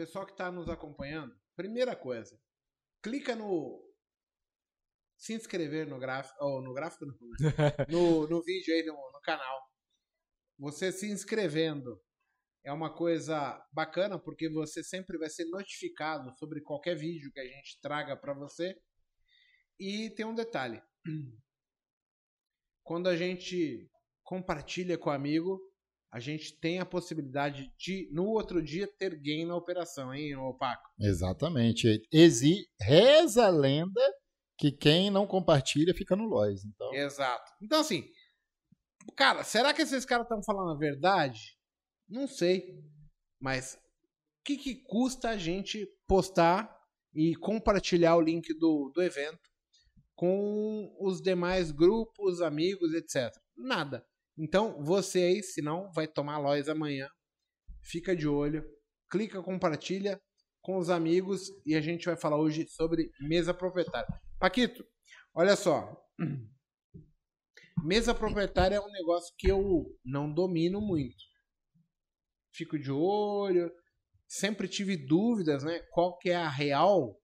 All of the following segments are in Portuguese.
pessoal que está nos acompanhando, primeira coisa, clica no se inscrever no gráfico, ou no gráfico não, né? no, no vídeo aí no, no canal. Você se inscrevendo é uma coisa bacana porque você sempre vai ser notificado sobre qualquer vídeo que a gente traga para você. E tem um detalhe. Quando a gente compartilha com o amigo, a gente tem a possibilidade de, no outro dia, ter gain na operação, hein, Paco? Exatamente. Exi reza a lenda que quem não compartilha fica no Lois. Então... Exato. Então, assim, cara, será que esses caras estão falando a verdade? Não sei. Mas o que, que custa a gente postar e compartilhar o link do, do evento com os demais grupos, amigos, etc? Nada. Então, você aí, se não, vai tomar Lois amanhã. Fica de olho, clica, compartilha com os amigos e a gente vai falar hoje sobre mesa proprietária. Paquito, olha só. Mesa proprietária é um negócio que eu não domino muito. Fico de olho, sempre tive dúvidas, né? Qual que é a real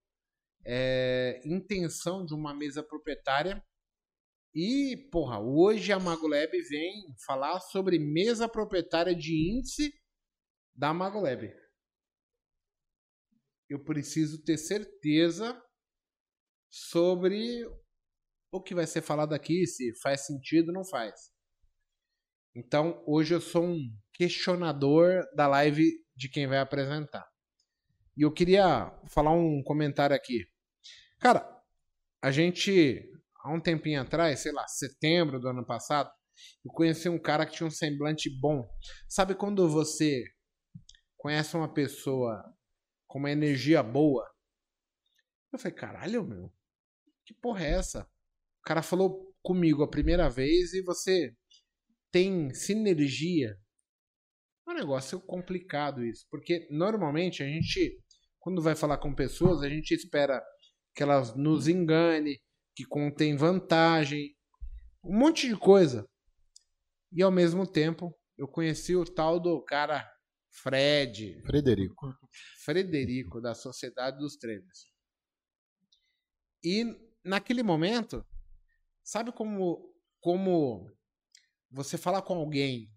é, intenção de uma mesa proprietária. E, porra, hoje a Magolab vem falar sobre mesa proprietária de índice da Magolab. Eu preciso ter certeza sobre o que vai ser falado aqui, se faz sentido ou não faz. Então, hoje eu sou um questionador da live de quem vai apresentar. E eu queria falar um comentário aqui. Cara, a gente, há um tempinho atrás, sei lá, setembro do ano passado, eu conheci um cara que tinha um semblante bom. Sabe quando você conhece uma pessoa com uma energia boa? Eu falei, caralho, meu, que porra é essa? cara falou comigo a primeira vez e você tem sinergia. É um negócio complicado isso, porque normalmente a gente, quando vai falar com pessoas, a gente espera que elas nos engane, que contém vantagem, um monte de coisa. E ao mesmo tempo, eu conheci o tal do cara Fred. Frederico. Frederico, da Sociedade dos Treinos. E naquele momento, Sabe como, como você falar com alguém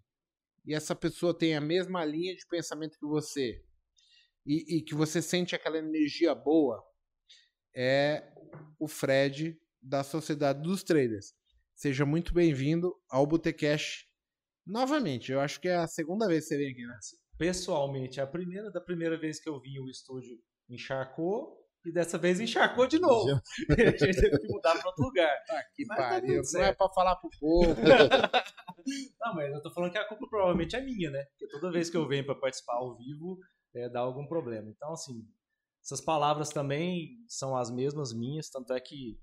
e essa pessoa tem a mesma linha de pensamento que você e, e que você sente aquela energia boa? É o Fred da Sociedade dos Traders. Seja muito bem-vindo ao Botecash novamente. Eu acho que é a segunda vez que você vem aqui, né? Pessoalmente, é a primeira da primeira vez que eu vim o estúdio encharcou e dessa vez encharcou de novo. a gente teve que mudar para outro lugar. Ah, que mas tá pariu. Tá não é para falar pro povo. não, mas eu tô falando que a culpa provavelmente é minha, né? Porque toda vez que eu venho para participar ao vivo, é, dá algum problema. Então, assim, essas palavras também são as mesmas minhas, tanto é que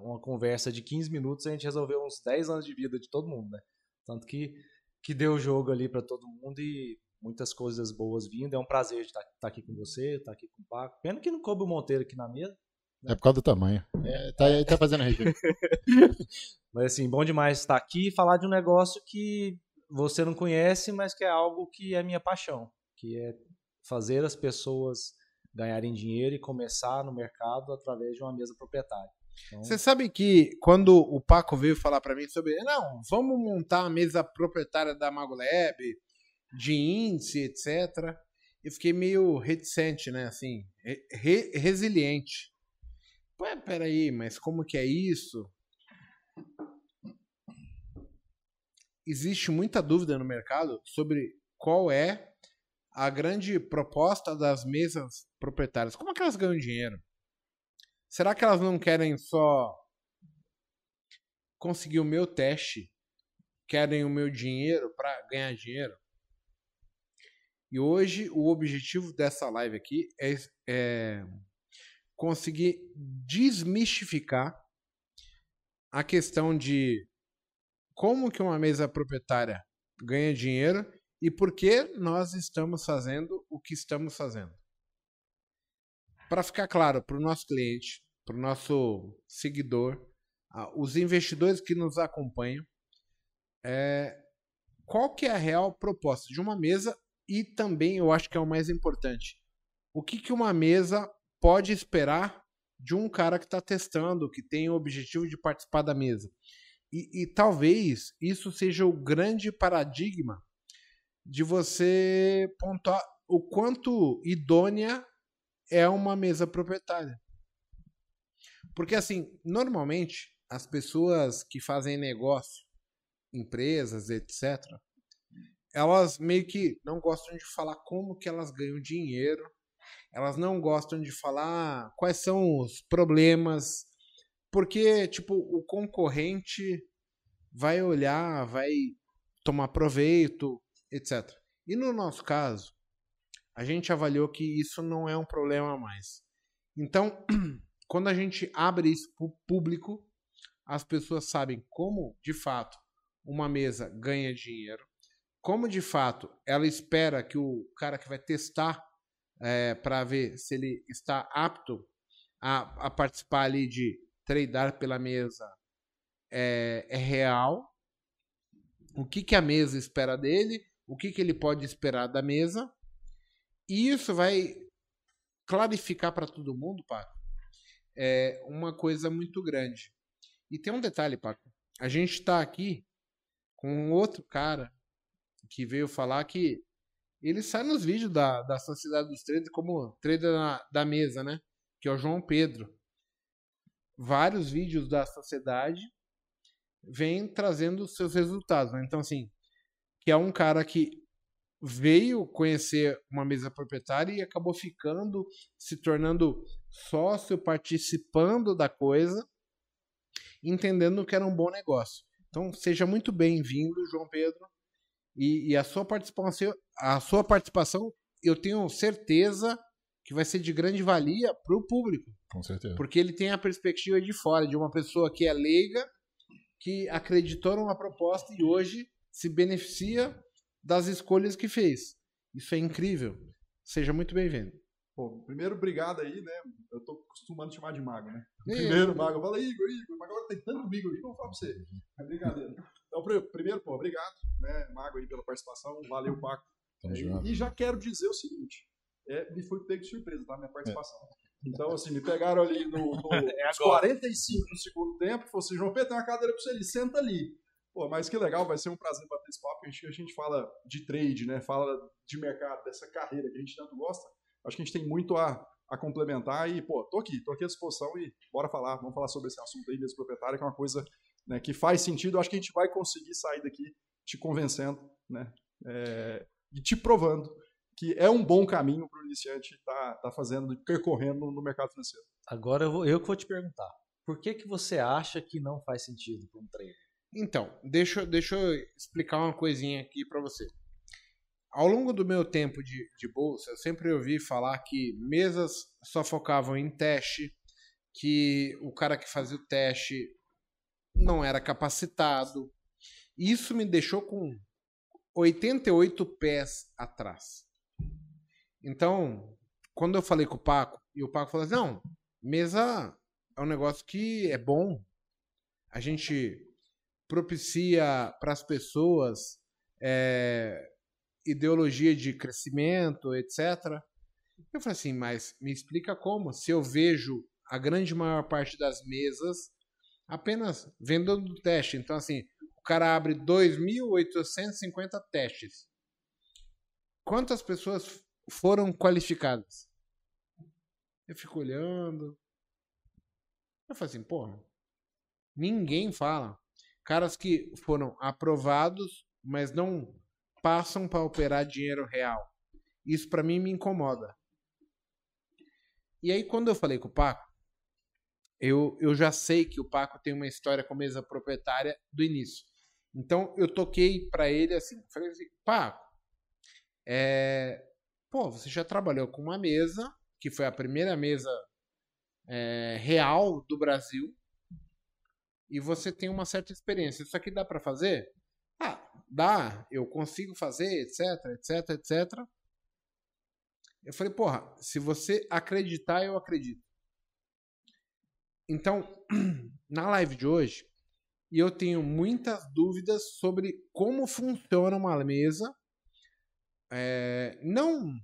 uma conversa de 15 minutos a gente resolveu uns 10 anos de vida de todo mundo, né? Tanto que, que deu jogo ali para todo mundo e muitas coisas boas vindo. É um prazer estar, estar aqui com você, estar aqui com o Paco. Pena que não coube o Monteiro aqui na mesa. Né? É por causa do tamanho. É, tá, tá fazendo regime. mas assim, bom demais estar aqui e falar de um negócio que você não conhece, mas que é algo que é minha paixão, que é fazer as pessoas ganharem dinheiro e começar no mercado através de uma mesa proprietária. Então... Você sabe que quando o Paco veio falar para mim sobre, não, vamos montar a mesa proprietária da Magolab, de índice, etc. Eu fiquei meio reticente, né? Assim, re resiliente. Ué, peraí, mas como que é isso? Existe muita dúvida no mercado sobre qual é a grande proposta das mesas proprietárias. Como é que elas ganham dinheiro? Será que elas não querem só conseguir o meu teste? Querem o meu dinheiro para ganhar dinheiro? E hoje o objetivo dessa live aqui é, é conseguir desmistificar a questão de como que uma mesa proprietária ganha dinheiro e por que nós estamos fazendo o que estamos fazendo. Para ficar claro para o nosso cliente, para o nosso seguidor, os investidores que nos acompanham, é, qual que é a real proposta de uma mesa e também eu acho que é o mais importante. o que, que uma mesa pode esperar de um cara que está testando, que tem o objetivo de participar da mesa. E, e, talvez isso seja o grande paradigma de você pontuar o quanto idônea é uma mesa proprietária. Porque, assim, normalmente, as pessoas que fazem negócio, empresas, etc., elas meio que não gostam de falar como que elas ganham dinheiro, elas não gostam de falar quais são os problemas, porque, tipo, o concorrente vai olhar, vai tomar proveito, etc. E no nosso caso, a gente avaliou que isso não é um problema mais. Então, quando a gente abre isso para o público, as pessoas sabem como, de fato, uma mesa ganha dinheiro, como de fato ela espera que o cara que vai testar é, para ver se ele está apto a, a, participar ali de tradar pela mesa é, é real, o que, que a mesa espera dele, o que, que ele pode esperar da mesa, e isso vai clarificar para todo mundo, Paco, é uma coisa muito grande. E tem um detalhe, Paco. A gente está aqui com outro cara que veio falar que ele sai nos vídeos da, da Sociedade dos Traders como trader na, da mesa, né? Que é o João Pedro. Vários vídeos da sociedade vem trazendo seus resultados. Né? Então, assim, que é um cara que veio conhecer uma mesa proprietária e acabou ficando, se tornando sócio, participando da coisa, entendendo que era um bom negócio. Então, seja muito bem-vindo, João Pedro. E, e, a sua participação, a sua participação, eu tenho certeza que vai ser de grande valia para o público. Com certeza. Porque ele tem a perspectiva de fora, de uma pessoa que é leiga, que acreditou numa proposta e hoje se beneficia das escolhas que fez. Isso é incrível. Seja muito bem-vindo. Bom, primeiro, obrigado aí, né? Eu tô acostumando chamar de mago, né? Primeiro, mago, fala, Igor, Igor, mas agora tem tanto Igor aqui, vou falar pra você. É brincadeira. Então, primeiro, pô, obrigado, né, Mago, aí, pela participação. Valeu, Paco. É, e já quero dizer o seguinte: é, me foi pego de surpresa, tá? Minha participação. É. Então, assim, me pegaram ali no, no é 45 do segundo tempo e falaram assim: João Pedro, tem uma cadeira pra você ali, senta ali. Pô, mas que legal, vai ser um prazer bater esse papo. A gente, a gente fala de trade, né? Fala de mercado, dessa carreira que a gente tanto gosta. Acho que a gente tem muito a, a complementar e, pô, tô aqui, tô aqui à disposição e bora falar, vamos falar sobre esse assunto aí, mesa proprietária, que é uma coisa né, que faz sentido, acho que a gente vai conseguir sair daqui te convencendo né, é, e te provando que é um bom caminho para o iniciante estar tá, tá fazendo, percorrendo no mercado financeiro. Agora eu, vou, eu que vou te perguntar, por que, que você acha que não faz sentido para um trader? Então, deixa, deixa eu explicar uma coisinha aqui para você. Ao longo do meu tempo de, de bolsa, eu sempre ouvi falar que mesas só focavam em teste, que o cara que fazia o teste não era capacitado. Isso me deixou com 88 pés atrás. Então, quando eu falei com o Paco, e o Paco falou assim: não, mesa é um negócio que é bom. A gente propicia para as pessoas é, ideologia de crescimento, etc. Eu falei assim, mas me explica como? Se eu vejo a grande maior parte das mesas apenas vendendo teste. Então, assim, o cara abre 2.850 testes. Quantas pessoas foram qualificadas? Eu fico olhando. Eu falo assim, porra, ninguém fala. Caras que foram aprovados, mas não passam para operar dinheiro real. Isso para mim me incomoda. E aí, quando eu falei com o Paco, eu, eu já sei que o Paco tem uma história com mesa proprietária do início. Então eu toquei para ele assim, falei assim, Paco, é, pô, você já trabalhou com uma mesa que foi a primeira mesa é, real do Brasil e você tem uma certa experiência. Isso aqui dá para fazer? Ah, dá, eu consigo fazer, etc, etc, etc. Eu falei, porra, se você acreditar, eu acredito. Então, na live de hoje, eu tenho muitas dúvidas sobre como funciona uma mesa. É, não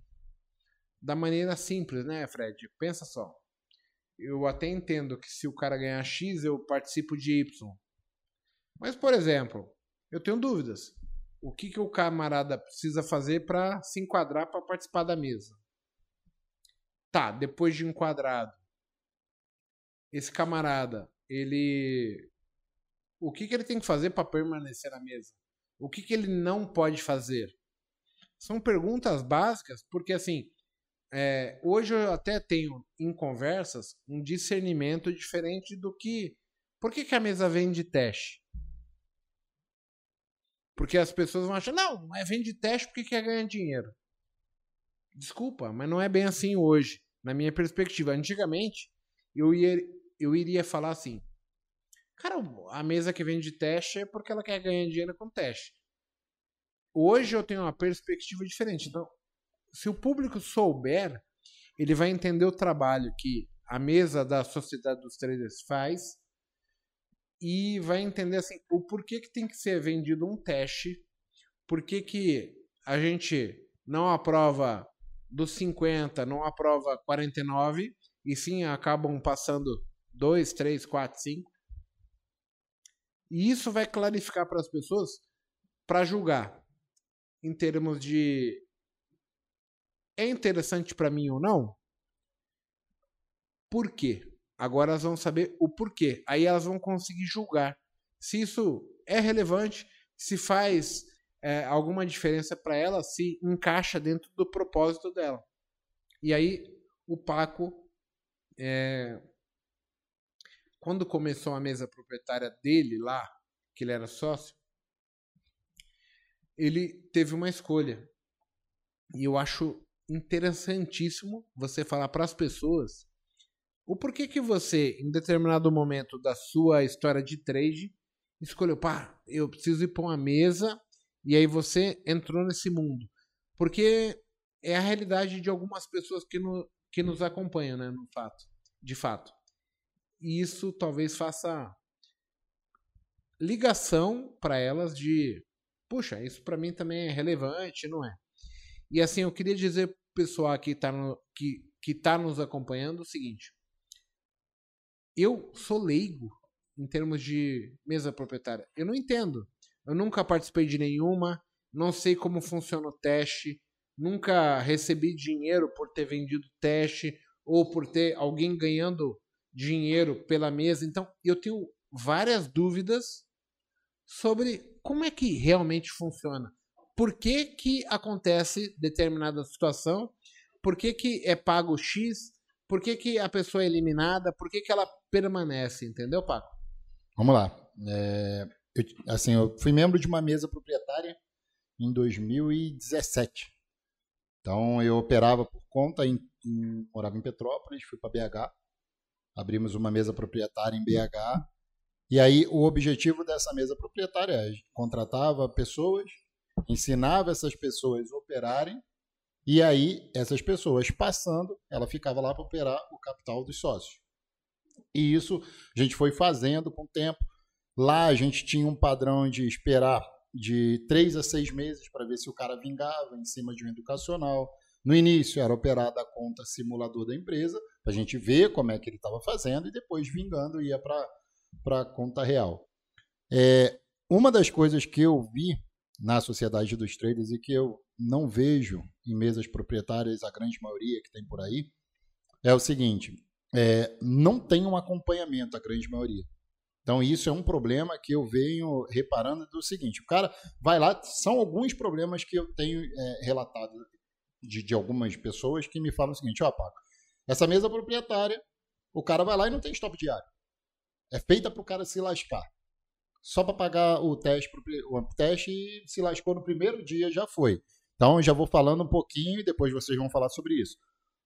da maneira simples, né, Fred? Pensa só. Eu até entendo que se o cara ganhar X, eu participo de Y. Mas, por exemplo, eu tenho dúvidas. O que, que o camarada precisa fazer para se enquadrar para participar da mesa? Tá, depois de enquadrado, esse camarada, ele. O que, que ele tem que fazer para permanecer na mesa? O que, que ele não pode fazer? São perguntas básicas, porque assim, é, hoje eu até tenho em conversas um discernimento diferente do que. Por que, que a mesa vem de teste? Porque as pessoas vão achar, não, é vem de teste porque quer ganhar dinheiro. Desculpa, mas não é bem assim hoje, na minha perspectiva. Antigamente, eu, ia, eu iria falar assim: cara, a mesa que vem de teste é porque ela quer ganhar dinheiro com teste. Hoje eu tenho uma perspectiva diferente. Então, se o público souber, ele vai entender o trabalho que a mesa da Sociedade dos Traders faz e vai entender assim o porquê que tem que ser vendido um teste, por que que a gente não aprova dos 50, não aprova 49 e sim acabam passando 2, 3, 4, 5. E isso vai clarificar para as pessoas para julgar em termos de é interessante para mim ou não? Por quê? Agora elas vão saber o porquê. Aí elas vão conseguir julgar se isso é relevante, se faz é, alguma diferença para ela, se encaixa dentro do propósito dela. E aí o Paco, é, quando começou a mesa proprietária dele lá, que ele era sócio, ele teve uma escolha. E eu acho interessantíssimo você falar para as pessoas o porquê que você, em determinado momento da sua história de trade, escolheu, pá, eu preciso ir para uma mesa e aí você entrou nesse mundo. Porque é a realidade de algumas pessoas que, no, que nos acompanham, né, no fato, de fato. E isso talvez faça ligação para elas de, puxa, isso para mim também é relevante, não é? E assim, eu queria dizer pro pessoal que está no, que, que tá nos acompanhando o seguinte. Eu sou leigo em termos de mesa proprietária. Eu não entendo. Eu nunca participei de nenhuma, não sei como funciona o teste, nunca recebi dinheiro por ter vendido teste ou por ter alguém ganhando dinheiro pela mesa. Então, eu tenho várias dúvidas sobre como é que realmente funciona por que, que acontece determinada situação, por que, que é pago X, por que, que a pessoa é eliminada, por que, que ela permanece, entendeu, Paco? Vamos lá. É, eu, assim, eu fui membro de uma mesa proprietária em 2017. Então eu operava por conta, em, em, morava em Petrópolis, fui para BH, abrimos uma mesa proprietária em BH. E aí o objetivo dessa mesa proprietária é contratava pessoas ensinava essas pessoas a operarem, e aí essas pessoas passando, ela ficava lá para operar o capital dos sócios. E isso a gente foi fazendo com o tempo. Lá a gente tinha um padrão de esperar de três a seis meses para ver se o cara vingava em cima de um educacional. No início era operada a conta simulador da empresa, para a gente ver como é que ele estava fazendo, e depois vingando ia para a conta real. É, uma das coisas que eu vi na sociedade dos traders e que eu não vejo em mesas proprietárias, a grande maioria que tem por aí, é o seguinte: é, não tem um acompanhamento, a grande maioria. Então, isso é um problema que eu venho reparando do seguinte: o cara vai lá, são alguns problemas que eu tenho é, relatado de, de, algumas pessoas que me falam o seguinte: ó, Paco, essa mesa proprietária, o cara vai lá e não tem stop diário. É feita para o cara se lascar só para pagar o teste, o teste e se lascou no primeiro dia, já foi. Então, já vou falando um pouquinho e depois vocês vão falar sobre isso.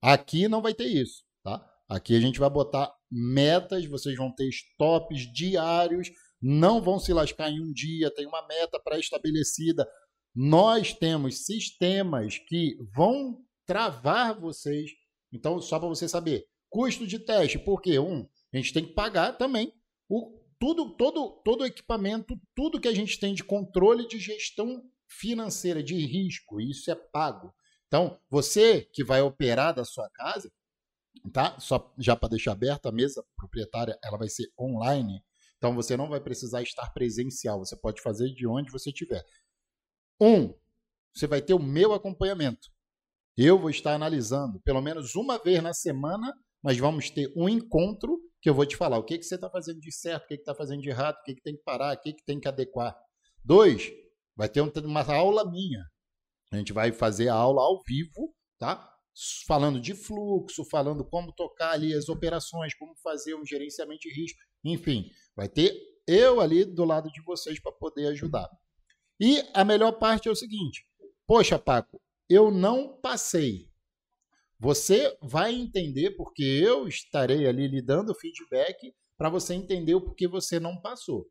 Aqui não vai ter isso, tá? Aqui a gente vai botar metas, vocês vão ter stops diários, não vão se lascar em um dia, tem uma meta pré-estabelecida. Nós temos sistemas que vão travar vocês. Então, só para você saber, custo de teste, por quê? Um, a gente tem que pagar também o tudo, todo, todo equipamento, tudo que a gente tem de controle de gestão financeira, de risco, isso é pago. Então, você que vai operar da sua casa, tá? Só já para deixar aberto, a mesa proprietária ela vai ser online. Então você não vai precisar estar presencial, você pode fazer de onde você estiver. Um, você vai ter o meu acompanhamento. Eu vou estar analisando pelo menos uma vez na semana, mas vamos ter um encontro que eu vou te falar o que, que você está fazendo de certo, o que está fazendo de errado, o que, que tem que parar, o que, que tem que adequar. Dois, vai ter uma aula minha. A gente vai fazer a aula ao vivo, tá? Falando de fluxo, falando como tocar ali as operações, como fazer um gerenciamento de risco, enfim, vai ter eu ali do lado de vocês para poder ajudar. E a melhor parte é o seguinte: poxa, Paco, eu não passei. Você vai entender porque eu estarei ali lhe dando feedback para você entender o porquê você não passou.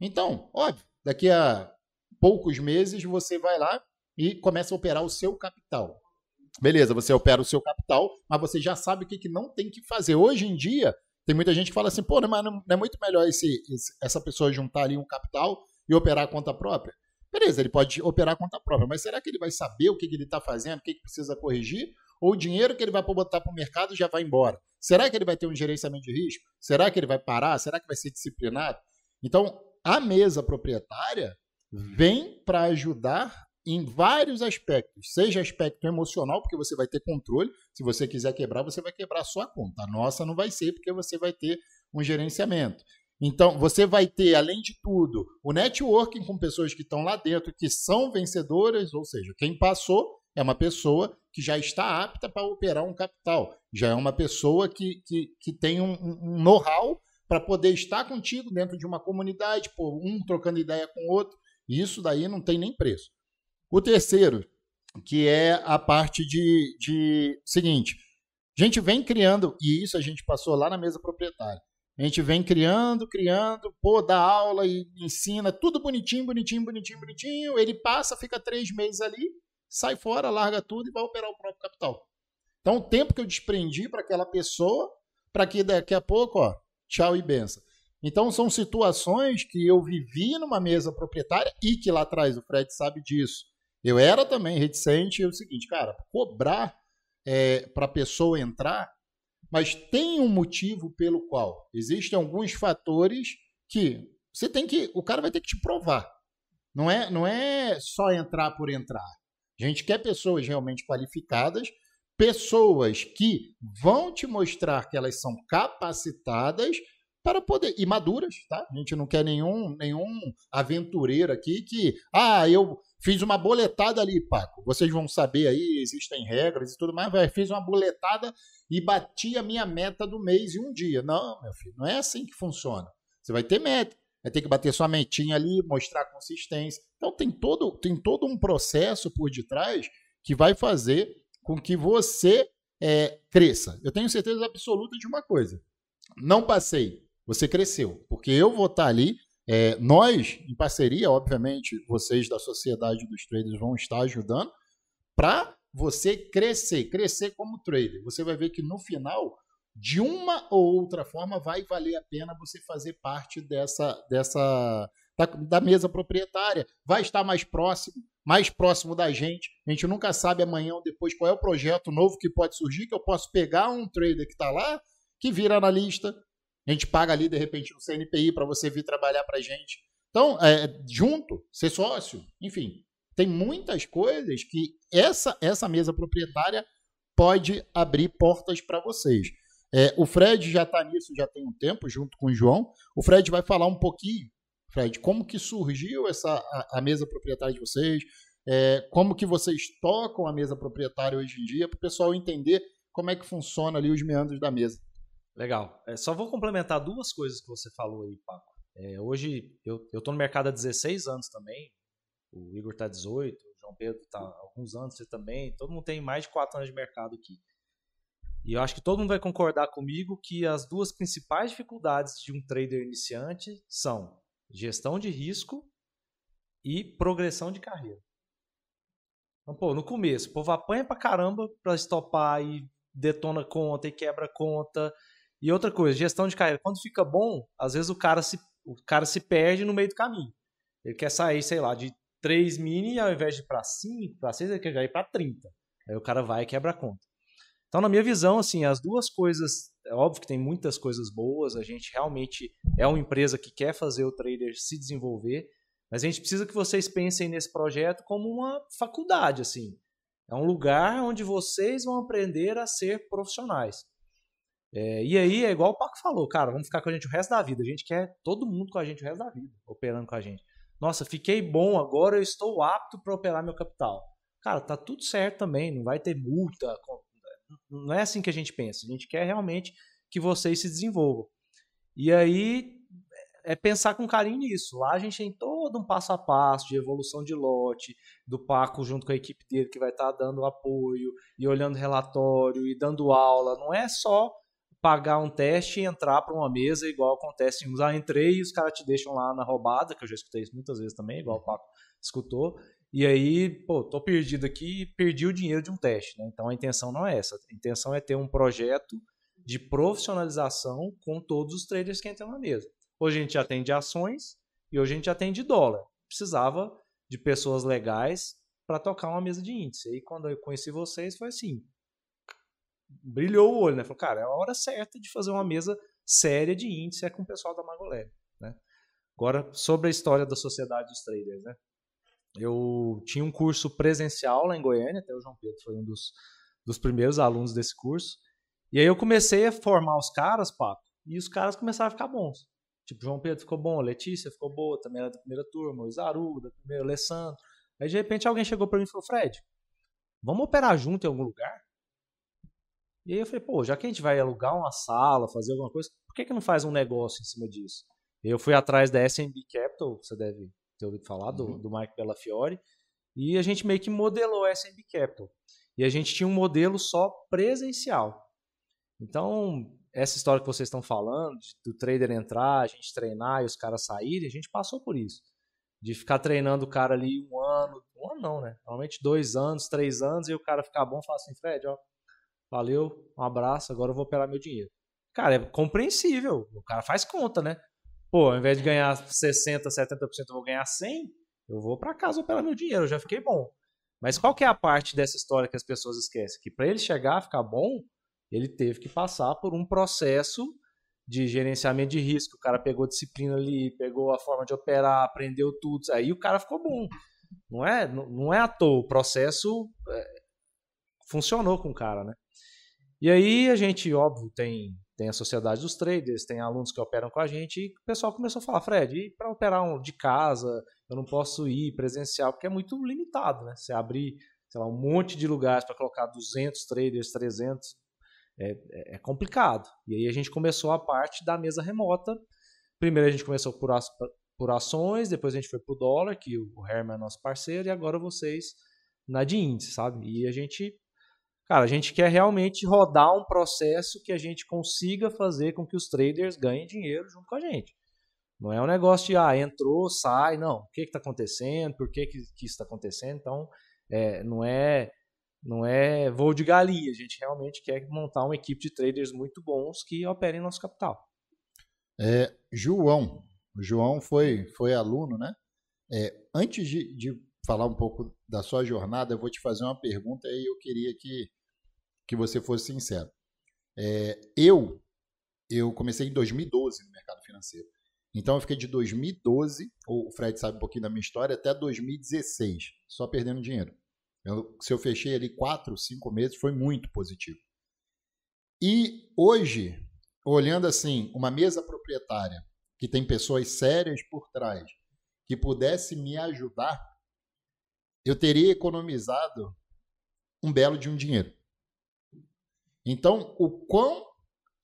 Então, óbvio, daqui a poucos meses você vai lá e começa a operar o seu capital. Beleza, você opera o seu capital, mas você já sabe o que, que não tem que fazer. Hoje em dia, tem muita gente que fala assim, pô, mas não é muito melhor esse, essa pessoa juntar ali um capital e operar a conta própria? Beleza, ele pode operar a conta própria, mas será que ele vai saber o que, que ele está fazendo, o que, que precisa corrigir? Ou o dinheiro que ele vai botar para o mercado já vai embora? Será que ele vai ter um gerenciamento de risco? Será que ele vai parar? Será que vai ser disciplinado? Então, a mesa proprietária vem para ajudar em vários aspectos, seja aspecto emocional, porque você vai ter controle, se você quiser quebrar, você vai quebrar a sua conta. A nossa não vai ser, porque você vai ter um gerenciamento. Então, você vai ter, além de tudo, o networking com pessoas que estão lá dentro, que são vencedoras, ou seja, quem passou é uma pessoa que já está apta para operar um capital, já é uma pessoa que, que, que tem um, um know-how para poder estar contigo dentro de uma comunidade, pô, um trocando ideia com o outro. E isso daí não tem nem preço. O terceiro, que é a parte de, de seguinte, a gente vem criando, e isso a gente passou lá na mesa proprietária. A gente vem criando, criando, pô, dá aula e ensina, tudo bonitinho, bonitinho, bonitinho, bonitinho. Ele passa, fica três meses ali, sai fora, larga tudo e vai operar o próprio capital. Então, o tempo que eu desprendi para aquela pessoa, para que daqui a pouco, ó, tchau e benção. Então, são situações que eu vivi numa mesa proprietária e que lá atrás, o Fred sabe disso. Eu era também reticente. E é o seguinte, cara, cobrar é, para a pessoa entrar mas tem um motivo pelo qual existem alguns fatores que você tem que, o cara vai ter que te provar. Não é, não é só entrar por entrar. A gente quer pessoas realmente qualificadas, pessoas que vão te mostrar que elas são capacitadas para poder e maduras, tá? A gente não quer nenhum nenhum aventureiro aqui que, ah, eu fiz uma boletada ali, Paco. Vocês vão saber aí, existem regras e tudo mais, mas fiz uma boletada e bati a minha meta do mês em um dia. Não, meu filho, não é assim que funciona. Você vai ter meta, vai ter que bater sua metinha ali, mostrar consistência. Então tem todo, tem todo um processo por detrás que vai fazer com que você é, cresça. Eu tenho certeza absoluta de uma coisa. Não passei, você cresceu. Porque eu vou estar ali, é, nós, em parceria, obviamente, vocês da sociedade dos traders vão estar ajudando para você crescer, crescer como trader. Você vai ver que no final, de uma ou outra forma, vai valer a pena você fazer parte dessa, dessa da, da mesa proprietária. Vai estar mais próximo, mais próximo da gente. A gente nunca sabe amanhã ou depois qual é o projeto novo que pode surgir, que eu posso pegar um trader que está lá, que vira analista. A gente paga ali, de repente, no CNPI para você vir trabalhar para a gente. Então, é, junto, ser sócio, enfim, tem muitas coisas que essa, essa mesa proprietária pode abrir portas para vocês. É, o Fred já está nisso já tem um tempo, junto com o João. O Fred vai falar um pouquinho, Fred, como que surgiu essa, a, a mesa proprietária de vocês, é, como que vocês tocam a mesa proprietária hoje em dia, para o pessoal entender como é que funciona ali os meandros da mesa. Legal. É, só vou complementar duas coisas que você falou aí, Paco. É, hoje eu estou no mercado há 16 anos também, o Igor está 18, o João Pedro está alguns anos, você também. Todo mundo tem mais de 4 anos de mercado aqui. E eu acho que todo mundo vai concordar comigo que as duas principais dificuldades de um trader iniciante são gestão de risco e progressão de carreira. Então, pô, no começo, o povo apanha pra caramba pra estopar e detona conta e quebra conta. E outra coisa, gestão de carreira. Quando fica bom, às vezes o cara se, o cara se perde no meio do caminho. Ele quer sair, sei lá, de 3 mini, ao invés de ir para 5, para 6, ele quer já ir para 30. Aí o cara vai e quebra a conta. Então, na minha visão, assim, as duas coisas, é óbvio que tem muitas coisas boas, a gente realmente é uma empresa que quer fazer o trader se desenvolver, mas a gente precisa que vocês pensem nesse projeto como uma faculdade, assim. É um lugar onde vocês vão aprender a ser profissionais. É, e aí é igual o Paco falou, cara, vamos ficar com a gente o resto da vida. A gente quer todo mundo com a gente o resto da vida, operando com a gente. Nossa, fiquei bom, agora eu estou apto para operar meu capital. Cara, tá tudo certo também, não vai ter multa. Não é assim que a gente pensa. A gente quer realmente que vocês se desenvolvam. E aí é pensar com carinho nisso. Lá a gente tem todo um passo a passo de evolução de lote, do Paco junto com a equipe dele que vai estar tá dando apoio e olhando relatório e dando aula. Não é só pagar um teste e entrar para uma mesa igual acontece em usar. Entrei e os caras te deixam lá na roubada, que eu já escutei isso muitas vezes também, igual o Paco escutou. E aí, pô, tô perdido aqui perdi o dinheiro de um teste. Né? Então a intenção não é essa. A intenção é ter um projeto de profissionalização com todos os traders que entram na mesa. Hoje a gente atende ações e hoje a gente atende dólar. Precisava de pessoas legais para tocar uma mesa de índice. E quando eu conheci vocês, foi assim: brilhou o olho, né? Falou, cara, é a hora certa de fazer uma mesa séria de índice é com o pessoal da Magolab, né? Agora, sobre a história da Sociedade dos Traders, né? Eu tinha um curso presencial lá em Goiânia, até o João Pedro foi um dos, dos primeiros alunos desse curso. E aí eu comecei a formar os caras, Paco, e os caras começaram a ficar bons. Tipo, João Pedro ficou bom, Letícia ficou boa, também era da primeira turma, o Isaru, da primeira, Alessandro. Aí de repente alguém chegou para mim e falou: Fred, vamos operar junto em algum lugar? E aí eu falei, pô, já que a gente vai alugar uma sala, fazer alguma coisa, por que, que não faz um negócio em cima disso? Eu fui atrás da SMB Capital, você deve ter ouvido falar, do, uhum. do Mike Bellafiore, e a gente meio que modelou a SMB Capital. E a gente tinha um modelo só presencial. Então, essa história que vocês estão falando, do trader entrar, a gente treinar e os caras saírem, a gente passou por isso. De ficar treinando o cara ali um ano, um ano não, né? Normalmente dois anos, três anos, e o cara ficar bom e falar assim, Fred, ó, Valeu, um abraço, agora eu vou operar meu dinheiro. Cara, é compreensível. O cara faz conta, né? Pô, ao invés de ganhar 60%, 70%, eu vou ganhar 100%, eu vou para casa operar meu dinheiro, eu já fiquei bom. Mas qual que é a parte dessa história que as pessoas esquecem? Que para ele chegar a ficar bom, ele teve que passar por um processo de gerenciamento de risco. O cara pegou disciplina ali, pegou a forma de operar, aprendeu tudo. Aí o cara ficou bom. Não é, não é à toa. O processo é, funcionou com o cara, né? E aí a gente, óbvio, tem, tem a sociedade dos traders, tem alunos que operam com a gente, e o pessoal começou a falar, Fred, e para operar um, de casa, eu não posso ir presencial, porque é muito limitado, né? Você abrir, sei lá, um monte de lugares para colocar 200 traders, 300, é, é, é, complicado. E aí a gente começou a parte da mesa remota. Primeiro a gente começou por, as, por ações, depois a gente foi para o dólar, que o Herman é nosso parceiro, e agora vocês na de índice, sabe? E a gente Cara, a gente quer realmente rodar um processo que a gente consiga fazer com que os traders ganhem dinheiro junto com a gente. Não é um negócio de, ah, entrou, sai, não. O que está acontecendo? Por que, que, que isso está acontecendo? Então, é, não é não é voo de galinha. A gente realmente quer montar uma equipe de traders muito bons que operem nosso capital. É, João, o João foi, foi aluno, né? É, antes de, de falar um pouco da sua jornada, eu vou te fazer uma pergunta e eu queria que que você fosse sincero. É, eu, eu comecei em 2012 no mercado financeiro. Então eu fiquei de 2012, o Fred sabe um pouquinho da minha história, até 2016, só perdendo dinheiro. Eu, se eu fechei ali quatro, cinco meses, foi muito positivo. E hoje, olhando assim, uma mesa proprietária que tem pessoas sérias por trás, que pudesse me ajudar, eu teria economizado um belo de um dinheiro. Então, o quão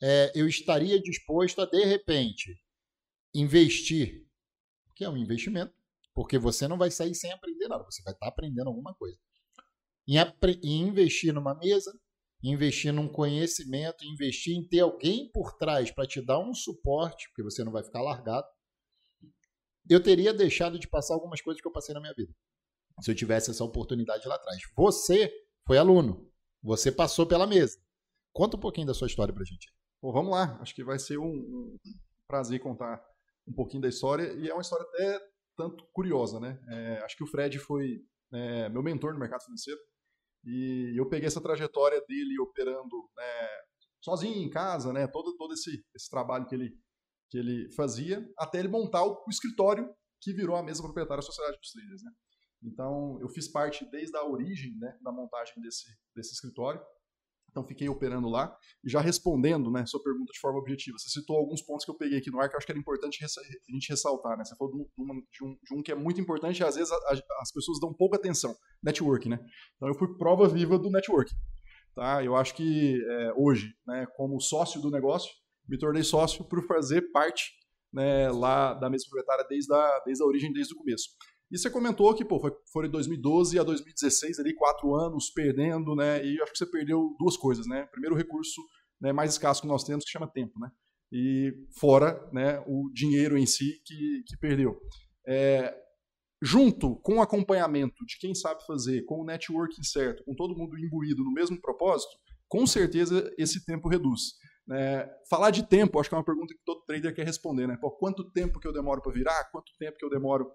é, eu estaria disposto a, de repente, investir, que é um investimento, porque você não vai sair sem aprender nada, você vai estar aprendendo alguma coisa. Em, em investir numa mesa, investir num conhecimento, investir em ter alguém por trás para te dar um suporte, porque você não vai ficar largado, eu teria deixado de passar algumas coisas que eu passei na minha vida. Se eu tivesse essa oportunidade lá atrás. Você foi aluno, você passou pela mesa. Conta um pouquinho da sua história pra gente. Bom, vamos lá. Acho que vai ser um, um prazer contar um pouquinho da história. E é uma história até tanto curiosa, né? É, acho que o Fred foi é, meu mentor no mercado financeiro. E eu peguei essa trajetória dele operando né, sozinho em casa, né, todo, todo esse, esse trabalho que ele, que ele fazia, até ele montar o, o escritório que virou a mesa proprietária da Sociedade dos Traders. Né? Então, eu fiz parte desde a origem né, da montagem desse, desse escritório. Então, fiquei operando lá. E já respondendo né, sua pergunta de forma objetiva, você citou alguns pontos que eu peguei aqui no ar que eu acho que era importante a gente ressaltar. Né? Você falou de um, de um, de um que é muito importante e às vezes a, a, as pessoas dão pouca atenção: network. Né? Então, eu fui prova viva do network. Tá? Eu acho que é, hoje, né, como sócio do negócio, me tornei sócio por fazer parte né, lá da mesa proprietária desde a, desde a origem, desde o começo. E você comentou que pô, foi, foi de 2012 a 2016, ali, quatro anos perdendo, né? E acho que você perdeu duas coisas, né? Primeiro, o recurso né, mais escasso que nós temos, que chama tempo, né? E fora né, o dinheiro em si que, que perdeu. É, junto com o acompanhamento de quem sabe fazer, com o networking certo, com todo mundo imbuído no mesmo propósito, com certeza esse tempo reduz. É, falar de tempo, acho que é uma pergunta que todo trader quer responder, né? Pô, quanto tempo que eu demoro para virar? Quanto tempo que eu demoro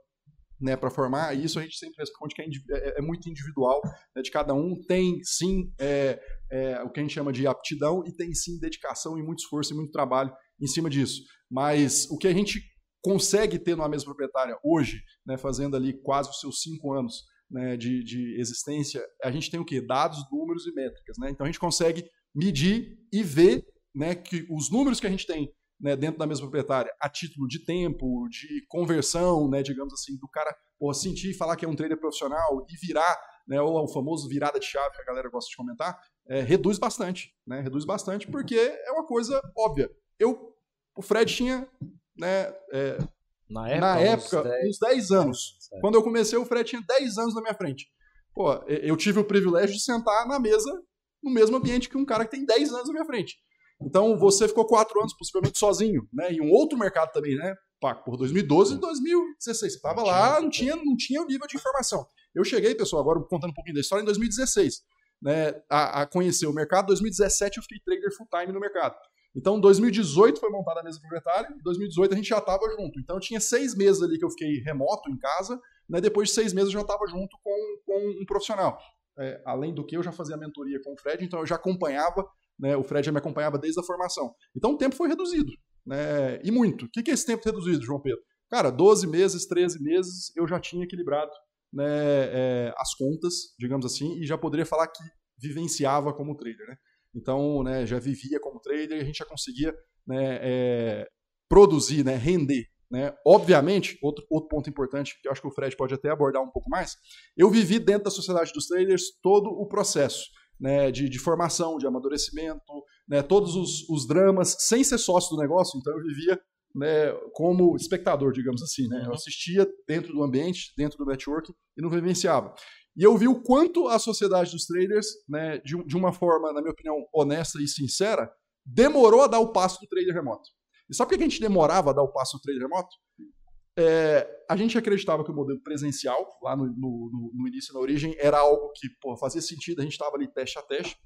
né, para formar? Isso a gente sempre responde que é, é, é muito individual né, de cada um. Tem sim é, é, o que a gente chama de aptidão e tem sim dedicação e muito esforço e muito trabalho em cima disso. Mas o que a gente consegue ter numa mesa proprietária hoje, né, fazendo ali quase os seus cinco anos né, de, de existência, a gente tem o quê? Dados, números e métricas. Né? Então a gente consegue medir e ver né, que os números que a gente tem né, dentro da mesma proprietária, a título de tempo, de conversão, né, digamos assim, do cara porra, sentir falar que é um trader profissional e virar, né, ou o famoso virada de chave que a galera gosta de comentar, é, reduz bastante, né, reduz bastante porque é uma coisa óbvia. Eu, o Fred tinha, né, é, na época, na época uns 10, uns 10 anos. É. Quando eu comecei, o Fred tinha 10 anos na minha frente. Pô, eu tive o privilégio de sentar na mesa, no mesmo ambiente que um cara que tem 10 anos na minha frente. Então você ficou quatro anos possivelmente sozinho, né? E um outro mercado também, né? Por 2012 e 2016. Você estava lá, não tinha, não tinha o nível de informação. Eu cheguei, pessoal, agora contando um pouquinho da história, em 2016, né? A, a conhecer o mercado. Em 2017 eu fiquei trader full time no mercado. Então, 2018 foi montada a mesa proprietária, em 2018 a gente já estava junto. Então, tinha seis meses ali que eu fiquei remoto em casa, né? depois de seis meses eu já estava junto com, com um profissional. É, além do que, eu já fazia mentoria com o Fred, então eu já acompanhava né, o Fred já me acompanhava desde a formação. Então o tempo foi reduzido. Né, e muito. O que é esse tempo reduzido, João Pedro? Cara, 12 meses, 13 meses, eu já tinha equilibrado né, é, as contas, digamos assim, e já poderia falar que vivenciava como trader. Né? Então, né, já vivia como trader e a gente já conseguia né, é, produzir, né, render. Né? Obviamente, outro, outro ponto importante, que eu acho que o Fred pode até abordar um pouco mais, eu vivi dentro da sociedade dos traders todo o processo né, de, de, formação, de amadurecimento, né, todos os, os, dramas, sem ser sócio do negócio, então eu vivia né, como espectador, digamos assim. Né, eu assistia dentro do ambiente, dentro do network e não vivenciava. E eu vi o quanto a sociedade dos traders, né, de, de uma forma, na minha opinião, honesta e sincera, demorou a dar o passo do trader remoto. E sabe por que a gente demorava a dar o passo do trader remoto? É, a gente acreditava que o modelo presencial, lá no, no, no início, na origem, era algo que pô, fazia sentido, a gente estava ali teste a teste.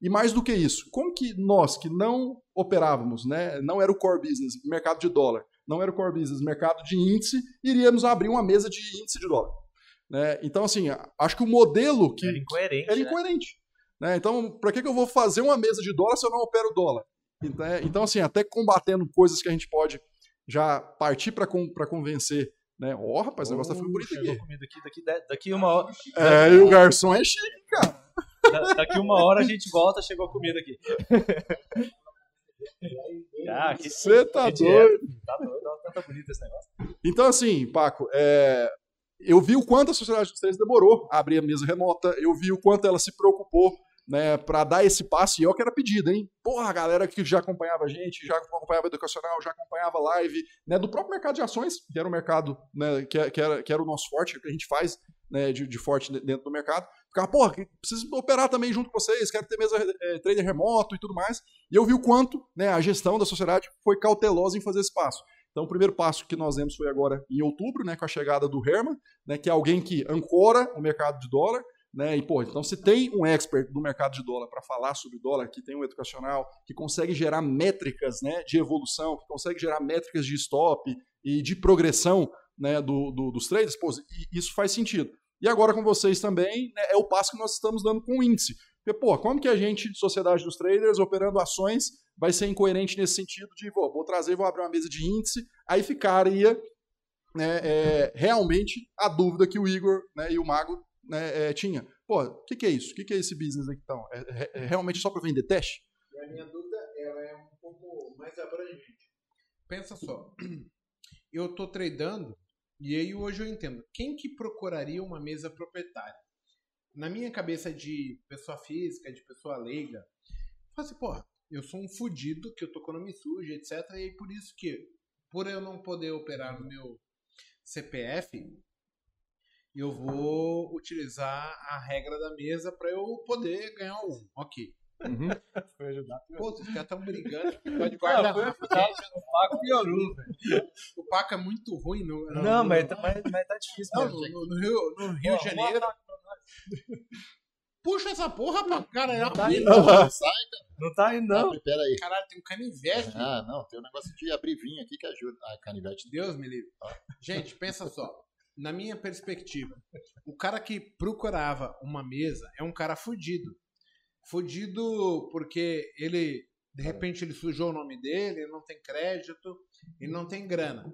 E mais do que isso, como que nós que não operávamos, né, não era o core business, mercado de dólar, não era o core business, mercado de índice, iríamos abrir uma mesa de índice de dólar? Né? Então, assim, acho que o modelo que. Era incoerente. Era né? incoerente. Né? Né? Então, para que, que eu vou fazer uma mesa de dólar se eu não opero dólar? Então, é, então assim, até combatendo coisas que a gente pode já partir para convencer, né? Ó, oh, rapaz, o negócio tá ficando bonito aqui. Comida aqui daqui, daqui uma hora. É, e o garçom é chique, cara. Da, daqui uma hora a gente volta, chegou a comida aqui. Ah, Você tá doido. Tá doido, olha tá bonito esse negócio. Então, assim, Paco, é, eu vi o quanto a Sociedade dos Três demorou a abrir a mesa remota, eu vi o quanto ela se preocupou né, para dar esse passo, e eu que era pedido, hein? Porra, a galera que já acompanhava a gente, já acompanhava educacional, já acompanhava live, né, do próprio mercado de ações, que era o mercado, né, que, que, era, que era o nosso forte, que a gente faz né, de, de forte dentro do mercado. Ficava, porra, preciso operar também junto com vocês, quero ter mesa é, trader remoto e tudo mais. E eu vi o quanto né, a gestão da sociedade foi cautelosa em fazer esse passo. Então, o primeiro passo que nós demos foi agora em outubro, né, com a chegada do Herman, né, que é alguém que ancora o mercado de dólar, né? E, pô, então se tem um expert do mercado de dólar para falar sobre dólar, que tem um educacional, que consegue gerar métricas né, de evolução, que consegue gerar métricas de stop e de progressão né, do, do, dos trades, pô, isso faz sentido. E agora com vocês também, né, é o passo que nós estamos dando com o índice. Porque, pô, como que a gente, sociedade dos traders, operando ações, vai ser incoerente nesse sentido de, vou, vou trazer, vou abrir uma mesa de índice, aí ficaria né, é, realmente a dúvida que o Igor né, e o Mago né, é, tinha. Pô, o que, que, é isso? O que, que, é esse business aqui então? É, é, é realmente só para vender teste? E a minha dúvida ela é um pouco mais abrangente. Pensa só, eu estou tradando e aí hoje eu entendo. Quem que procuraria uma mesa proprietária? Na minha cabeça de pessoa física, de pessoa leiga, eu assim, porra, eu sou um fudido que eu tô com o nome sujo, etc. E aí por isso que, por eu não poder operar no meu CPF, eu vou utilizar a regra da mesa para eu poder ganhar um. Ok. Uhum. Foi ajudar. Pô, os caras estão brigando. Pode guardar. Não, foi ajudar. O Paco piorou, velho. O Paco é muito ruim. No, no, Não, no, mas, tá- mas, mas tá difícil. não, mesmo. no, no Rio, no Rio de Janeiro. Puxa essa porra pra cara. Não tá Não, indo, Não, não. sai, Não tá indo, não. Abre, pera aí. Caralho, tem um canivete. Ah, não, tem um negócio de abrir vinho aqui que ajuda. Ah, canivete. Deus me livre. Gente, pensa só. Na minha perspectiva, o cara que procurava uma mesa é um cara fudido. Fudido porque ele, de repente, ele sujou o nome dele, ele não tem crédito, ele não tem grana.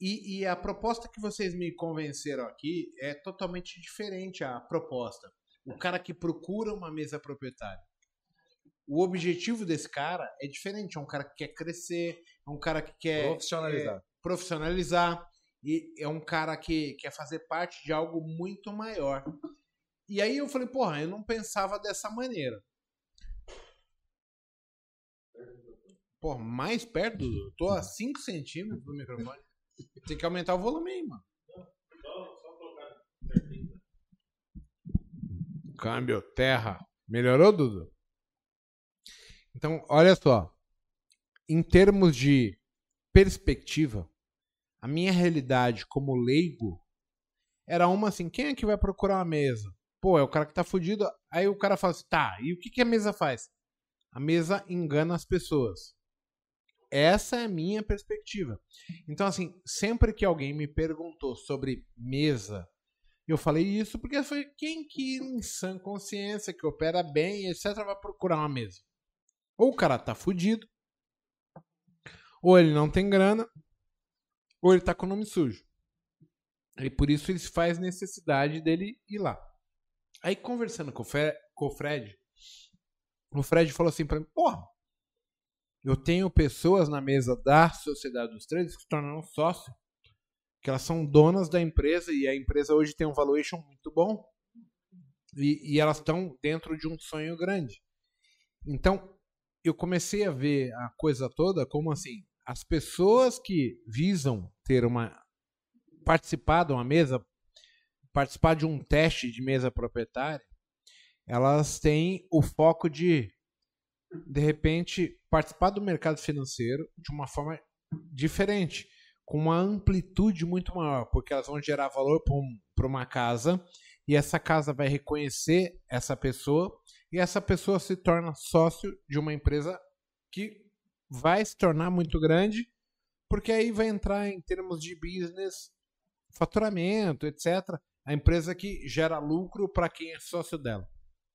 E, e a proposta que vocês me convenceram aqui é totalmente diferente a proposta. O cara que procura uma mesa proprietária. O objetivo desse cara é diferente. É um cara que quer crescer, é um cara que quer Profissionalizar. profissionalizar e é um cara que quer fazer parte de algo muito maior. E aí eu falei, porra, eu não pensava dessa maneira. Porra, mais perto? Eu tô a 5 centímetros do microfone. Tem que aumentar o volume aí, mano. Câmbio, terra. Melhorou, Dudu? Então, olha só. Em termos de perspectiva, a minha realidade como leigo era uma assim: quem é que vai procurar uma mesa? Pô, é o cara que tá fudido. Aí o cara fala assim: tá, e o que, que a mesa faz? A mesa engana as pessoas. Essa é a minha perspectiva. Então, assim, sempre que alguém me perguntou sobre mesa, eu falei isso porque foi quem que em sã consciência, que opera bem, etc., vai procurar uma mesa. Ou o cara tá fudido, ou ele não tem grana, ou ele tá com o nome sujo. E por isso ele faz necessidade dele ir lá. Aí conversando com o, Fe- com o Fred, o Fred falou assim pra mim, porra, eu tenho pessoas na mesa da Sociedade dos Traders que se tornaram sócio, que elas são donas da empresa e a empresa hoje tem um valuation muito bom e, e elas estão dentro de um sonho grande. Então, eu comecei a ver a coisa toda como assim, as pessoas que visam ter uma participar de uma mesa, participar de um teste de mesa proprietária, elas têm o foco de de repente participar do mercado financeiro de uma forma diferente, com uma amplitude muito maior, porque elas vão gerar valor para um, uma casa e essa casa vai reconhecer essa pessoa e essa pessoa se torna sócio de uma empresa que vai se tornar muito grande, porque aí vai entrar em termos de business, faturamento, etc. A empresa que gera lucro para quem é sócio dela,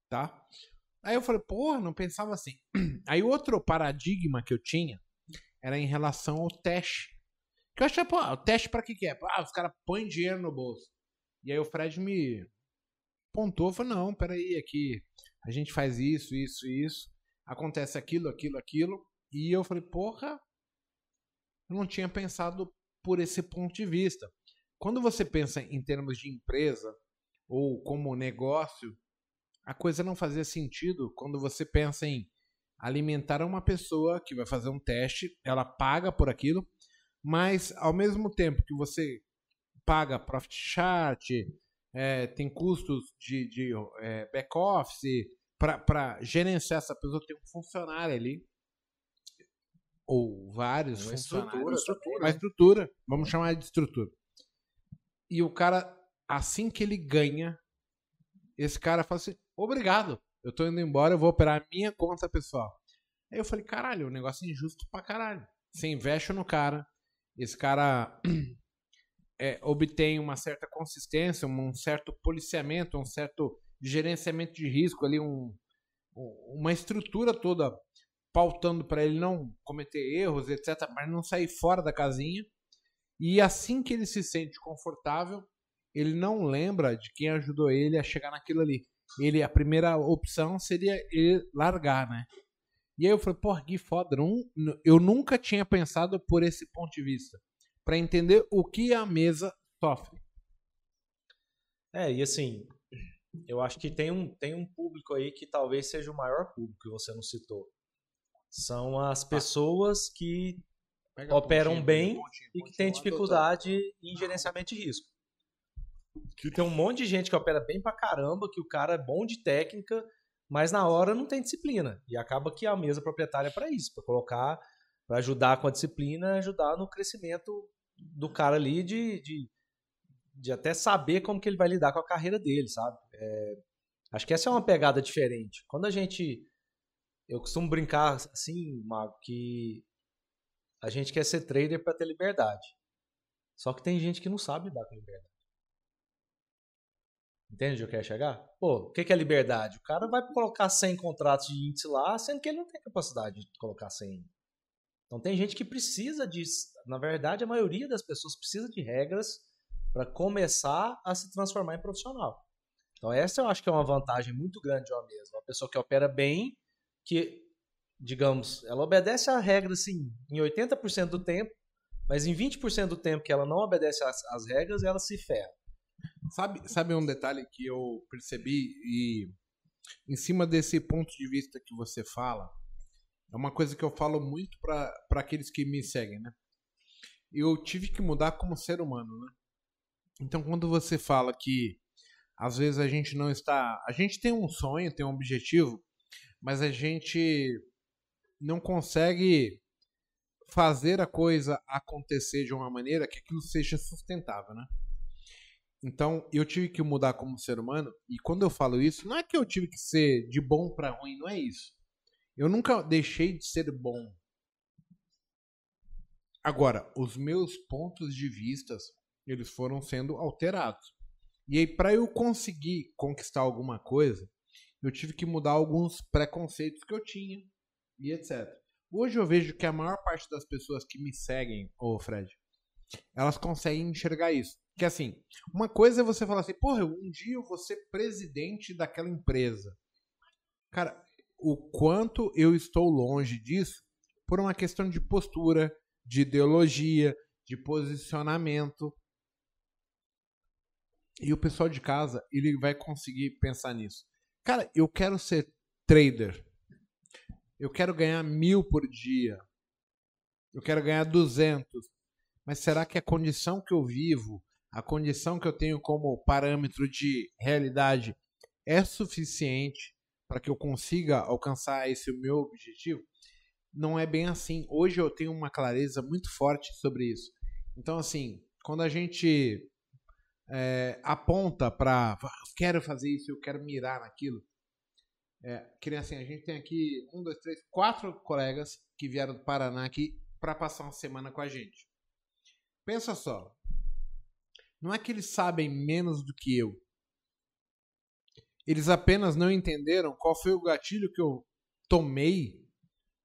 tá? Aí eu falei, porra, não pensava assim. Aí outro paradigma que eu tinha era em relação ao teste. Que eu achei, pô, o teste pra que que é? Ah, os caras põem dinheiro no bolso. E aí o Fred me pontou, falou, não, peraí, aqui a gente faz isso, isso, isso. Acontece aquilo, aquilo, aquilo. E eu falei, porra, eu não tinha pensado por esse ponto de vista. Quando você pensa em termos de empresa ou como negócio, a coisa não fazia sentido quando você pensa em alimentar uma pessoa que vai fazer um teste, ela paga por aquilo, mas ao mesmo tempo que você paga profit chart, é, tem custos de, de é, back-office, para gerenciar essa pessoa, tem um funcionário ali, ou vários Uma funcionários. estrutura, estrutura, Uma estrutura, vamos chamar de estrutura. E o cara, assim que ele ganha, esse cara fala assim: obrigado, eu tô indo embora, eu vou operar a minha conta pessoal. Aí eu falei: caralho, o negócio é injusto pra caralho. Você investe no cara, esse cara é, obtém uma certa consistência, um certo policiamento, um certo gerenciamento de risco ali, um, uma estrutura toda pautando para ele não cometer erros, etc, mas não sair fora da casinha. E assim que ele se sente confortável, ele não lembra de quem ajudou ele a chegar naquilo ali. Ele a primeira opção seria ele largar, né? E aí eu falei, porra, que foda. Não, eu nunca tinha pensado por esse ponto de vista. para entender o que a mesa sofre. É, e assim, eu acho que tem um, tem um público aí que talvez seja o maior público que você não citou. São as pessoas que Pega operam bem e que têm dificuldade em gerenciamento de risco. Que tem um monte de gente que opera bem pra caramba, que o cara é bom de técnica, mas na hora não tem disciplina. E acaba que a mesa proprietária é para isso, para colocar, para ajudar com a disciplina, ajudar no crescimento do cara ali de, de, de, até saber como que ele vai lidar com a carreira dele, sabe? É, acho que essa é uma pegada diferente. Quando a gente. Eu costumo brincar assim, Mago, que a gente quer ser trader para ter liberdade. Só que tem gente que não sabe lidar com liberdade. Entende onde eu quero chegar? Pô, o que é liberdade? O cara vai colocar 100 contratos de índice lá, sendo que ele não tem capacidade de colocar 100. Então tem gente que precisa disso. Na verdade, a maioria das pessoas precisa de regras para começar a se transformar em profissional. Então essa eu acho que é uma vantagem muito grande de uma mesa. Uma pessoa que opera bem, que, digamos, ela obedece a regra assim, em 80% do tempo, mas em 20% do tempo que ela não obedece às regras, ela se ferra. Sabe, sabe um detalhe que eu percebi e em cima desse ponto de vista que você fala, é uma coisa que eu falo muito para aqueles que me seguem, né? Eu tive que mudar como ser humano, né? Então, quando você fala que às vezes a gente não está. A gente tem um sonho, tem um objetivo, mas a gente não consegue fazer a coisa acontecer de uma maneira que aquilo seja sustentável, né? Então, eu tive que mudar como ser humano, e quando eu falo isso, não é que eu tive que ser de bom para ruim, não é isso. Eu nunca deixei de ser bom. Agora, os meus pontos de vistas, eles foram sendo alterados. E aí, para eu conseguir conquistar alguma coisa, eu tive que mudar alguns preconceitos que eu tinha e etc. Hoje eu vejo que a maior parte das pessoas que me seguem, ô Fred, elas conseguem enxergar isso. Que assim, uma coisa é você falar assim, porra, um dia eu vou ser presidente daquela empresa. Cara, o quanto eu estou longe disso por uma questão de postura, de ideologia, de posicionamento. E o pessoal de casa, ele vai conseguir pensar nisso. Cara, eu quero ser trader. Eu quero ganhar mil por dia. Eu quero ganhar 200. Mas será que a condição que eu vivo, a condição que eu tenho como parâmetro de realidade é suficiente para que eu consiga alcançar esse meu objetivo? Não é bem assim. Hoje eu tenho uma clareza muito forte sobre isso. Então, assim, quando a gente é, aponta para quero fazer isso, eu quero mirar naquilo. É, assim, a gente tem aqui um, dois, três, quatro colegas que vieram do Paraná aqui para passar uma semana com a gente. Pensa só. Não é que eles sabem menos do que eu. Eles apenas não entenderam qual foi o gatilho que eu tomei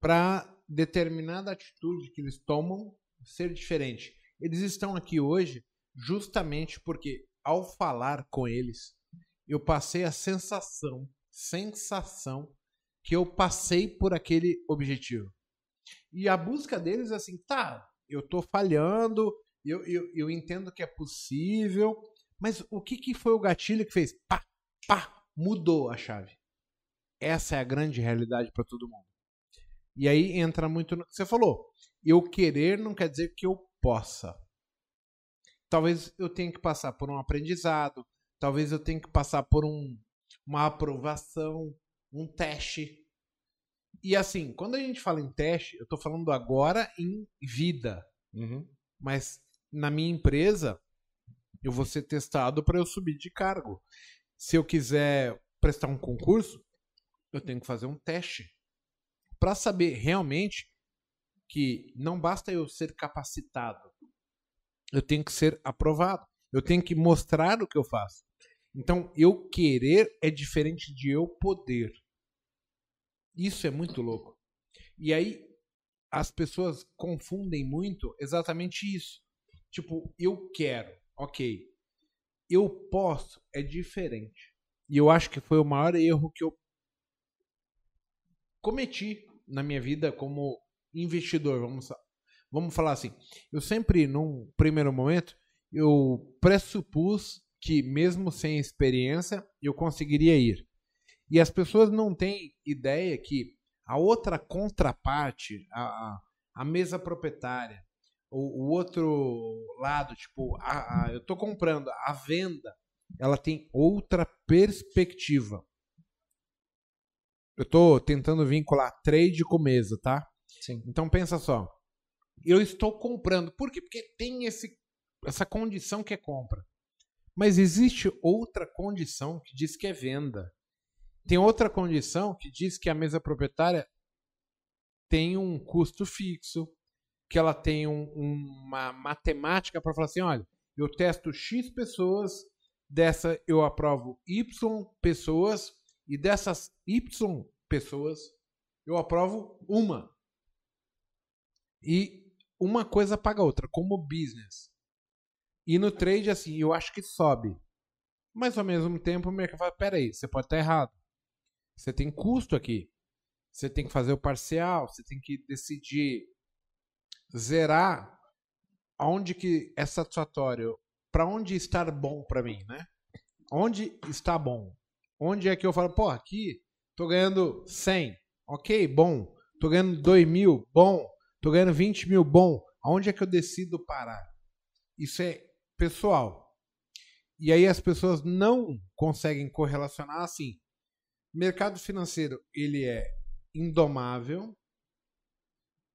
para determinada atitude que eles tomam ser diferente. Eles estão aqui hoje justamente porque ao falar com eles, eu passei a sensação, sensação que eu passei por aquele objetivo. E a busca deles é assim, tá, eu tô falhando, eu, eu, eu entendo que é possível, mas o que, que foi o gatilho que fez pá, pá, mudou a chave? Essa é a grande realidade para todo mundo. E aí entra muito no que você falou. Eu querer não quer dizer que eu possa. Talvez eu tenha que passar por um aprendizado, talvez eu tenha que passar por um, uma aprovação, um teste. E assim, quando a gente fala em teste, eu estou falando agora em vida. Uhum. Mas na minha empresa, eu vou ser testado para eu subir de cargo. Se eu quiser prestar um concurso, eu tenho que fazer um teste para saber realmente que não basta eu ser capacitado. Eu tenho que ser aprovado. Eu tenho que mostrar o que eu faço. Então, eu querer é diferente de eu poder. Isso é muito louco. E aí, as pessoas confundem muito exatamente isso. Tipo, eu quero, ok. Eu posso é diferente. E eu acho que foi o maior erro que eu cometi na minha vida como investidor, vamos, vamos falar assim. Eu sempre, num primeiro momento, eu pressupus que mesmo sem experiência eu conseguiria ir. E as pessoas não têm ideia que a outra contraparte, a, a mesa proprietária, o, o outro lado, tipo, a, a, eu estou comprando, a venda, ela tem outra perspectiva. Eu estou tentando vincular trade com mesa, tá? Sim. Então pensa só. Eu estou comprando. Por quê? Porque tem esse, essa condição que é compra. Mas existe outra condição que diz que é venda. Tem outra condição que diz que a mesa proprietária tem um custo fixo, que ela tem um, uma matemática para falar assim, olha, eu testo X pessoas, dessa eu aprovo Y pessoas, e dessas Y pessoas, eu aprovo uma. E uma coisa paga a outra, como business. E no trade, assim, eu acho que sobe. Mas ao mesmo tempo o mercado fala: peraí, você pode estar errado. Você tem custo aqui. Você tem que fazer o parcial, você tem que decidir zerar aonde que é satisfatório, para onde estar bom para mim, né? Onde está bom? Onde é que eu falo, pô, aqui tô ganhando 100, ok, bom. Tô ganhando 2 mil, bom. Tô ganhando 20 mil, bom. Aonde é que eu decido parar? Isso é pessoal. E aí as pessoas não conseguem correlacionar assim. Mercado financeiro, ele é indomável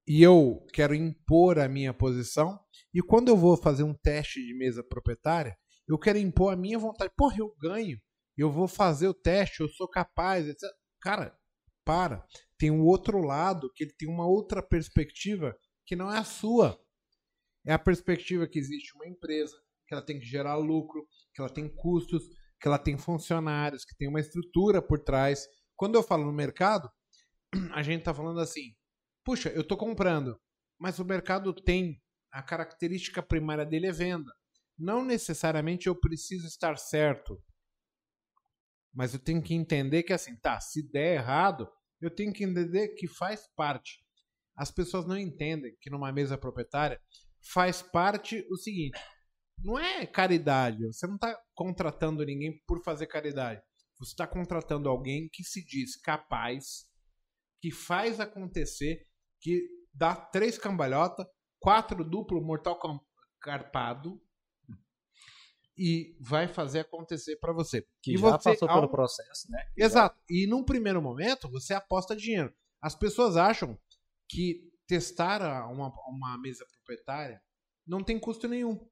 e eu quero impor a minha posição. E quando eu vou fazer um teste de mesa proprietária, eu quero impor a minha vontade. Porra, eu ganho eu vou fazer o teste, eu sou capaz, etc. Cara, para. Tem um outro lado que ele tem uma outra perspectiva que não é a sua. É a perspectiva que existe uma empresa, que ela tem que gerar lucro, que ela tem custos, que ela tem funcionários, que tem uma estrutura por trás. Quando eu falo no mercado, a gente está falando assim: puxa, eu estou comprando, mas o mercado tem a característica primária dele é venda. Não necessariamente eu preciso estar certo. Mas eu tenho que entender que assim, tá, se der errado, eu tenho que entender que faz parte. As pessoas não entendem que numa mesa proprietária faz parte o seguinte: não é caridade. Você não está contratando ninguém por fazer caridade. Você está contratando alguém que se diz capaz, que faz acontecer, que dá três cambalhota, quatro duplo mortal carpado, e vai fazer acontecer para você. Que e já você, passou ao- pelo processo, né? Exato. E num primeiro momento, você aposta dinheiro. As pessoas acham que testar uma, uma mesa proprietária não tem custo nenhum.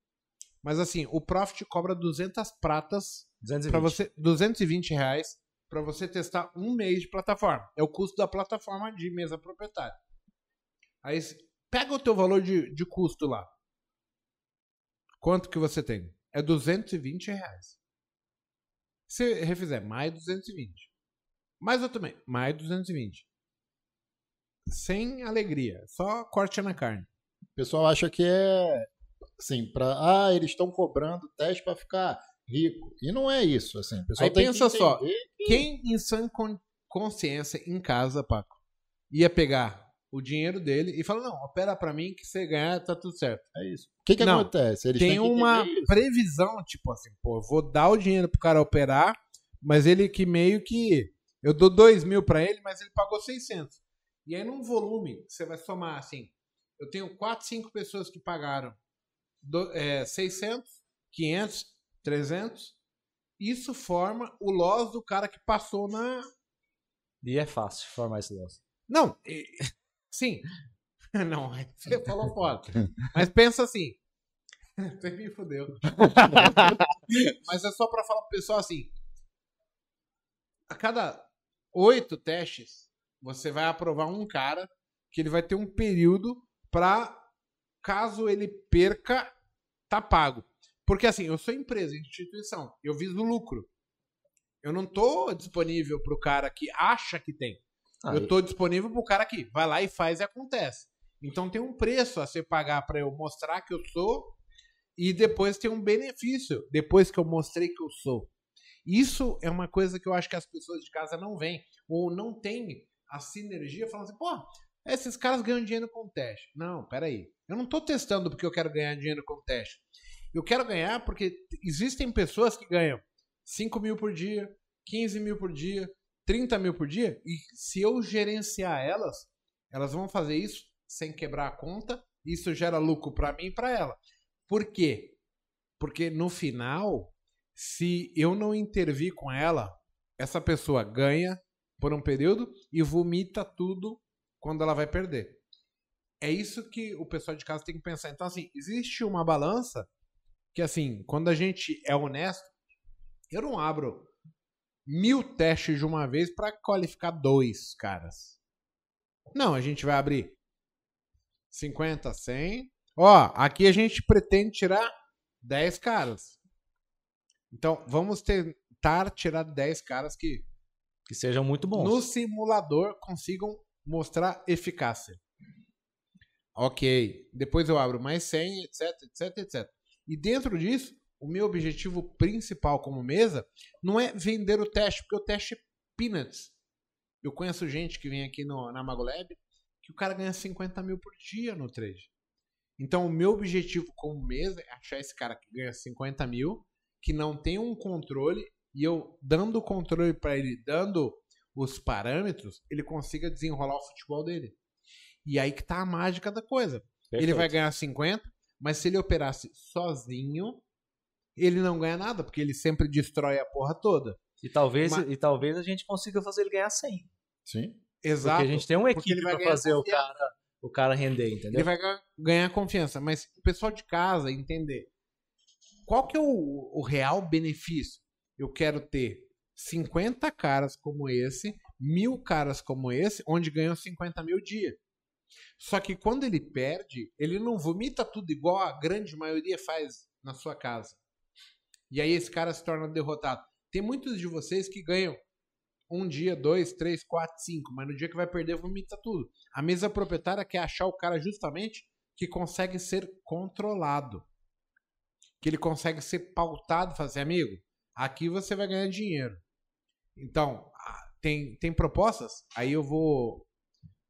Mas assim, o Profit cobra 200 pratas 220. para você, 220 reais para você testar um mês de plataforma. É o custo da plataforma de mesa proprietária. Aí pega o teu valor de, de custo lá. Quanto que você tem? É 220 reais. Se refizer, mais 220. Mais outro mês, mais 220. Sem alegria, só corte na carne. O pessoal acha que é assim, para ah, eles estão cobrando teste para ficar rico. E não é isso, assim. O pessoal Aí tem pensa que só, entender Quem em sã con- consciência em casa, Paco, ia pegar o dinheiro dele e falar: não, opera pra mim que você ganhar, tá tudo certo. É isso. O que, que Não, acontece? Eles Tem uma previsão, tipo assim, pô, eu vou dar o dinheiro pro cara operar, mas ele que meio que. Eu dou 2 mil pra ele, mas ele pagou 600. E aí, num volume, você vai somar assim: eu tenho 4, 5 pessoas que pagaram do, é, 600, 500, 300. Isso forma o loss do cara que passou na, E é fácil formar esse loss. Não, e- sim. Não, você falou foda. Mas pensa assim. Você me fudeu. Mas é só pra falar pro pessoal assim. A cada oito testes, você vai aprovar um cara que ele vai ter um período pra, caso ele perca, tá pago. Porque assim, eu sou empresa, instituição, eu viso lucro. Eu não tô disponível pro cara que acha que tem. Ah, eu tô disponível pro cara que vai lá e faz e acontece. Então tem um preço a você pagar para eu mostrar que eu sou e depois tem um benefício depois que eu mostrei que eu sou. Isso é uma coisa que eu acho que as pessoas de casa não veem ou não têm a sinergia falando assim, pô, esses caras ganham dinheiro com teste. Não, peraí. Eu não tô testando porque eu quero ganhar dinheiro com teste. Eu quero ganhar porque existem pessoas que ganham 5 mil por dia, 15 mil por dia, 30 mil por dia, e se eu gerenciar elas, elas vão fazer isso sem quebrar a conta, isso gera lucro para mim e para ela. Por quê? Porque no final, se eu não intervir com ela, essa pessoa ganha por um período e vomita tudo quando ela vai perder. É isso que o pessoal de casa tem que pensar. Então, assim, existe uma balança que, assim, quando a gente é honesto, eu não abro mil testes de uma vez para qualificar dois caras. Não, a gente vai abrir 50, 100. Ó, aqui a gente pretende tirar 10 caras. Então, vamos tentar tirar 10 caras que Que sejam muito bons. no simulador consigam mostrar eficácia. Ok. Depois eu abro mais 100, etc, etc, etc. E dentro disso, o meu objetivo principal como mesa não é vender o teste, porque o teste é peanuts. Eu conheço gente que vem aqui no, na Magolab que o cara ganha 50 mil por dia no trade. Então, o meu objetivo como mesa é achar esse cara que ganha 50 mil, que não tem um controle, e eu dando o controle para ele, dando os parâmetros, ele consiga desenrolar o futebol dele. E aí que tá a mágica da coisa. Ele vai ganhar 50, mas se ele operasse sozinho, ele não ganha nada, porque ele sempre destrói a porra toda. E talvez, Mas- e talvez a gente consiga fazer ele ganhar 100. Sim. Exato. Porque a gente tem uma porque ele equipe ganhar fazer o cara, o cara render, entendeu? Ele vai ga- ganhar confiança. Mas o pessoal de casa entender qual que é o, o real benefício. Eu quero ter 50 caras como esse, mil caras como esse, onde ganham 50 mil dia. Só que quando ele perde, ele não vomita tudo igual a grande maioria faz na sua casa. E aí esse cara se torna derrotado. Tem muitos de vocês que ganham um dia, dois, três, quatro, cinco, mas no dia que vai perder, vomita tudo. A mesa proprietária quer achar o cara justamente que consegue ser controlado. Que ele consegue ser pautado, fazer amigo. Aqui você vai ganhar dinheiro. Então, tem, tem propostas, aí eu vou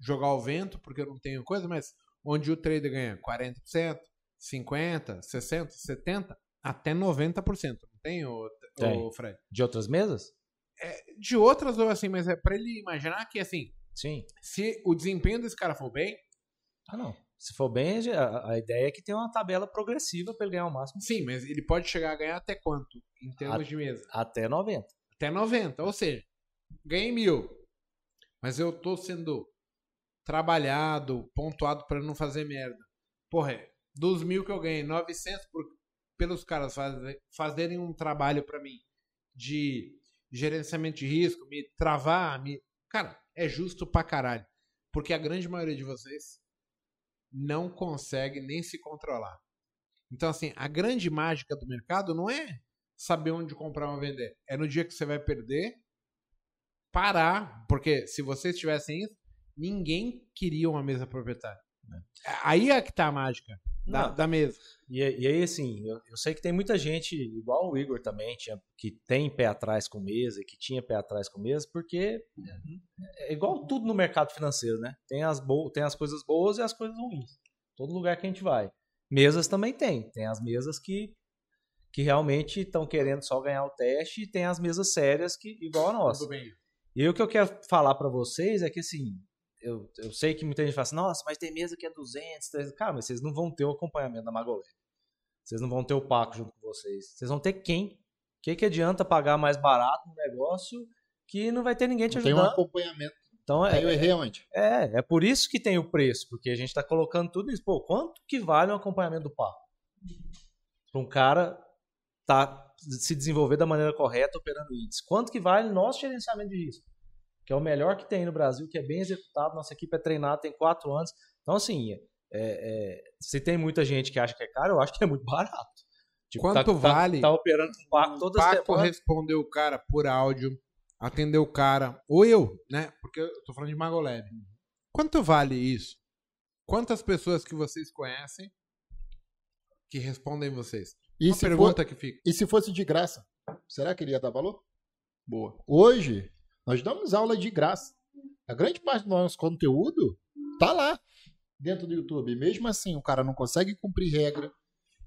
jogar ao vento, porque eu não tenho coisa, mas onde o trader ganha 40%, 50%, 60%, 70%, até 90%. Não tem, o, Tem. Fred? De outras mesas? De outras ou assim, mas é pra ele imaginar que assim, Sim. se o desempenho desse cara for bem, Ah, não. Se for bem, a, a ideia é que tem uma tabela progressiva pra ele ganhar o máximo sim, mas ele pode chegar a ganhar até quanto em termos A- de mesa? até 90. Até 90. Ou seja, ganhei mil. Mas eu tô sendo trabalhado, pontuado pra não fazer merda. Porra, é, dos mil que eu ganhei, 900 por, pelos caras faze- fazerem um trabalho pra mim de gerenciamento de risco, me travar, me. Cara, é justo pra caralho. Porque a grande maioria de vocês não consegue nem se controlar. Então, assim, a grande mágica do mercado não é saber onde comprar ou vender. É no dia que você vai perder, parar. Porque se vocês tivessem isso, ninguém queria uma mesa proprietária. Aí é que tá a mágica da, da mesa. E, e aí, assim, eu, eu sei que tem muita gente, igual o Igor também, tinha, que tem pé atrás com mesa, e que tinha pé atrás com mesa, porque é igual tudo no mercado financeiro, né? Tem as, bo tem as coisas boas e as coisas ruins. Todo lugar que a gente vai. Mesas também tem. Tem as mesas que, que realmente estão querendo só ganhar o teste, e tem as mesas sérias que igual a nossa. Tudo bem. E o que eu quero falar pra vocês é que assim, eu, eu sei que muita gente fala assim, nossa, mas tem mesa que é 200, 300. Cara, mas vocês não vão ter o acompanhamento da Magolé. Vocês não vão ter o Paco junto com vocês. Vocês vão ter quem? O que, que adianta pagar mais barato no negócio que não vai ter ninguém te Não tem um ajudando? acompanhamento. Então é, Aí eu errei onde? é, é por isso que tem o preço, porque a gente tá colocando tudo isso. Pô, quanto que vale um acompanhamento do Paco? Pra um cara tá se desenvolver da maneira correta, operando índice. Quanto que vale nosso gerenciamento de risco? Que é o melhor que tem no Brasil, que é bem executado, nossa equipe é treinada, tem quatro anos. Então, assim, é, é, se tem muita gente que acha que é caro, eu acho que é muito barato. Tipo, Quanto tá, vale? Tá, tá operando um Paco toda Paco semana. respondeu o cara por áudio, atendeu o cara, ou eu, né? Porque eu tô falando de Magolab. Quanto vale isso? Quantas pessoas que vocês conhecem que respondem vocês? E Uma se, for- pergunta que fica. e se fosse de graça? Será que ele ia dar valor? Boa. Hoje, nós damos aula de graça. A grande parte do nosso conteúdo tá lá, dentro do YouTube. Mesmo assim, o cara não consegue cumprir regra,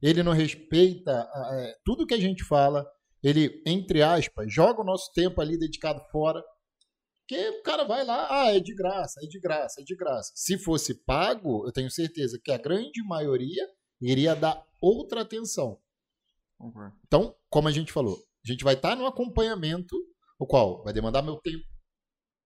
ele não respeita é, tudo que a gente fala, ele, entre aspas, joga o nosso tempo ali dedicado fora. Porque o cara vai lá, ah, é de graça, é de graça, é de graça. Se fosse pago, eu tenho certeza que a grande maioria iria dar outra atenção. Concordo. Então, como a gente falou, a gente vai estar no acompanhamento, o qual vai demandar meu tempo,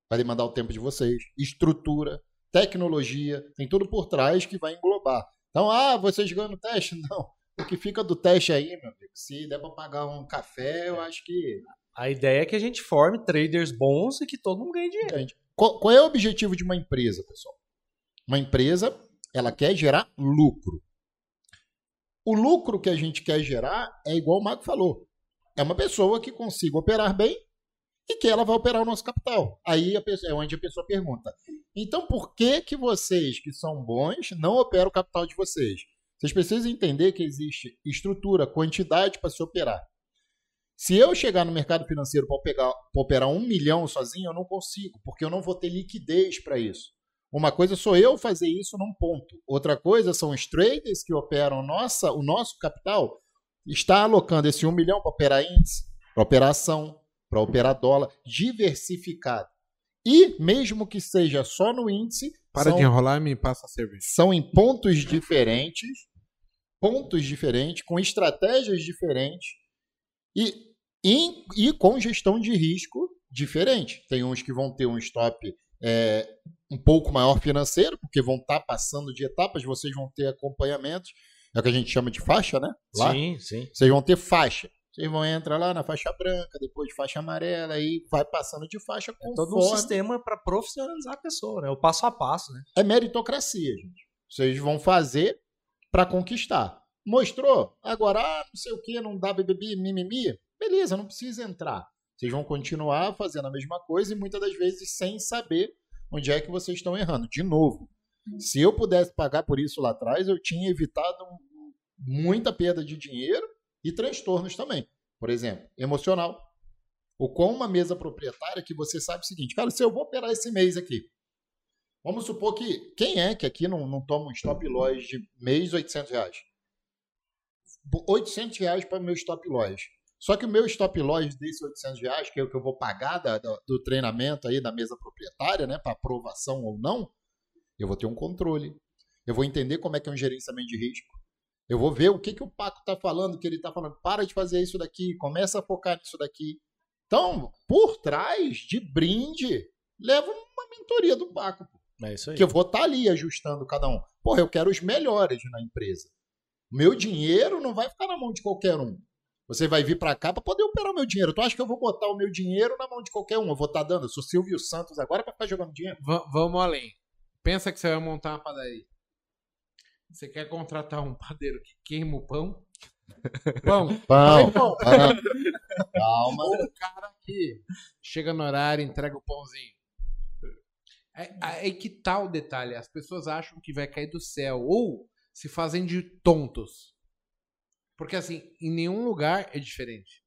vai demandar o tempo de vocês, estrutura, tecnologia, tem tudo por trás que vai englobar. Então, ah, vocês ganham no teste? Não. O que fica do teste aí, meu amigo, se der para pagar um café, eu acho que. A ideia é que a gente forme traders bons e que todo mundo ganhe dinheiro. Entende? Qual, qual é o objetivo de uma empresa, pessoal? Uma empresa, ela quer gerar lucro. O lucro que a gente quer gerar é igual o Marco falou. É uma pessoa que consiga operar bem e que ela vai operar o nosso capital. Aí pessoa- é onde a pessoa pergunta: então por que que vocês que são bons não operam o capital de vocês? Vocês precisam entender que existe estrutura, quantidade para se operar. Se eu chegar no mercado financeiro para operar um milhão sozinho, eu não consigo, porque eu não vou ter liquidez para isso. Uma coisa sou eu fazer isso num ponto. Outra coisa são os traders que operam nossa, o nosso capital, está alocando esse um milhão para operar índice, para operar ação, para operar dólar, diversificado. E mesmo que seja só no índice, Para são, de enrolar e me passa a cerveja. são em pontos diferentes, pontos diferentes, com estratégias diferentes e, e, e com gestão de risco diferente. Tem uns que vão ter um stop é, um pouco maior financeiro, porque vão estar passando de etapas, vocês vão ter acompanhamentos, é o que a gente chama de faixa, né? Lá, Sim, sim. vocês vão ter faixa. Vocês vão entrar lá na faixa branca, depois faixa amarela, aí vai passando de faixa É conforme... todo um sistema para profissionalizar a pessoa, né? O passo a passo, né? é meritocracia, gente. Vocês vão fazer para conquistar. Mostrou? Agora, ah, não sei o que, não dá BBB, mimimi. Beleza, não precisa entrar. Vocês vão continuar fazendo a mesma coisa e muitas das vezes sem saber onde é que vocês estão errando. De novo, se eu pudesse pagar por isso lá atrás, eu tinha evitado muita perda de dinheiro e transtornos também. Por exemplo, emocional. Ou com uma mesa proprietária que você sabe o seguinte, cara, se eu vou operar esse mês aqui, Vamos supor que. Quem é que aqui não, não toma um stop loss de mês 800 reais? 800 reais para o meu stop loss. Só que o meu stop loss desses 800 reais, que é o que eu vou pagar da- do treinamento aí da mesa proprietária, né, para aprovação ou não, eu vou ter um controle. Eu vou entender como é que é um gerenciamento de risco. Eu vou ver o que, que o Paco está falando, que ele está falando, para de fazer isso daqui, começa a focar nisso daqui. Então, por trás de brinde, leva uma mentoria do Paco. É isso aí. Que eu vou estar ali ajustando cada um. Porra, eu quero os melhores na empresa. Meu dinheiro não vai ficar na mão de qualquer um. Você vai vir para cá para poder operar o meu dinheiro. Tu acha que eu vou botar o meu dinheiro na mão de qualquer um? Eu vou estar dando. Eu sou Silvio Santos agora para ficar jogando dinheiro. Va- vamos além. Pensa que você vai montar uma padaria. Você quer contratar um padeiro que queima o pão? Pão. Pão. Pão. Calma. Ou o cara que chega no horário e entrega o pãozinho. É, aí que tá o detalhe. As pessoas acham que vai cair do céu. Ou se fazem de tontos. Porque assim, em nenhum lugar é diferente.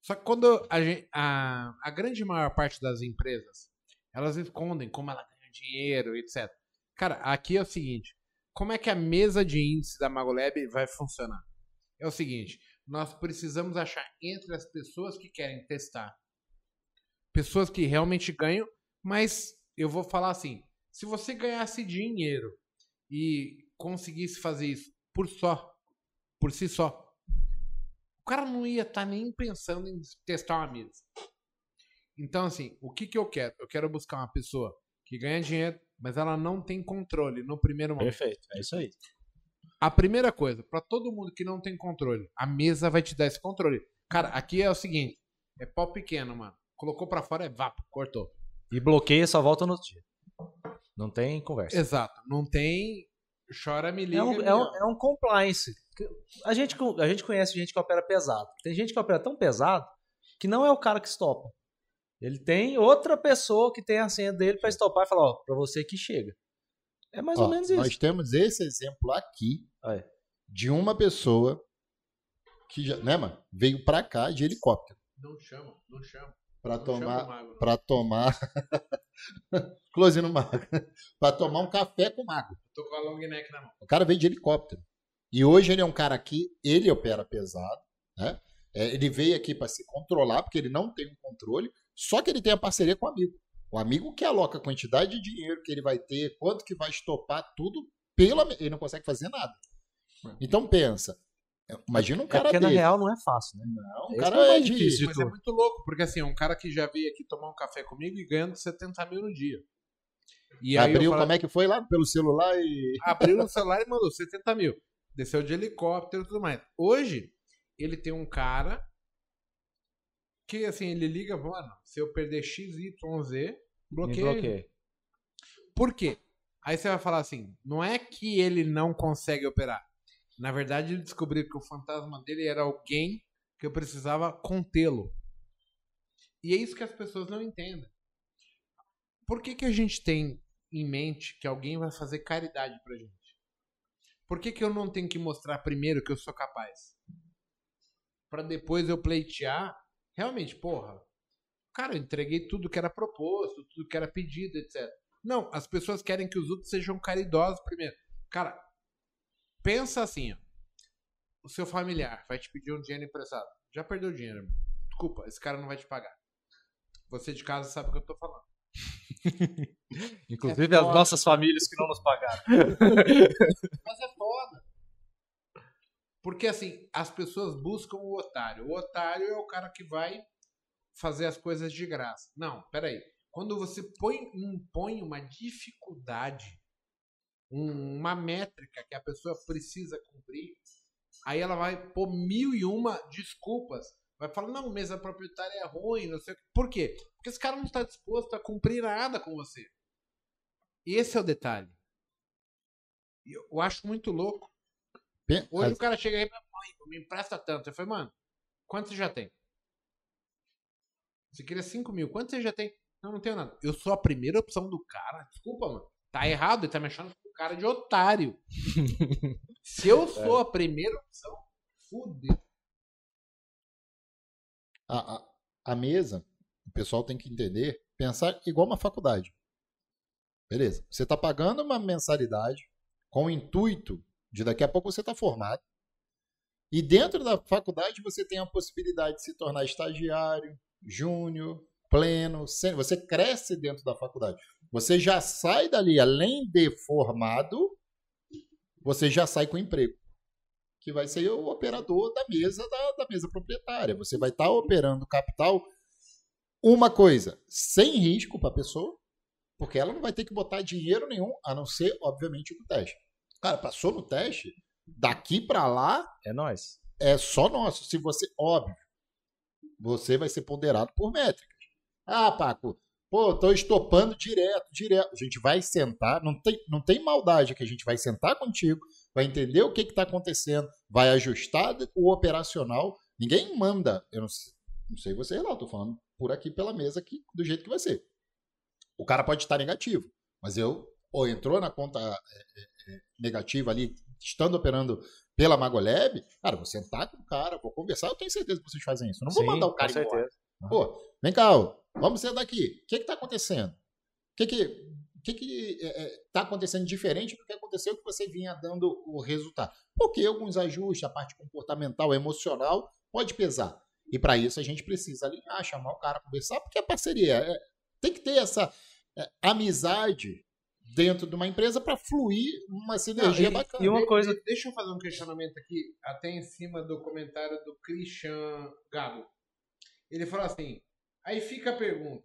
Só que quando a, a, a grande maior parte das empresas, elas escondem como ela ganha dinheiro, etc. Cara, aqui é o seguinte. Como é que a mesa de índice da Magolab vai funcionar? É o seguinte, nós precisamos achar entre as pessoas que querem testar, pessoas que realmente ganham, mas eu vou falar assim, se você ganhasse dinheiro e conseguisse fazer isso por só, por si só, o cara não ia estar nem pensando em testar uma mesa. Então, assim, o que, que eu quero? Eu quero buscar uma pessoa que ganha dinheiro, mas ela não tem controle no primeiro momento. Perfeito. É isso aí. A primeira coisa, pra todo mundo que não tem controle, a mesa vai te dar esse controle. Cara, aqui é o seguinte, é pau pequeno, mano. Colocou pra fora é vapo, cortou. E bloqueia só volta no outro dia. Não tem conversa. Exato, não tem Chora, me liga. É um, é, um, é um compliance. A gente, a gente conhece gente que opera pesado. Tem gente que opera tão pesado que não é o cara que estopa. Ele tem outra pessoa que tem a senha dele pra estopar e falar, ó, pra você que chega. É mais ou Ó, menos isso. Nós temos esse exemplo aqui Aí. de uma pessoa que já, né, mano, veio pra cá de helicóptero Não chama, não chama. o tomar para tomar close no mago, para tomar um café com o mago. Tô com a long neck na mão. O cara veio de helicóptero. E hoje ele é um cara que ele opera pesado, né? É, ele veio aqui para se controlar, porque ele não tem um controle, só que ele tem a parceria com o amigo. O amigo que aloca a quantidade de dinheiro que ele vai ter, quanto que vai estopar, tudo, pela, ele não consegue fazer nada. Então pensa, imagina um É cara porque na desse. real não é fácil, né? Não, um Esse cara é o é difícil. de Mas é muito louco, porque assim, é um cara que já veio aqui tomar um café comigo e ganhando 70 mil no dia. E Abriu, como é que foi lá pelo celular e... abriu no celular e mandou 70 mil. Desceu de helicóptero e tudo mais. Hoje, ele tem um cara que, assim, ele liga, mano, se eu perder XYZ, Me bloqueia. ele. bloqueia. Por quê? Aí você vai falar assim, não é que ele não consegue operar. Na verdade, ele descobriu que o fantasma dele era alguém que eu precisava contê-lo. E é isso que as pessoas não entendem. Por que, que a gente tem em mente que alguém vai fazer caridade pra gente? Por que, que eu não tenho que mostrar primeiro que eu sou capaz? Pra depois eu pleitear. Realmente, porra. Cara, eu entreguei tudo que era proposto, tudo que era pedido, etc. Não, as pessoas querem que os outros sejam caridosos primeiro. Cara, pensa assim, ó. O seu familiar vai te pedir um dinheiro emprestado. Já perdeu o dinheiro. irmão. Desculpa, esse cara não vai te pagar. Você de casa sabe o que eu tô falando. Inclusive É as nossas famílias que não nos pagaram. Mas é foda. Porque assim, as pessoas buscam o otário. O otário é o cara que vai fazer as coisas de graça. Não, peraí. Quando você põe, impõe uma dificuldade, um- uma métrica que a pessoa precisa cumprir, aí ela vai pôr mil e uma desculpas. Vai falar, não, mesa proprietária é ruim, não sei o quê. Por quê? Porque esse cara não está disposto a cumprir nada com você. Esse é o detalhe. Eu acho muito louco. Hoje as- o cara chega aí e fala, "Mãe, me empresta tanto. Eu falei, mano, quanto você já tem? Você queria 5 mil, quanto você já tem? Não, não tenho nada. Eu sou a primeira opção do cara. Desculpa, mano. Tá errado, ele tá me achando um cara de otário. Se eu sou a primeira opção, fudeu. a, a, a mesa, o pessoal tem que entender, pensar igual uma faculdade. Beleza. Você está pagando uma mensalidade com o intuito de daqui a pouco você estar formado. E dentro da faculdade você tem a possibilidade de se tornar estagiário, júnior, pleno, sênior. você cresce dentro da faculdade. Você já sai dali, além de formado, você já sai com emprego que vai ser o operador da mesa da, da mesa proprietária. Você vai estar operando capital uma coisa sem risco para a pessoa, porque ela não vai ter que botar dinheiro nenhum, a não ser, obviamente, no teste. Cara, passou no teste, daqui para lá É nóis. é só nosso. Se você, óbvio, você vai ser ponderado por métricas. Ah, Paco, pô, tô estopando direto, direto. A gente vai sentar, não tem, não tem maldade que a gente vai sentar contigo, vai entender o que está acontecendo, vai ajustar o operacional. Ninguém manda, eu não sei, não sei você lá, tô falando por aqui pela mesa aqui, do jeito que vai ser. O cara pode estar negativo, mas eu, ou entrou na conta é, é, é, negativa ali, estando operando pela Magolab, cara, vou sentar com o cara, vou conversar, eu tenho certeza que vocês fazem isso. Eu não vou Sim, mandar o cara com embora. Pô, vem cá, ó, vamos sentar aqui. O que está acontecendo? O que que, o que, que está acontecendo diferente do que aconteceu que você vinha dando o resultado? Porque alguns ajustes, a parte comportamental, emocional, pode pesar. E para isso a gente precisa alinhar, chamar o cara, conversar, porque é parceria. É, tem que ter essa é, amizade dentro de uma empresa para fluir uma sinergia e- bacana. e uma coisa- de- Deixa eu fazer um questionamento aqui, até em cima do comentário do Christian Gabo. Ele falou assim: aí fica a pergunta: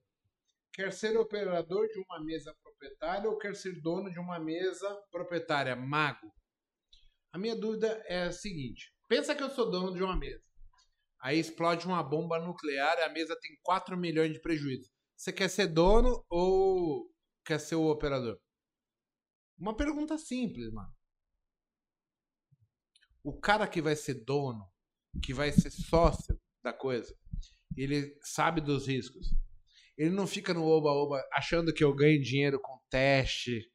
quer ser operador de uma mesa proprietária ou quer ser dono de uma mesa proprietária? Mago. A minha dúvida é a seguinte: pensa que eu sou dono de uma mesa. Aí explode uma bomba nuclear e a mesa tem 4 milhões de prejuízo. Você quer ser dono ou quer ser o operador? Uma pergunta simples, mano. O cara que vai ser dono, que vai ser sócio da coisa, ele sabe dos riscos. Ele não fica no oba-oba achando que eu ganho dinheiro com teste,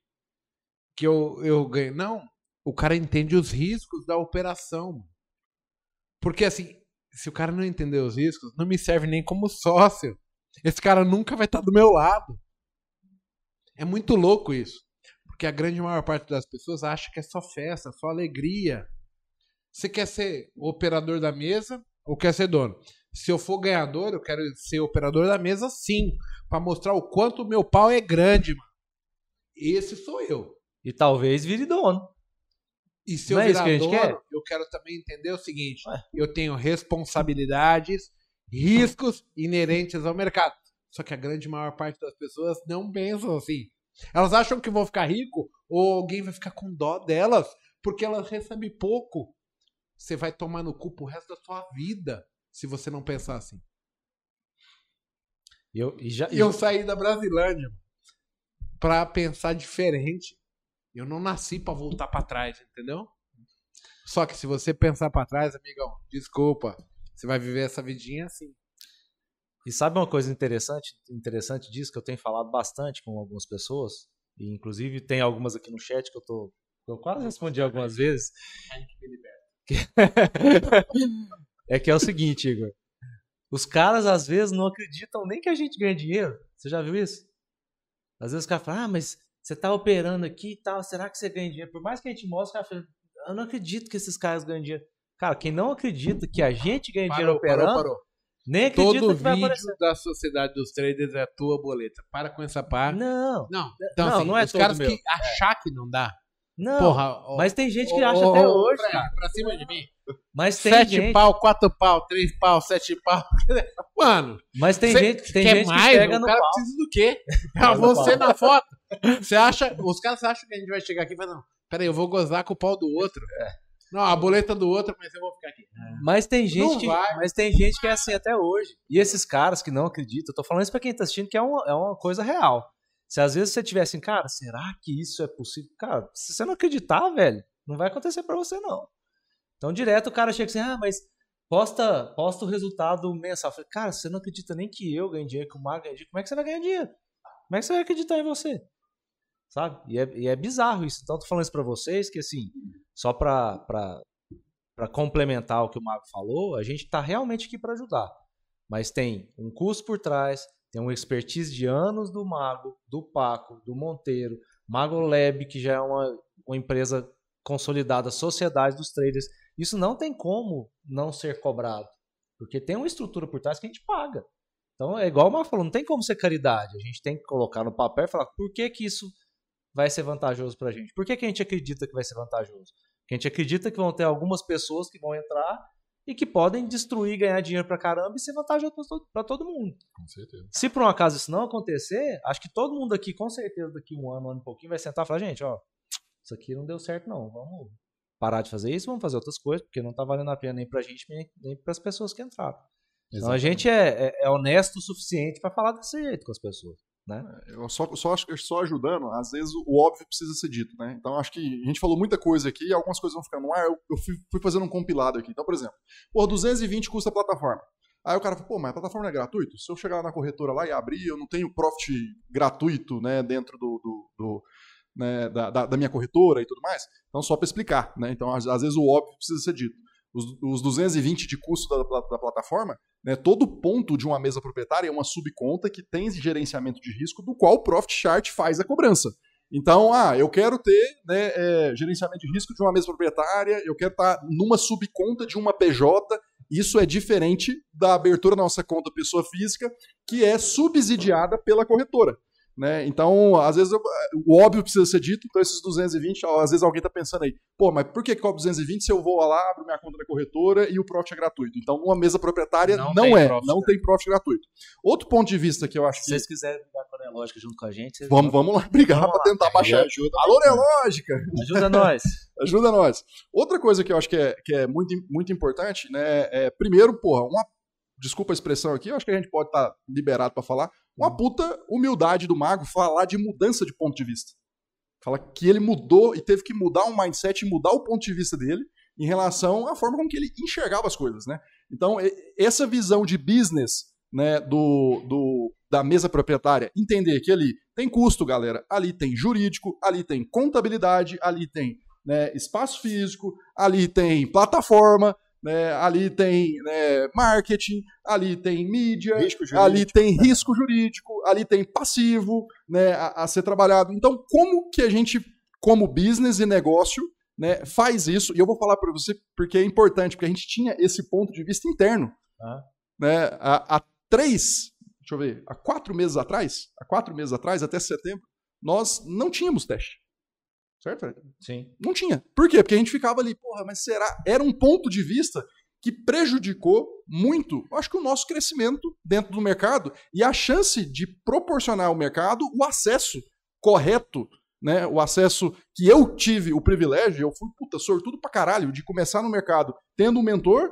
que eu, eu ganho. Não. O cara entende os riscos da operação. Porque assim, se o cara não entender os riscos, não me serve nem como sócio. Esse cara nunca vai estar do meu lado. É muito louco isso. Porque a grande maior parte das pessoas acha que é só festa, só alegria. Você quer ser operador da mesa ou quer ser dono? Se eu for ganhador, eu quero ser operador da mesa, sim. para mostrar o quanto o meu pau é grande, mano. Esse sou eu. E talvez vire dono. E se eu é virar a gente dono, quer? eu quero também entender o seguinte: Ué. eu tenho responsabilidades, riscos inerentes ao mercado. Só que a grande maior parte das pessoas não pensam assim. Elas acham que vão ficar rico ou alguém vai ficar com dó delas porque elas recebem pouco. Você vai tomar no cu pro resto da sua vida se você não pensar assim. Eu, e já, E eu saí da Brasilândia pra pensar diferente. Eu não nasci pra voltar pra trás, entendeu? Só que se você pensar pra trás, amigão, desculpa, você vai viver essa vidinha assim. E sabe uma coisa interessante, interessante disso que eu tenho falado bastante com algumas pessoas, e inclusive tem algumas aqui no chat que eu tô eu quase respondi algumas vezes. é que é o seguinte, Igor. Os caras às vezes não acreditam nem que a gente ganha dinheiro. Você já viu isso? Às vezes o cara fala: "Ah, mas você tá operando aqui e tal, será que você ganha dinheiro?" Por mais que a gente mostre, o cara fala: "Eu não acredito que esses caras ganham dinheiro." Cara, quem não acredita que a gente ganha dinheiro Parou, parou, operando, parou. Nem acredita Todo que vai vídeo aparecer. da sociedade dos traders é tua boleta. Para com essa parte. Não, Não, então, Não, assim, não é os caras meu. que achar que não dá. não. Porra, ó, mas tem gente que ó, acha ó, até hoje, pra, cara. pra cima de mim. Mas tem Sete gente, pau, quatro pau, três pau, sete pau. Mano, mas tem gente, tem gente mais? que pega no cara pau. precisa do quê? Ah, no você na foto. Você acha, os caras acham que a gente vai chegar aqui e falar, não, peraí, eu vou gozar com o pau do outro. É. Não, a boleta do outro, mas eu vou ficar aqui. Mas tem gente Não que, vai. mas tem gente que é assim até hoje. E esses caras que não acreditam, eu tô falando isso pra quem tá assistindo que é uma, é uma coisa real. Se às vezes você tiver assim, cara, será que isso é possível? Cara, se você não acreditar, velho, não vai acontecer pra você não. Então direto o cara chega assim, ah, mas posta, posta o resultado mensal. Eu falei, cara, você não acredita nem que eu ganho dinheiro, que o Mago ganha dinheiro, como é que você vai ganhar dinheiro? Como é que você vai acreditar em você? Sabe? E é, e é bizarro isso. Então, eu tô falando isso pra vocês, que assim, só pra complementar o que o Mago falou, a gente tá realmente aqui pra ajudar. Mas tem um custo por trás, tem uma expertise de anos do Mago, do Paco, do Monteiro, Mago Lab, que já é uma, uma empresa consolidada, sociedade dos traders. Isso não tem como não ser cobrado. Porque tem uma estrutura por trás que a gente paga. Então é igual o Mago falou, não tem como ser caridade. A gente tem que colocar no papel e falar por que, que isso vai ser vantajoso pra gente. Por que, que a gente acredita que vai ser vantajoso? A gente acredita que vão ter algumas pessoas que vão entrar e que podem destruir, ganhar dinheiro pra caramba e ser vantajoso pra todo, mundo. Com certeza. Se por um acaso isso não acontecer, acho que todo mundo aqui, com certeza, daqui um ano, um ano e pouquinho, vai sentar e falar, gente, ó, isso aqui não deu certo não, vamos parar de fazer isso, vamos fazer outras coisas, porque não tá valendo a pena nem pra gente, nem, nem pras pessoas que entraram. Então a gente é, é- é honesto o suficiente pra falar desse jeito com as pessoas, né? Eu só, só só ajudando, às vezes o óbvio precisa ser dito, né? Então acho que a gente falou muita coisa aqui, algumas coisas vão ficar no ar, eu, eu fui, fui fazendo um compilado aqui. Então, por exemplo, pô, 220 custa a plataforma. Aí o cara fala, pô, mas a plataforma é gratuita? Se eu chegar lá na corretora lá e abrir, eu não tenho profit gratuito, né, dentro do, do- do, né, da, da- da minha corretora e tudo mais? Então, só para explicar, né? Então, às, às vezes o óbvio precisa ser dito. Os, os 220 de custo da, da- plataforma, né, todo ponto de uma mesa proprietária é uma subconta que tem gerenciamento de risco, do qual o Profit Chart faz a cobrança. Então, ah, eu quero ter né, é, gerenciamento de risco de uma mesa proprietária, eu quero estar numa subconta de uma PJ. Isso é diferente da abertura da nossa conta pessoa física, que é subsidiada pela corretora. Né? Então, às vezes, o óbvio precisa ser dito, então esses 220, ó, às vezes alguém está pensando aí, pô, mas por que cobra 220 se eu vou lá, abro minha conta da corretora e o profit é gratuito? Então, numa mesa proprietária, Não não, é, profit não tem profit gratuito. Outro ponto de vista que eu acho Se que... vocês quiserem brigar com a Neológica junto com a gente, vocês Vamos, vamos lá brigar para tentar baixar. ajuda. Alô, Neológica! ajuda nós. Ajuda nós. Outra coisa que eu acho que é, que é muito, muito importante, né? É, primeiro, porra, uma. Desculpa a expressão aqui, eu acho que a gente pode estar liberado para falar. Uma puta humildade do mago falar de mudança de ponto de vista. Fala que ele mudou e teve que mudar o mindset, mudar o ponto de vista dele, em relação à forma como que ele enxergava as coisas, né? Então, essa visão de business né, do, do, da mesa proprietária, entender que ali tem custo, galera, ali tem jurídico, ali tem contabilidade, ali tem né, espaço físico, ali tem plataforma, né, ali tem né, marketing, ali tem mídia, ali tem risco jurídico, ali tem passivo né, a, a, ser trabalhado. Então, como que a gente, como business e negócio, né, faz isso? E eu vou falar para você porque é importante, porque a gente tinha esse ponto de vista interno. Ah. Né, há, há três, deixa eu ver, há quatro meses atrás, há quatro meses atrás, até setembro, nós não tínhamos teste. Certo? Sim. Não tinha. Por quê? Porque a gente ficava ali, porra, mas será? Era um ponto de vista que prejudicou muito, acho que o nosso crescimento dentro do mercado e a chance de proporcionar ao mercado o acesso correto, né? O acesso que eu tive o privilégio, eu fui puta sortudo pra caralho de começar no mercado tendo um mentor,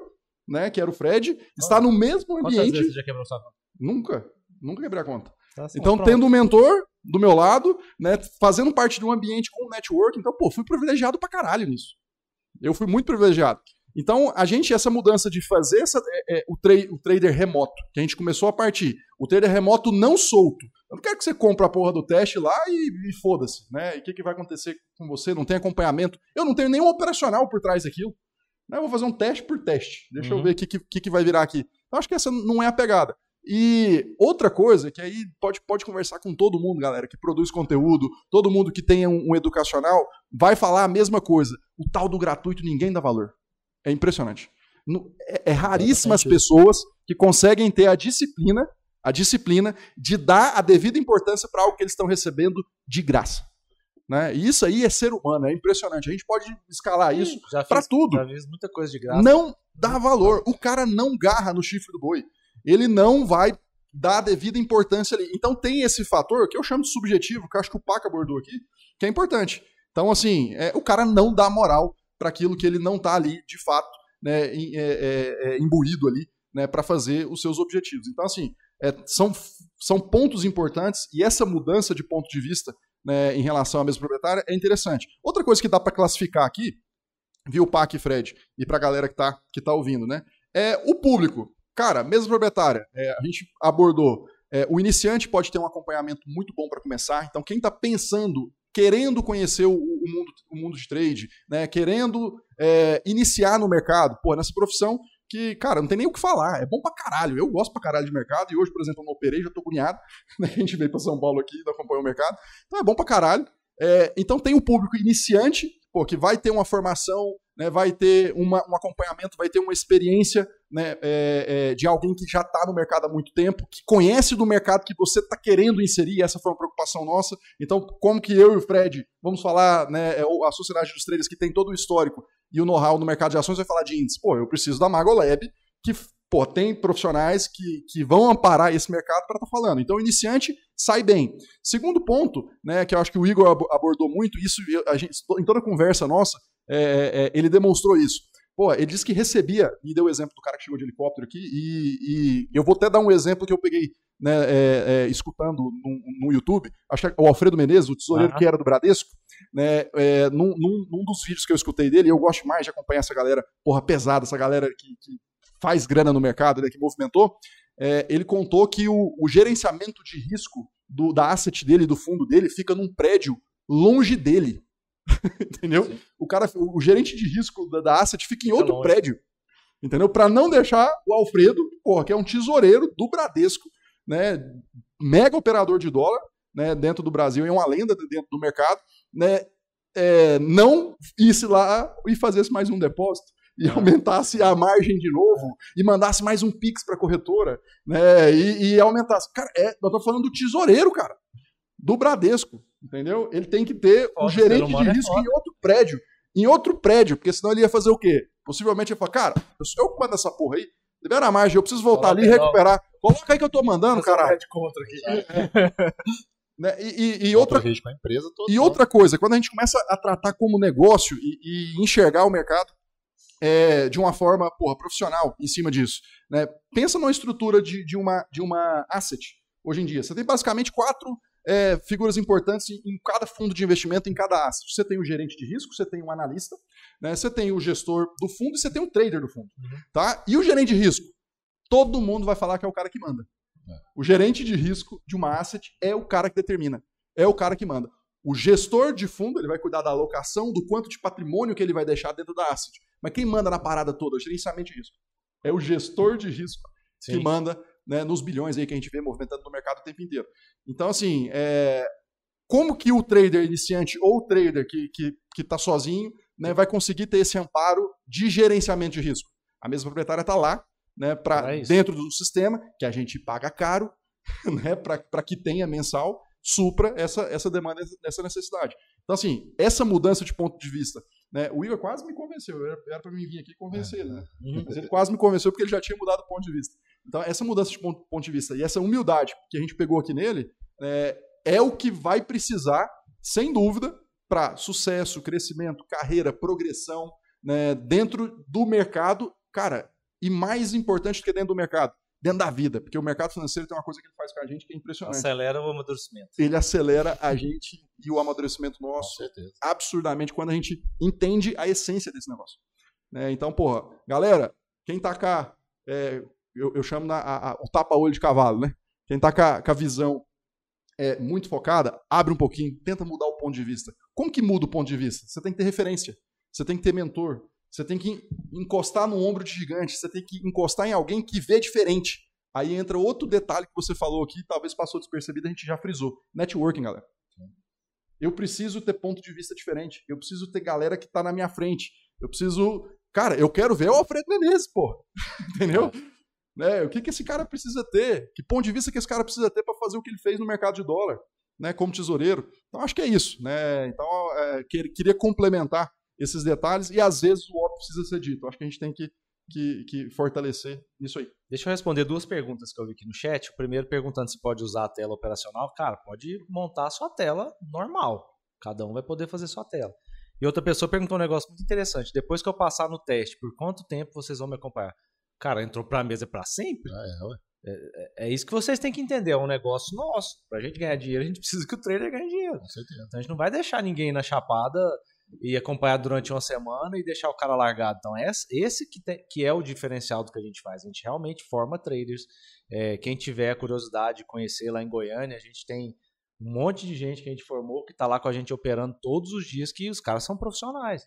né, que era o Fred, estar no mesmo ambiente. Quantas vezes você já quebrou sua conta? Nunca, nunca quebrei a conta. Tá então, pronto. tendo um mentor do meu lado, né, fazendo parte de um ambiente com network, então, pô, fui privilegiado pra caralho nisso. Eu fui muito privilegiado. Então, a gente, essa mudança de fazer essa, é, é, o, tra o trader remoto, que a gente começou a partir, o trader remoto não solto. Eu não quero que você compre a porra do teste lá e, e foda-se, né? E o que, que vai acontecer com você? Não tem acompanhamento. Eu não tenho nenhum operacional por trás daquilo. Né? Eu vou fazer um teste por teste. Deixa uhum. eu ver o que, que, que vai virar aqui. Eu acho que essa não é a pegada. E outra coisa, que aí pode, pode conversar com todo mundo, galera, que produz conteúdo, todo mundo que tenha um, um educacional, vai falar a mesma coisa. O tal do gratuito ninguém dá valor. É impressionante. É, é raríssimas pessoas que conseguem ter a disciplina, a disciplina de dar a devida importância para algo que eles estão recebendo de graça. Né? E isso aí é ser humano, é impressionante. A gente pode escalar isso para tudo. Já fiz muita coisa de graça. Não dá valor. O cara não garra no chifre do boi ele não vai dar a devida importância ali. Então tem esse fator que eu chamo de subjetivo, que eu acho que o Paco abordou aqui, que é importante. Então, assim, é, o cara não dá moral para aquilo que ele não está ali, de fato, né, é, é, é, imbuído ali, né, para fazer os seus objetivos. Então, assim, é, são, são pontos importantes e essa mudança de ponto de vista né, em relação à mesa proprietária é interessante. Outra coisa que dá para classificar aqui, viu, Pac e Fred, e para a galera que está que tá ouvindo, né, é o público. Cara, mesa proprietária, é, a gente abordou. É, o iniciante pode ter um acompanhamento muito bom para começar. Então, quem está pensando, querendo conhecer o, o, mundo, o mundo de trade, né, querendo é, iniciar no mercado, pô, nessa profissão que, cara, não tem nem o que falar. É bom pra caralho. Eu gosto pra caralho de mercado e hoje, por exemplo, eu não operei, já tô agoniado. Né, a gente veio pra São Paulo aqui, não acompanhou o mercado. Então é bom pra caralho. É, então tem o público iniciante, pô, que vai ter uma formação né, vai ter uma, um acompanhamento, vai ter uma experiência né, é, é, de alguém que já está no mercado há muito tempo, que conhece do mercado que você está querendo inserir, essa foi uma preocupação nossa. Então, como que eu e o Fred vamos falar, né, é, a Sociedade dos Traders que tem todo o histórico e o know-how no mercado de ações vai falar de índice. Pô, eu preciso da Magolab, que pô, tem profissionais que, que vão amparar esse mercado para estar tá falando. Então, o iniciante sai bem. Segundo ponto, né, que eu acho que o Igor abordou muito, isso a gente, em toda a conversa nossa, é, é, é, ele demonstrou isso. Pô, ele disse que recebia, e deu o exemplo do cara que chegou de helicóptero aqui, e, e eu vou até dar um exemplo que eu peguei né, é, é, escutando no, no, YouTube, acho que o Alfredo Menezes, o tesoureiro uhum. que era do Bradesco, né, é, num, num, num, dos vídeos que eu escutei dele, eu gosto mais de acompanhar essa galera, porra, pesada, essa galera que, que faz grana no mercado, né, que movimentou, é, ele contou que o, o gerenciamento de risco do, da asset dele, do fundo dele, fica num prédio longe dele. entendeu? Sim. O cara, o gerente de risco da, da asset fica em fica outro longe. prédio, entendeu? Para não deixar o Alfredo, porra, que é um tesoureiro do Bradesco, né? Mega operador de dólar, né? Dentro do Brasil, é uma lenda dentro do mercado, né? É, não isse lá e fazesse mais um depósito e aumentasse a margem de novo e mandasse mais um pix para a corretora, né? E, e aumentasse. Cara, é, eu tô falando do tesoureiro, cara, do Bradesco. Entendeu? Ele tem que ter o um gerente de é risco é em outro prédio. Em outro prédio, porque senão ele ia fazer o quê? Possivelmente ele ia falar, cara, eu sou eu que mando essa porra aí, libera a margem, eu preciso voltar Coloca ali e recuperar. Coloca aí que eu tô mandando, cara. né? E, e, e outra, empresa toda, e outra coisa, quando a gente começa a tratar como negócio e, e enxergar o mercado é, de uma forma porra, profissional em cima disso, né? pensa numa estrutura de, de, uma, de uma asset hoje em dia. Você tem basicamente quatro é, figuras importantes em, cada fundo de investimento, em cada asset. Você tem o gerente de risco, você tem o analista, né? você tem o gestor do fundo e você tem o trader do fundo. Tá? E o gerente de risco? Todo mundo vai falar que é o cara que manda. O gerente de risco de uma asset é o cara que determina, é o cara que manda. O gestor de fundo ele vai cuidar da alocação, do quanto de patrimônio que ele vai deixar dentro da asset. Mas quem manda na parada toda? O gerenciamento de risco. É o gestor de risco Sim. que manda né, nos bilhões aí que a gente vê movimentando no mercado o tempo inteiro. Então, assim, é, como que o trader iniciante ou o trader que está que, que tá sozinho né, vai conseguir ter esse amparo de gerenciamento de risco? A mesa proprietária está lá, né, pra, isso. dentro do sistema, que a gente paga caro, né, para que tenha mensal, supra essa, essa demanda, essa necessidade. Então, assim, essa mudança de ponto de vista, né, o Igor quase me convenceu, era para mim vir aqui convencer ele, né? Mas ele quase me convenceu porque ele já tinha mudado o ponto de vista. Então, essa mudança de ponto, ponto de vista e essa humildade que a gente pegou aqui nele é, é o que vai precisar, sem dúvida, para sucesso, crescimento, carreira, progressão né, dentro do mercado. Cara, e mais importante do que dentro do mercado, dentro da vida. Porque o mercado financeiro tem uma coisa que ele faz com a gente que é impressionante. Acelera o amadurecimento. Ele acelera a gente e o amadurecimento nosso certeza. absurdamente quando a gente entende a essência desse negócio. Né? Então, porra, galera, quem tá cá, é, eu, eu chamo na, a- a- o tapa-olho de cavalo, né? Quem tá com com a visão é, muito focada, abre um pouquinho, tenta mudar o ponto de vista. Como que muda o ponto de vista? Você tem que ter referência, você tem que ter mentor, você tem que encostar no ombro de gigante, você tem que encostar em alguém que vê diferente. Aí entra outro detalhe que você falou aqui, talvez passou despercebido, a gente já frisou. Networking, galera. Eu preciso ter ponto de vista diferente. Eu preciso ter galera que tá na minha frente. Eu preciso. Cara, eu quero ver o Alfredo Menezes, pô. Entendeu? Né? O que, que esse cara precisa ter? Que ponto de vista que esse cara precisa ter para fazer o que ele fez no mercado de dólar, né? Como tesoureiro. Então, acho que é isso, né? Então, é, que- queria complementar esses detalhes e às vezes o óbvio precisa ser dito. Acho que a gente tem que, que, que fortalecer isso aí. Deixa eu responder duas perguntas que eu vi aqui no chat. O primeiro perguntando se pode usar a tela operacional. Cara, pode montar a sua tela normal. Cada um vai poder fazer sua tela. E outra pessoa perguntou um negócio muito interessante. Depois que eu passar no teste, por quanto tempo vocês vão me acompanhar? Cara, entrou pra mesa pra sempre? Ah, é, ué. É isso que vocês têm que entender. É um negócio nosso. Pra gente ganhar dinheiro, a gente precisa que o trader ganhe dinheiro. Com certeza. Então a gente não vai deixar ninguém na chapada e acompanhar durante uma semana e deixar o cara largado. Então esse, esse que, tem- que é o diferencial do que a gente faz. A gente realmente forma traders. É, quem tiver a curiosidade de conhecer lá em Goiânia, a gente tem um monte de gente que a gente formou que está lá com a gente operando todos os dias, que os caras são profissionais.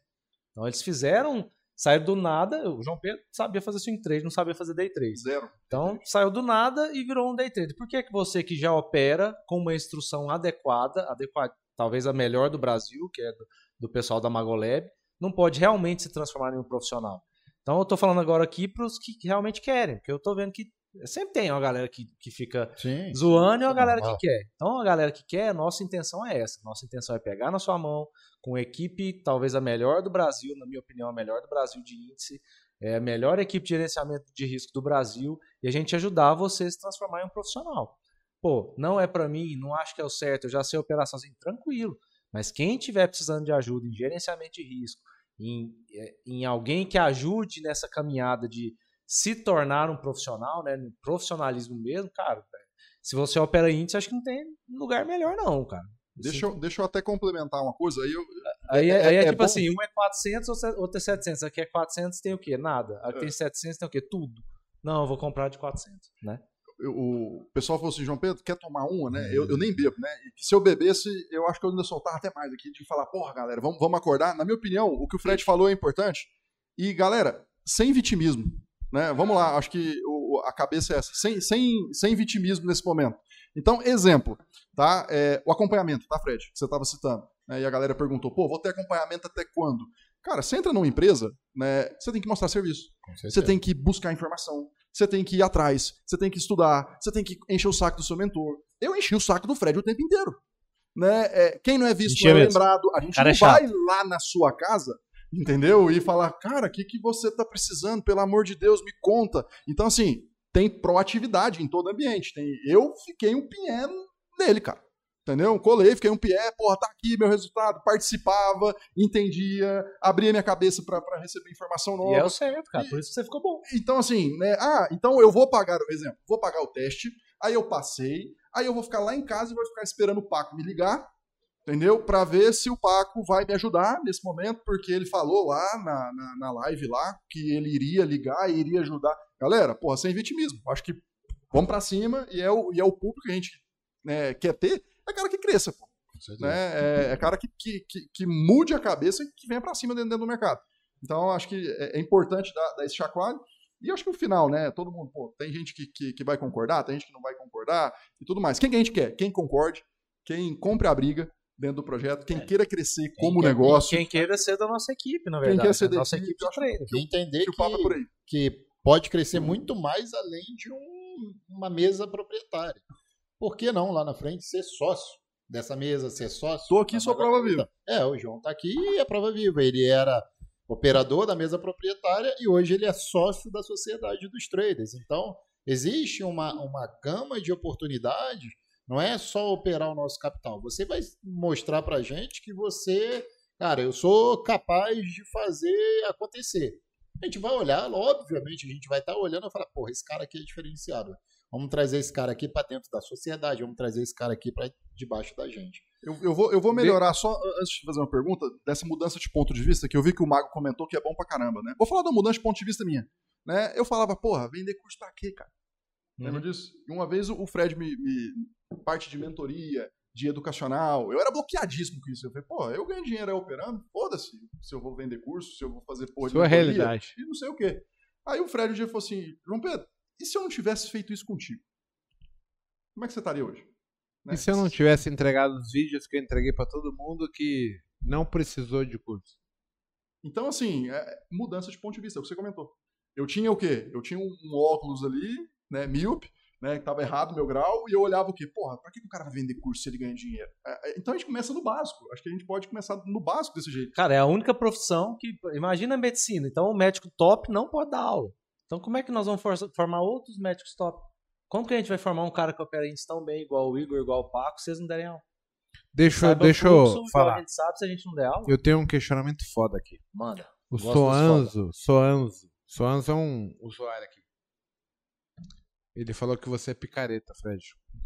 Então eles fizeram, saíram do nada. O João Pedro sabia fazer swing trade, não sabia fazer day trade. Zero. Então, saiu do nada e virou um day trade. Por que, que você que já opera com uma instrução adequada, adequada talvez a melhor do Brasil, que é do, do pessoal da Magolab, não pode realmente se transformar em um profissional? Então, eu estou falando agora aqui para os que realmente querem, porque eu estou vendo que sempre tem uma galera que, que fica Sim. zoando e uma galera que quer. Então, a galera que quer, nossa intenção é essa. Nossa intenção é pegar na sua mão, com uma equipe, talvez a melhor do Brasil, na minha opinião, a melhor do Brasil de índice, é a melhor equipe de gerenciamento de risco do Brasil, e a gente ajudar você a se transformar em um profissional. Pô, não é para mim, não acho que é o certo, eu já sei a operação assim, tranquilo. Mas quem tiver precisando de ajuda em gerenciamento de risco, em, eh, em alguém que ajude nessa caminhada de se tornar um profissional, né, no profissionalismo mesmo, cara, se você opera índice, acho que não tem lugar melhor não, cara. Deixa eu, deixa eu até complementar uma coisa. Aí eu, Aí é, É- aí é é tipo bom- assim, um é 400, outro é- outro é 700. Aqui é 400, tem o quê? Nada. Aqui É. tem 700, tem o quê? Tudo. Não, eu vou comprar de 400, né? eu- o pessoal falou assim, João Pedro, quer tomar uma, né? Eu, eu nem bebo, né? E se eu bebesse, eu acho que eu ainda soltava até mais aqui, de falar, porra, galera, vamos, vamos acordar. Na minha opinião, o que o Fred falou é importante. E, galera, sem vitimismo, né? Vamos lá, acho que o- a cabeça é essa. Sem, sem, sem vitimismo nesse momento. Então, exemplo, tá? É, o acompanhamento, tá, Fred? Que você estava citando. né? E a galera perguntou, pô, vou ter acompanhamento até quando? Cara, você entra numa empresa, né? Você tem que mostrar serviço. Você tem que buscar informação, você tem que ir atrás, você tem que estudar, você tem que encher o saco do seu mentor. Eu enchi o saco do Fred o tempo inteiro. Né? É, quem não é visto não é lembrado. A gente Cara não é vai lá na sua casa, entendeu? E falar, cara, o que, que você tá precisando? Pelo amor de Deus, me conta. Então, assim, tem proatividade em todo ambiente. Tem, eu fiquei um pié nele, cara. Entendeu? Colei, fiquei um pié, porra, tá aqui meu resultado. Participava, entendia, abria minha cabeça pra receber informação nova. E é o certo, cara. Por isso que você ficou bom. Então, assim, né? Ah, então eu vou pagar, por exemplo, vou pagar o teste, aí eu passei, Aí eu vou ficar lá em casa e vou ficar esperando o Paco me ligar, entendeu? Para ver se o Paco vai me ajudar nesse momento, porque ele falou lá na, na, na live lá que ele iria ligar e iria ajudar. Galera, porra, sem vitimismo. Acho que vamos para cima e é, o, e é o público que a gente né, quer ter, é cara que cresça, pô. Né? É, é, cara que, que, que, que, mude a cabeça e que venha para cima dentro, dentro, do mercado. Então, acho que é, é importante dar, dar, esse chacoalho. E acho que no final, né? Todo mundo, pô, tem gente que, que, que, vai concordar, tem gente que não vai concordar e tudo mais. Quem que a gente quer? Quem concorde, quem compre a briga dentro do projeto, quem é. queira crescer como quem negócio. Quem queira ser da nossa equipe, na verdade. Quem quer ser da nossa equipe, equipe de Quem entender que, que, que, pode crescer muito mais além de um, uma mesa proprietária. Por que não lá na frente ser sócio? dessa mesa, ser sócio. Estou aqui, sou prova viva. É, o João está aqui e é prova viva. Ele era operador da mesa proprietária e hoje ele é sócio da sociedade dos traders. Então, existe uma, uma gama de oportunidades. Não é só operar o nosso capital. Você vai mostrar para gente que você, cara, eu sou capaz de fazer acontecer. A gente vai olhar, obviamente, a gente vai estar tá olhando e falar, porra, esse cara aqui é diferenciado. Vamos trazer esse cara aqui para dentro da sociedade, vamos trazer esse cara aqui para debaixo da gente. Eu, eu, vou, eu vou melhorar só, antes de fazer uma pergunta, dessa mudança de ponto de vista, que eu vi que o Mago comentou que é bom pra caramba, né? Vou falar da mudança de ponto de vista minha. Né? Eu falava, porra, vender curso pra quê, cara? Uhum. Lembra disso? E uma vez o Fred me, me. Parte de mentoria, de educacional, eu era bloqueadíssimo com isso. Eu falei, pô, eu ganho dinheiro aí operando, foda-se se eu vou vender curso, se eu vou fazer porra Sua realidade. E não sei o quê. Aí o Fred um dia falou assim, João Pedro, e se eu não tivesse feito isso contigo? Como é que você estaria hoje? Né? E se eu não tivesse entregado os vídeos que eu entreguei para todo mundo que não precisou de curso? Então, assim, é mudança de ponto de vista, é o que você comentou. Eu tinha o quê? Eu tinha um, um óculos ali, né, míope, né, que tava errado o meu grau, e eu olhava o quê? Porra, pra que o cara vai vender curso se ele ganha dinheiro? É, é, então a gente começa no básico. Acho que a gente pode começar no básico desse jeito. Cara, é a única profissão que. Imagina a medicina. Então o médico top não pode dar aula. Então, como é que nós vamos formar outros médicos top? Como que a gente vai formar um cara que opera isso tão bem, igual o Igor, igual o Paco, se vocês não derem aula? Deixa, deixa eu falar. A gente sabe se a gente não der aula. Eu tenho um questionamento foda aqui. Manda. O Soanzo, Soanzo, Soanzo é um usuário aqui. Ele falou que você é picareta, Fred.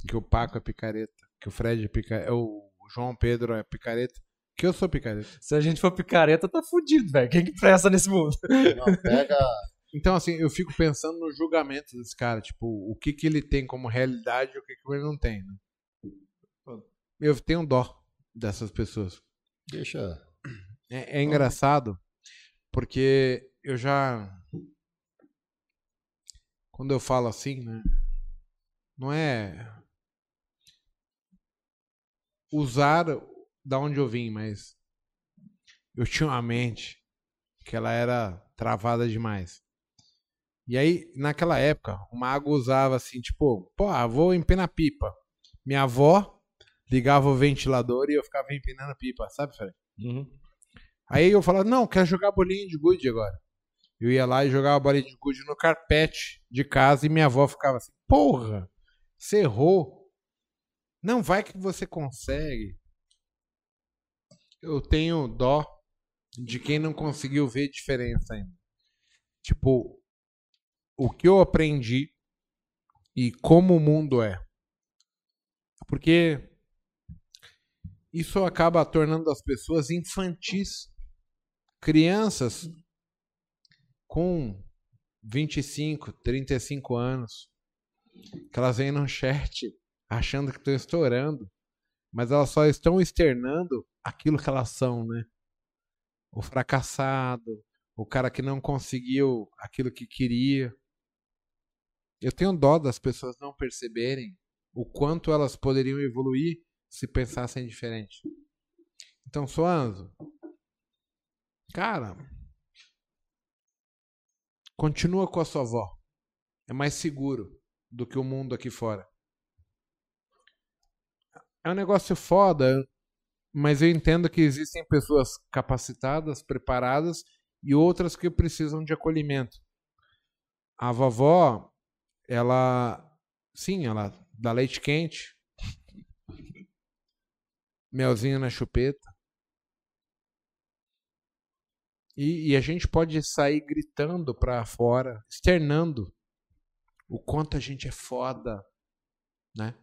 Que o Paco é picareta. Que o Fred é picareta. O João Pedro é picareta. Que eu sou picareta. Se a gente for picareta, tá fudido, velho. Quem que presta nesse mundo? Não, pega então, assim, eu fico pensando no julgamento desse cara, tipo, o que que ele tem como realidade e o que que ele não tem, né? Eu tenho dó dessas pessoas. Deixa. É, é engraçado, porque eu já. Quando eu falo assim, né? Não é. Usar da onde eu vim, mas. Eu tinha uma mente que ela era travada demais. E aí, naquela época, o mago usava assim, tipo, pô, ah, vou empinar pipa. Minha avó ligava o ventilador e eu ficava empinando pipa, sabe, Fred? Uhum. Aí eu falava, não, quero jogar bolinha de gude agora. Eu ia lá e jogava bolinha de gude no carpete de casa e minha avó ficava assim, porra, você errou. Não, vai que você consegue. Eu tenho dó de quem não conseguiu ver diferença ainda. Tipo, o que eu aprendi e como o mundo é. Porque isso acaba tornando as pessoas infantis. Crianças com 25, 35 anos, que elas vêm no chat achando que estão estourando, mas elas só estão externando aquilo que elas são, né? O fracassado, o cara que não conseguiu aquilo que queria. Eu tenho dó das pessoas não perceberem o quanto elas poderiam evoluir se pensassem diferente. Então, Soanzo, cara, continua com a sua avó. É mais seguro do que o mundo aqui fora. É um negócio foda, mas eu entendo que existem pessoas capacitadas, preparadas e outras que precisam de acolhimento. A vovó, ela, sim, ela dá leite quente, melzinho na chupeta. E, e, a gente pode sair gritando para fora, externando o quanto a gente é foda, né?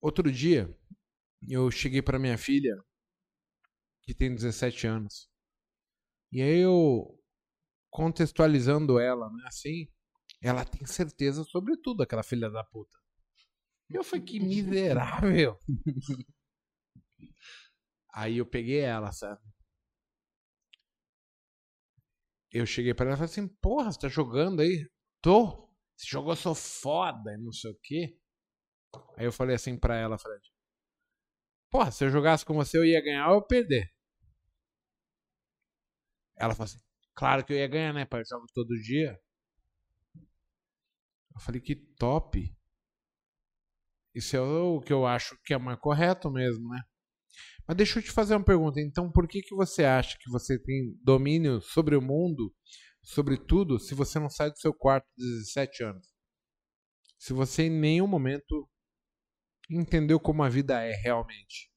Outro dia, eu cheguei para minha filha, que tem 17 anos. E aí eu contextualizando ela, né, assim, ela tem certeza sobre tudo, aquela filha da puta. Eu falei, que miserável. aí eu peguei ela, sabe? Eu cheguei para ela e falei assim, porra, você tá jogando aí? Tô. Esse jogo eu sou foda e não sei o quê. Aí eu falei assim pra ela, Fred. Porra, se eu jogasse com você, eu ia ganhar ou eu perder? Ela falou assim, claro que eu ia ganhar, né, pai? Eu jogo todo dia. Eu falei, que top. Isso é o que eu acho que é mais correto mesmo, né? Mas deixa eu te fazer uma pergunta. Então, por que, que você acha que você tem domínio sobre o mundo, sobre tudo, se você não sai do seu quarto de 17 anos? Se você em nenhum momento entendeu como a vida é realmente.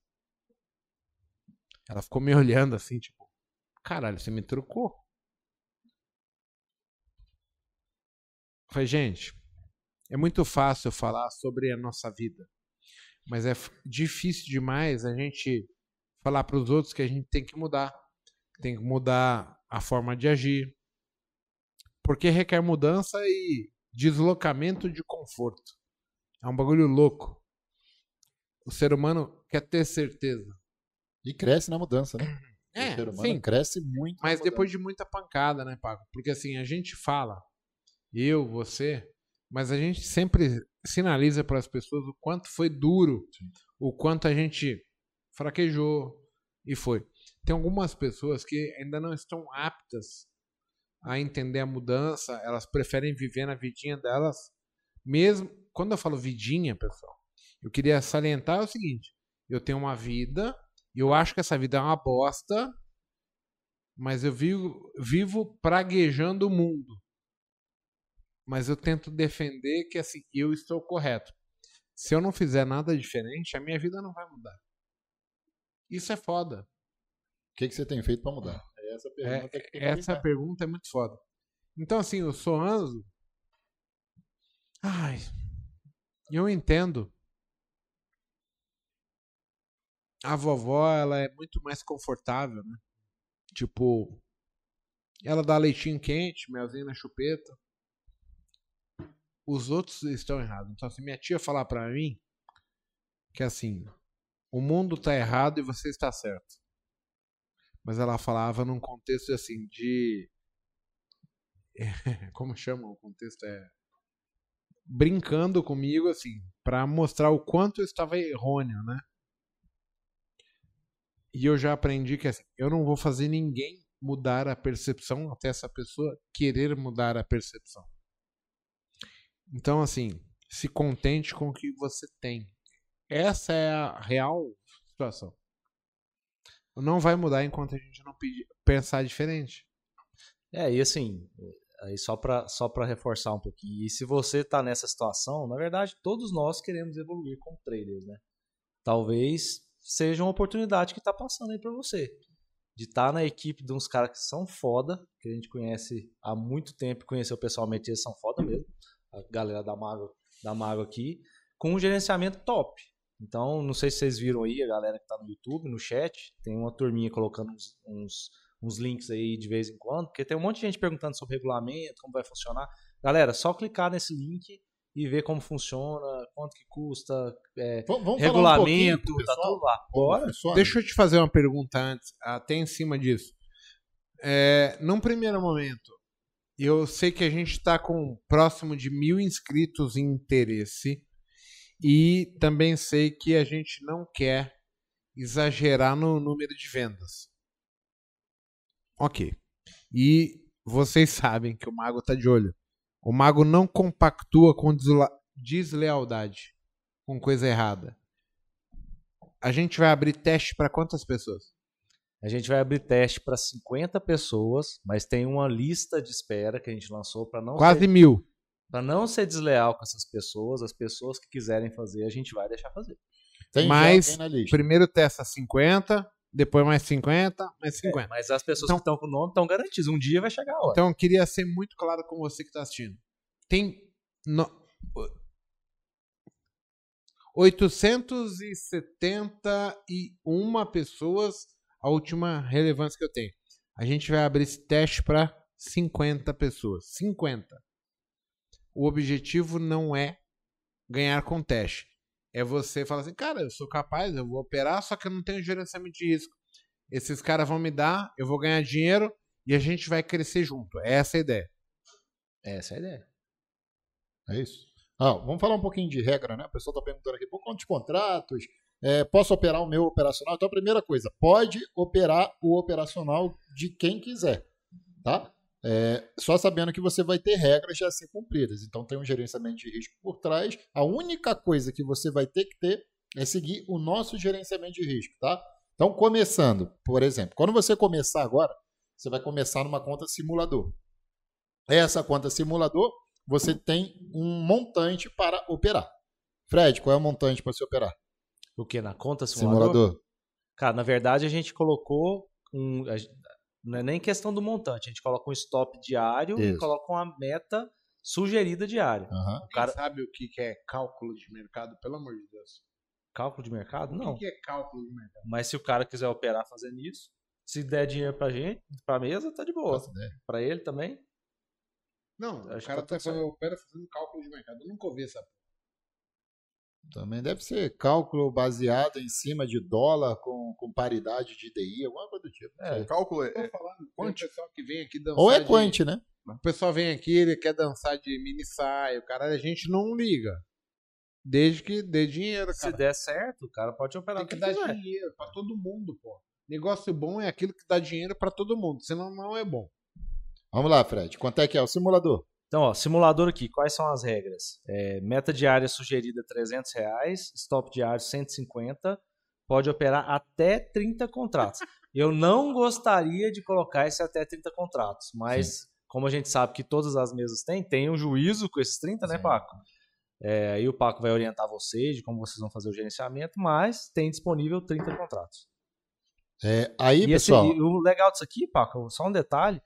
Ela ficou me olhando assim, tipo, caralho, você me trocou. Falei, gente, é muito fácil falar sobre a nossa vida, mas é difícil demais a gente falar para os outros que a gente tem que mudar, tem que mudar a forma de agir, porque requer mudança e deslocamento de conforto. É um bagulho louco. O ser humano quer ter certeza. E cresce na mudança, né? É, o ser humano sim. cresce muito. Mas depois de muita pancada, né, Paco? Porque assim, a gente fala, eu, você, mas a gente sempre sinaliza para as pessoas o quanto foi duro, Sim. o quanto a gente fraquejou e foi. Tem algumas pessoas que ainda não estão aptas a entender a mudança, elas preferem viver na vidinha delas, mesmo quando eu falo vidinha, pessoal, eu queria salientar o seguinte: eu tenho uma vida, eu acho que essa vida é uma bosta, mas eu vivo, vivo praguejando o mundo. Mas eu tento defender que assim, eu estou correto. Se eu não fizer nada diferente, a minha vida não vai mudar. Isso é foda. O que, que você tem feito para mudar? É essa a pergunta que tem que Essa pergunta é muito foda. Então, assim, o Soanzo. Ai. Eu entendo. A vovó, ela é muito mais confortável, né? Tipo. Ela dá leitinho quente, melzinho na chupeta. Os outros estão errados. Então, se minha tia falar pra mim que assim, o mundo tá errado e você está certo. Mas ela falava num contexto assim de como chama o contexto? É brincando comigo assim para mostrar o quanto eu estava errôneo né? E eu já aprendi que assim, eu não vou fazer ninguém mudar a percepção até essa pessoa querer mudar a percepção. Então assim se contente com o que você tem essa é a real situação não vai mudar enquanto a gente não pedir, pensar diferente. É, e assim, aí só para só pra reforçar um pouquinho, e se você tá nessa situação, na verdade, todos nós queremos evoluir como traders, né? Talvez seja uma oportunidade que tá passando aí para você. De estar tá na equipe de uns caras que são foda, que a gente conhece há muito tempo, conheceu pessoalmente, eles são foda mesmo. A galera da Mago, da Mago aqui, com um gerenciamento top. Então, não sei se vocês viram aí, a galera que tá no YouTube, no chat, tem uma turminha colocando uns, uns, uns, links aí de vez em quando, porque tem um monte de gente perguntando sobre regulamento, como vai funcionar. Galera, só clicar nesse link e ver como funciona, quanto que custa, é, Vamos, regulamento, um tá tudo lá. Bora. Deixa eu te fazer uma pergunta antes, até em cima disso. É, num primeiro momento, eu sei que a gente está com próximo de mil inscritos em interesse. E também sei que a gente não quer exagerar no número de vendas. Ok. E vocês sabem que o mago está de olho. O mago não compactua com deslealdade, com coisa errada. A gente vai abrir teste para quantas pessoas? A gente vai abrir teste para 50 pessoas, mas tem uma lista de espera que a gente lançou para não Quase ser, mil. Pra não ser desleal com essas pessoas. As pessoas que quiserem fazer, a gente vai deixar fazer. Tem Mas alguém na lista. primeiro testa 50, depois mais 50, mais 50. Mas as pessoas Então- que estão com o nome estão garantidas. Um dia vai chegar a hora. Então eu queria ser muito claro com você que está assistindo. Tem. no- 871 pessoas, a última relevância que eu tenho. A gente vai abrir esse teste para 50 pessoas. 50. O objetivo não é ganhar com teste. É você falar assim, cara, eu sou capaz, eu vou operar, só que eu não tenho gerenciamento de risco. Esses caras vão me dar, eu vou ganhar dinheiro e a gente vai crescer junto. É essa a ideia. Essa é a ideia. É isso. Ah, vamos falar um pouquinho de regra, né? O pessoal está perguntando aqui, por quantos contratos? É, posso operar o meu operacional? Então, a primeira coisa, pode operar o operacional de quem quiser, tá? É, só sabendo que você vai ter regras a ser cumpridas. Então, tem um gerenciamento de risco por trás. A única coisa que você vai ter que ter é seguir o nosso gerenciamento de risco, tá? Então, começando, por exemplo, quando você começar agora, você vai começar numa conta simulador. Essa conta simulador, você tem um montante para operar. Fred, qual é o montante para se operar? O que? Na conta simulador? simulador? Cara, na verdade a gente colocou um. Não é nem questão do montante, a gente coloca um stop diário Isso. e coloca uma meta sugerida diária. Uhum. O cara sabe o que é cálculo de mercado, pelo amor de Deus. Cálculo de mercado? Não. O que é cálculo de mercado? Mas se o cara quiser operar fazendo isso, se der dinheiro pra gente, pra mesa, tá de boa. Pra ele também. Não, Acho o cara tá, tá opera fazendo cálculo de mercado. Eu nunca ouvi essa também deve ser cálculo baseado em cima de dólar com, com paridade de DI, alguma coisa do tipo. É, o cálculo é, é quant. pessoal que vem aqui dançar Ou é quant, de... né? O pessoal vem aqui, ele quer dançar de mini saia, o cara a gente não liga. Desde que dê dinheiro, cara. Se der certo, o cara pode operar Tem que dar quiser. dinheiro pra todo mundo, pô. Negócio bom é aquilo que dá dinheiro para todo mundo, senão não é bom. Vamos lá, Fred. Quanto é que é o simulador? Então, ó, simulador aqui, quais são as regras? É, meta diária sugerida 300 reais, stop diário 150, pode operar até 30 contratos. Eu não gostaria de colocar esse até 30 contratos, mas Sim. como a gente sabe que todas as mesas têm, tem um juízo com esses 30, né, Sim. né, Paco? É, aí o Paco vai orientar vocês de como vocês vão fazer o gerenciamento, mas tem disponível 30 contratos. É, aí, e pessoal. Esse, o legal disso aqui, Paco, só um detalhe: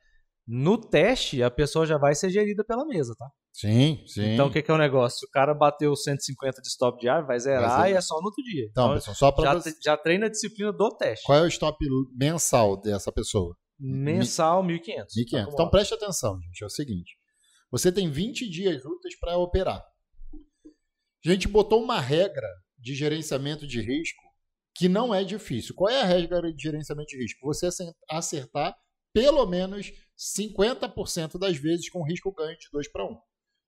no teste, a pessoa já vai ser gerida pela mesa, tá? Sim, sim. Então, o que, que é o negócio? Se o cara bateu 150 de stop diário, vai zerar vai e é só no outro dia. Então, então pessoal, só pra já, já treina a disciplina do teste. Qual é o stop mensal dessa pessoa? Mensal, 1.500. 1.500. Então, preste atenção, gente. É o seguinte. Você tem 20 dias úteis para operar. A gente botou uma regra de gerenciamento de risco que não é difícil. Qual é a regra de gerenciamento de risco? Você acertar pelo menos 50% das vezes com risco ganho de 2 para 1. O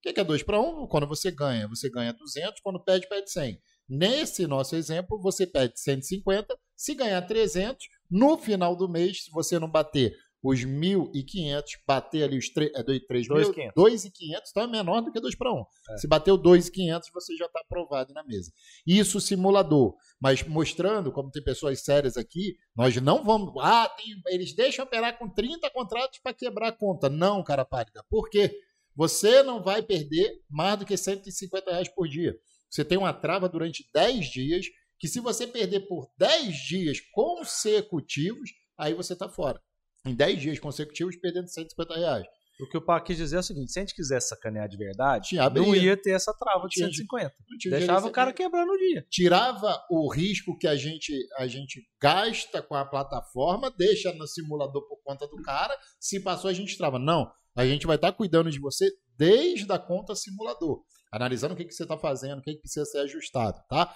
que é 2 para 1? Quando você ganha, você ganha 200, quando perde, perde 100. Nesse nosso exemplo, você perde 150, se ganhar 300, no final do mês, se você não bater os 1.500, bater ali os 3, é, 2.500, 2.500, então é menor do que 2 para 1. É. Se bater o 2.500, você já está aprovado na mesa. Isso simulador, mas mostrando, como tem pessoas sérias aqui, nós não vamos, ah, tem, eles deixam operar com 30 contratos para quebrar a conta. Não, cara pálida. Por quê? Você não vai perder mais do que 150 reais por dia. Você tem uma trava durante 10 dias, que se você perder por 10 dias consecutivos, aí você está fora em 10 dias consecutivos perdendo 150 reais. O que o Paco quis dizer é o seguinte: se a gente quisesse sacanear de verdade, tinha, não ia ter essa trava de tinha, 150. Deixava o cara quebrando o dia. Tirava o risco que a gente, a gente gasta com a plataforma, deixa no simulador por conta do cara. Se passou, a gente trava. Não. A gente vai estar cuidando de você desde a conta simulador, analisando o que, que você está fazendo, o que, que precisa ser ajustado, tá?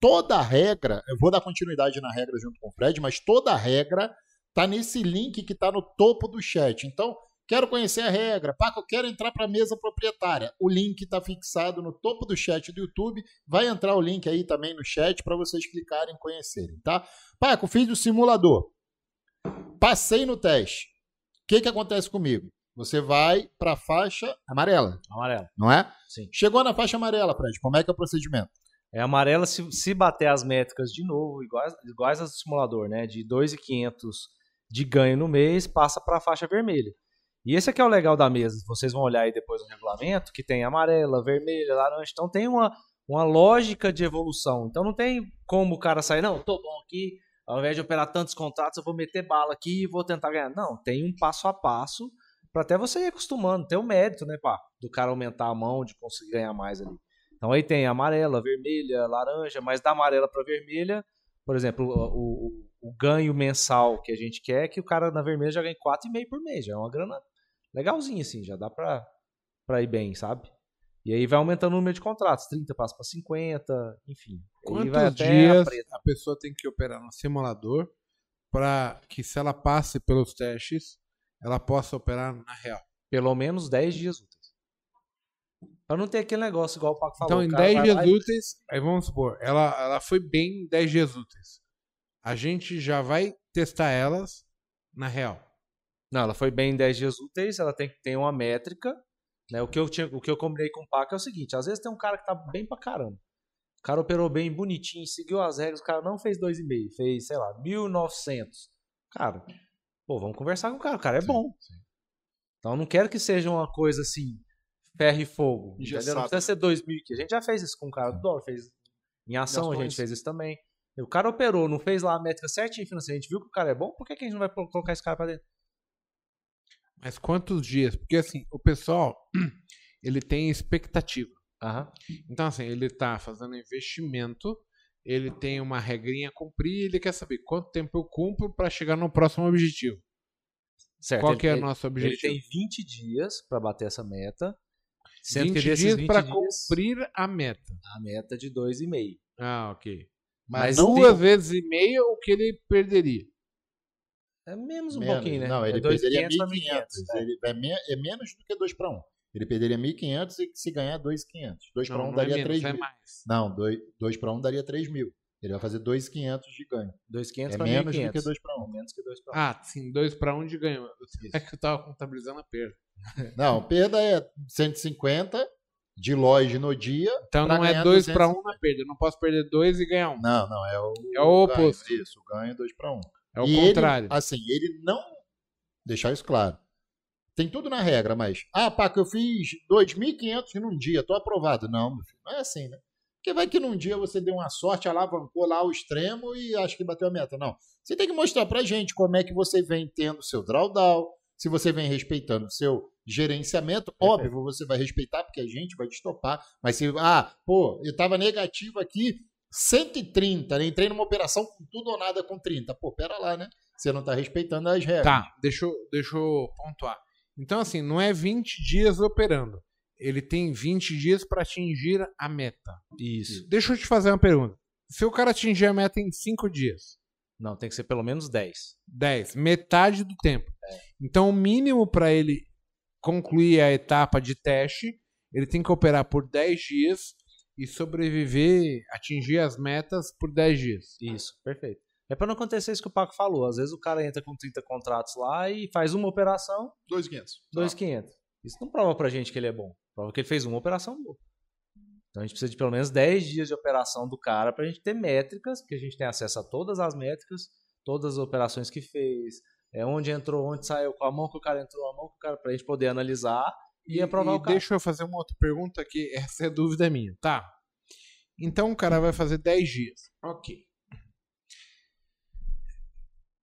Toda regra, eu vou dar continuidade na regra junto com o Fred, mas toda regra Tá nesse link que está no topo do chat. Então, quero conhecer a regra. Paco, eu quero entrar para a mesa proprietária. O link está fixado no topo do chat do YouTube. Vai entrar o link aí também no chat para vocês clicarem e conhecerem, tá? Paco, fiz o simulador. Passei no teste. O que, que acontece comigo? Você vai para a faixa amarela. Amarela. Não é? Sim. Chegou na faixa amarela, Fred. Como é que é o procedimento? É amarela se, se bater as métricas de novo, iguais, iguais as do simulador, né? De 2,500 de ganho no mês passa para a faixa vermelha. E esse aqui é o legal da mesa. Vocês vão olhar aí depois no regulamento, que tem amarela, vermelha, laranja. Então tem uma, uma lógica de evolução. Então não tem como o cara sair, não, tô bom aqui, ao invés de operar tantos contratos, eu vou meter bala aqui e vou tentar ganhar. Não, tem um passo a passo para até você ir acostumando. Tem o um mérito, né, pá, do cara aumentar a mão, de conseguir ganhar mais ali. Então aí tem amarela, vermelha, laranja, mas da amarela para vermelha, por exemplo, o, o, o, ganho mensal que a gente quer é que o cara na vermelha já ganhe 4,5 por mês. Já é uma grana legalzinha, assim, já dá pra, pra ir bem, sabe? E aí vai aumentando o número de contratos, 30 passa para 50, enfim. Quantos dias a, a, pessoa tem que operar no simulador para que se ela passe pelos testes, ela possa operar na real? Pelo menos 10 dias úteis. Pra não ter aquele negócio igual o Paco falou. Então, em 10 dias lá... úteis, aí vamos supor, ela, ela foi bem em 10 dias úteis. A gente já vai testar elas na real. Não, ela foi bem em 10 dias úteis, ela tem que ter uma métrica. Né? O, que eu tinha, o que eu combinei com o Paco é o seguinte: às vezes tem um cara que tá bem pra caramba. O cara operou bem, bonitinho, seguiu as regras, o cara não fez 2,5, fez, sei lá, 1.900. Cara, pô, vamos conversar com o cara, o cara é bom. Sim, sim. Então eu não quero que seja uma coisa assim, ferro e fogo. Não precisa ser 2000 A gente já fez isso com o cara do dólar, fez em ação a gente fez isso também. O cara operou, não fez lá a métrica certinha financeira, a gente viu que o cara é bom, por que, que a gente não vai colocar esse cara pra dentro? Mas quantos dias? Porque assim, o pessoal, ele tem expectativa. Uhum. Então assim, ele tá fazendo investimento, ele tem uma regrinha a cumprir, ele quer saber quanto tempo eu cumpro para chegar no próximo objetivo. Certo. Qual que é o nosso objetivo? Ele tem 20 dias para bater essa meta. Sendo 20 que dias para cumprir a meta. A meta de 2,5. Ah, ok. Mas, Mas duas tem... vezes e meia o que ele perderia? É menos um menos. pouquinho, né? Não, ele é perderia 1.500. É. Ele é, é menos do que 2 para 1. Ele perderia 1.500 e se ganhar 2.500. 2 para 1 daria é 3 mil. É não, 2 para 1 daria 3 mil. Ele vai fazer 2,500 de ganho. 2,500 é para menos 1.500. do que 2 para 1. É menos que 2 para 1. Ah, sim, 2 para 1 de ganho. É que eu tava contabilizando a perda. Não, perda é 150 de loja no dia. Então não é 2 para 1 na perda. Eu não posso perder 2 e ganhar 1. Um. Não, não, é o, é o oposto. Ganho, isso, o ganho é 2 para 1. É o e contrário. Ele, assim, ele não. Deixar isso claro. Tem tudo na regra, mas. Ah, Paco, eu fiz 2.500 num dia, tô aprovado. Não, meu filho, não é assim, né? Porque vai que num dia você deu uma sorte, alavancou lá o extremo e acho que bateu a meta. Não. Você tem que mostrar pra gente como é que você vem tendo seu drawdown, se você vem respeitando o seu gerenciamento, óbvio, você vai respeitar, porque a gente vai te topar. Mas se, ah, pô, eu tava negativo aqui, 130, né? entrei numa operação com tudo ou nada com 30. Pô, pera lá, né? Você não tá respeitando as regras. Tá, deixa eu, deixa eu pontuar. Então, assim, não é 20 dias operando. Ele tem 20 dias para atingir a meta. Isso. Deixa eu te fazer uma pergunta. Se o cara atingir a meta em 5 dias. Não, tem que ser pelo menos 10. 10. Metade do tempo. É. Então, o mínimo para ele concluir a etapa de teste, ele tem que operar por 10 dias e sobreviver, atingir as metas por 10 dias. Isso, perfeito. É para não acontecer isso que o Paco falou. Às vezes o cara entra com 30 contratos lá e faz uma operação. 2,500. 2,500. Isso não prova pra gente que ele é bom. Prova que ele fez uma operação boa. Então a gente precisa de pelo menos 10 dias de operação do cara pra gente ter métricas, porque a gente tem acesso a todas as métricas, todas as operações que fez, é onde entrou, onde saiu, com a mão que o cara entrou, a mão que o cara, pra gente poder analisar e, e aprovar e o cara. Deixa eu fazer uma outra pergunta aqui, essa é dúvida minha, tá? Então o cara vai fazer 10 dias. Ok.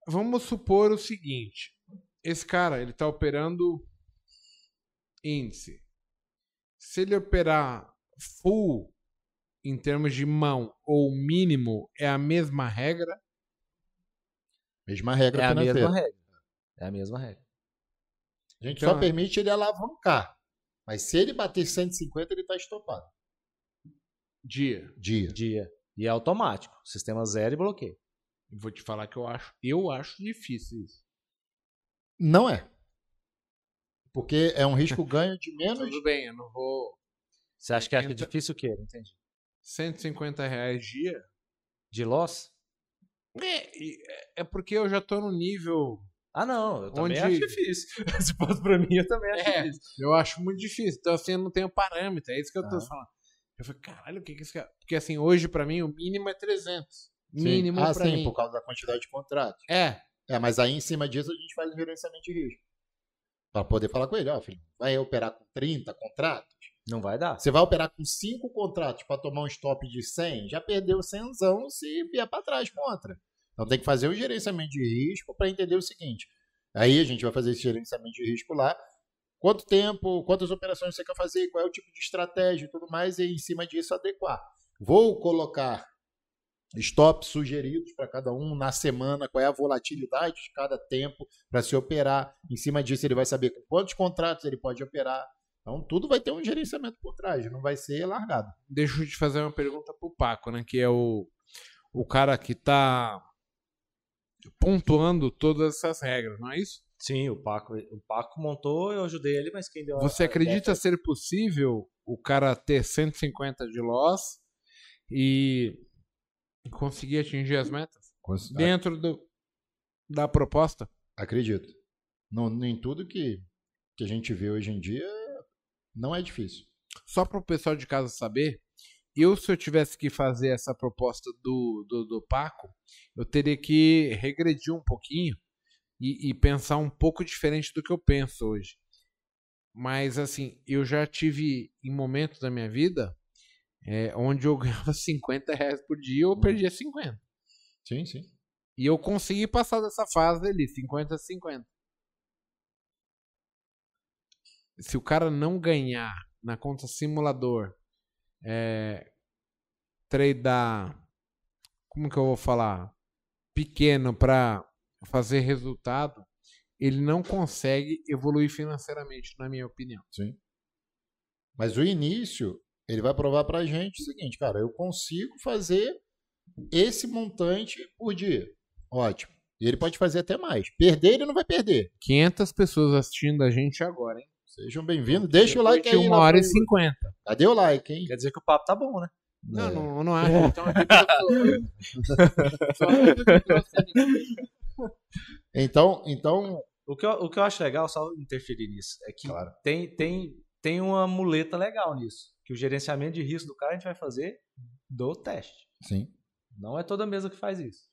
Vamos supor o seguinte: esse cara ele está operando índice. Se ele operar full em termos de mão ou mínimo, é a mesma regra? Mesma regra é a mesma regra. É a mesma regra. A gente então, só permite ele alavancar. Mas se ele bater 150, ele está estopado. Dia. Dia. Dia. E é automático. Sistema zero e bloqueio. Vou te falar que eu acho, eu acho difícil isso. Não é. Porque é um risco ganho de menos. Tudo bem, eu não vou. Você acha que é difícil o quê? Não entendi. 150 reais dia? De loss? É, é porque eu já tô no nível. Ah, não, eu também onde... acho difícil. Se fosse pra mim, eu também acho é, difícil. Eu acho muito difícil. Então, assim, eu não tenho parâmetro. É isso que eu tô ah. falando. Eu falei, caralho, o que que esse cara. Porque, assim, hoje, pra mim, o mínimo é 300 mínimo ah, para sim, mim. por causa da quantidade de contratos. É. É, mas aí em cima disso a gente faz o gerenciamento de risco. Para poder falar com ele, ó, filho, vai operar com 30 contratos? Não vai dar. Você vai operar com 5 contratos para tomar um stop de 100? Já perdeu 100 se vier para trás contra. Então tem que fazer o gerenciamento de risco para entender o seguinte. Aí a gente vai fazer esse gerenciamento de risco lá. quanto tempo, quantas operações você quer fazer, qual é o tipo de estratégia e tudo mais, e em cima disso adequar. Vou colocar stops sugeridos para cada um na semana, qual é a volatilidade de cada tempo para se operar. Em cima disso, ele vai saber quantos contratos ele pode operar. Então, tudo vai ter um gerenciamento por trás, não vai ser largado. Deixa eu te fazer uma pergunta pro Paco, né? Que é o, o cara que tá pontuando todas essas regras, não é isso? Sim, o Paco, o Paco montou, eu ajudei ele, mas quem deu a- Você a acredita ideia ser possível o cara ter 150 de loss e conseguir atingir as metas Cons- dentro do, da proposta? Acredito. No, em tudo que, que a gente vê hoje em dia, não é difícil. Só para o pessoal de casa saber, eu se eu tivesse que fazer essa proposta do, do, do Paco, eu teria que regredir um pouquinho e, e pensar um pouco diferente do que eu penso hoje. Mas assim, eu já tive em momentos da minha vida é, onde eu ganhava 50 reais por dia eu perdia 50. Sim, sim. E eu consegui passar dessa fase ali, 50 a 50. Se o cara não ganhar na conta simulador, é, tradear, como que eu vou falar? Pequeno para fazer resultado, ele não consegue evoluir financeiramente, na minha opinião. Sim. Mas o início, ele vai provar pra gente o seguinte, cara, eu consigo fazer esse montante por dia. Ótimo. E ele pode fazer até mais. Perder, ele não vai perder. 500 pessoas assistindo a gente agora, hein? Sejam bem-vindos. Deixa o like aí. uma hora e cinquenta. Cadê o like, hein? Quer dizer que o papo tá bom, né? Não, É. não, não acho. Então, eu só- só- Então, então, O que, eu, o que eu acho legal, só interferir nisso, é que Claro. tem, tem, tem uma muleta legal nisso. Que o gerenciamento de risco do cara a gente vai fazer do teste. sim. Não é toda mesa que faz isso.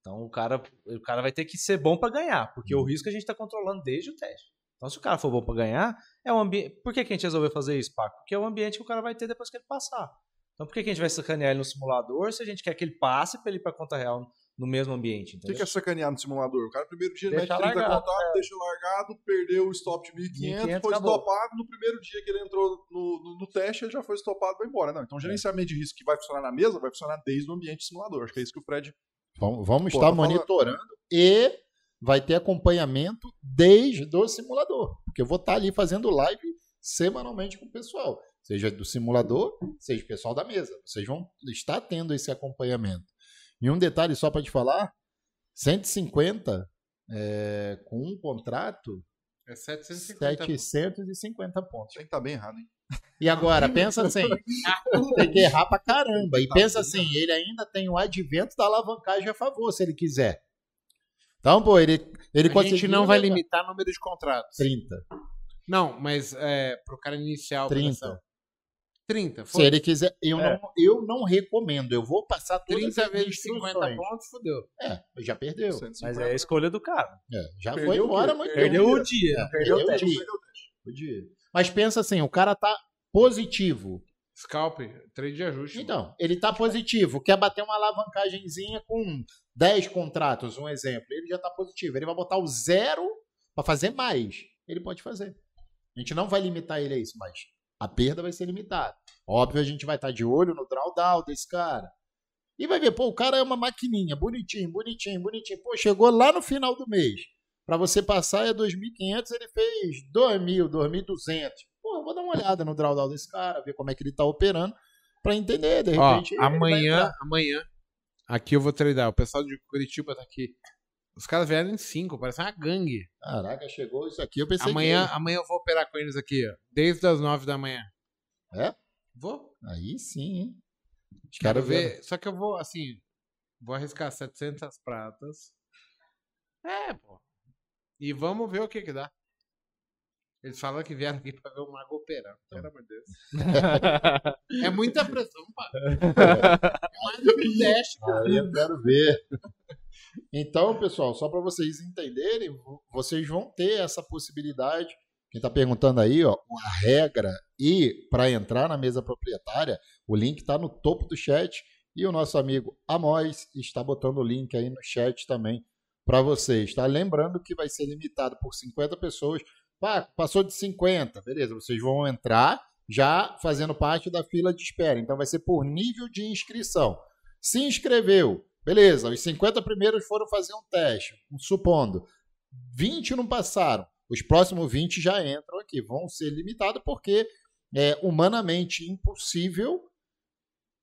Então o cara, o cara vai ter que ser bom para ganhar, porque o risco a gente está controlando desde o teste. Então se o cara for bom para ganhar, é um ambiente. Por que, que a gente resolveu fazer isso, Paco? Porque é o ambiente que o cara vai ter depois que ele passar. Então por que, que a gente vai sacanear ele no simulador se a gente quer que ele passe para ele ir para conta real no mesmo ambiente? O que, é sacanear no simulador? O cara primeiro dia Deixa mete 30 largado, contatos, deixa largado, perdeu o stop de 1.500, 1.500, foi acabou. estopado. No primeiro dia que ele entrou no, no, no teste, ele já foi estopado e vai embora. Não, então É. gerenciamento de risco que vai funcionar na mesa, vai funcionar desde o ambiente simulador. Acho que é isso que o Fred Vamos, vamos Pô, estar tá falando- monitorando e vai ter acompanhamento desde o simulador. Porque eu vou estar ali fazendo live semanalmente com o pessoal. Seja do simulador, seja o pessoal da mesa. Vocês vão estar tendo esse acompanhamento. E um detalhe só para te falar: 150 é, com um contrato, É 750. 750 pontos. tem que estar bem errado, hein? E agora, pensa assim, tem que errar pra caramba. E pensa assim, ele ainda tem o advento da alavancagem a favor, se ele quiser. Então, pô, ele, ele a gente conseguiu não vai levar limitar o número de contratos. 30. Não, mas é, pro cara iniciar a 30. operação. 30. Se Foi. ele quiser, eu, É. não, eu não recomendo. Eu vou passar todas 30 as vezes 50 instruções. pontos, fodeu. É, já perdeu. 150. Mas é a escolha do cara. É, já Perdeu foi embora muito Perdeu o dia, É, perdeu o perdeu o teste. dia. O dia. Mas pensa assim, o cara tá positivo. Scalp, trade de ajuste. Então, ele tá positivo, quer bater uma alavancagenzinha com 10 contratos, um exemplo. Ele já tá positivo. Ele vai botar o zero para fazer mais. Ele pode fazer. A gente não vai limitar ele a isso, mas a perda vai ser limitada. Óbvio, a gente vai estar de olho no drawdown desse cara. E vai ver, pô, o cara é uma maquininha, bonitinho, bonitinho, bonitinho. Pô, chegou lá no final do mês. Para você passar é 2.500, ele fez 2.000, 2.200. Pô, eu vou dar uma olhada no drawdown desse cara, ver como é que ele tá operando, para entender, de Ó, repente. vai amanhã, amanhã, aqui eu vou tradar. O pessoal de Curitiba tá aqui. Os caras vieram em 5, parece uma gangue. Caraca, chegou isso aqui, eu pensei Amanhã, amanhã eu vou operar com eles aqui, ó. Desde as 9 da manhã. É? Vou. que... Aí sim, hein? Quero ver. ver. Só que eu vou, assim, vou arriscar 700 pratas. É, pô. E vamos ver o que que dá. Eles falam que vieram aqui pra ver o Mago operar. Pelo amor de Deus. É muita pressão, pá. Mais do que teste, cara. Aí eu quero ver. Então, pessoal, só para vocês entenderem, vo- vocês vão ter essa possibilidade. Quem está perguntando aí, ó, a regra e para entrar na mesa proprietária, o link está no topo do chat e o nosso amigo Amós está botando o link aí no chat também para vocês, tá? Lembrando que vai ser limitado por 50 pessoas. Pá, passou de 50, beleza, vocês vão entrar já fazendo parte da fila de espera. Então vai ser por nível de inscrição. Se inscreveu, beleza, os 50 primeiros foram fazer um teste, supondo. 20 não passaram. Os próximos 20 já entram aqui, vão ser limitados porque é humanamente impossível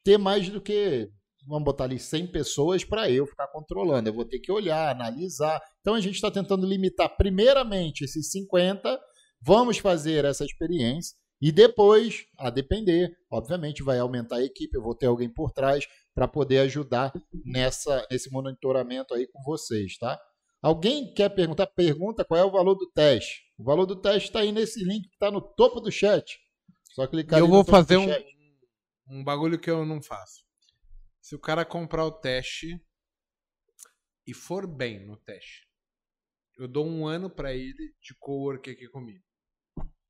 ter mais do que, vamos botar ali, 100 pessoas para eu ficar controlando. Eu vou ter que olhar, analisar. Então a gente está tentando limitar primeiramente esses 50, vamos fazer essa experiência e depois, a depender, obviamente vai aumentar a equipe, eu vou ter alguém por trás para poder ajudar nessa nesse monitoramento aí com vocês, tá? Alguém quer perguntar? Pergunta qual é o valor do teste. O valor do teste está aí nesse link que está no topo do chat. Só clicar Eu vou fazer um, um bagulho que eu não faço. Se o cara comprar o teste e for bem no teste, eu dou um ano para ele de co-work aqui comigo.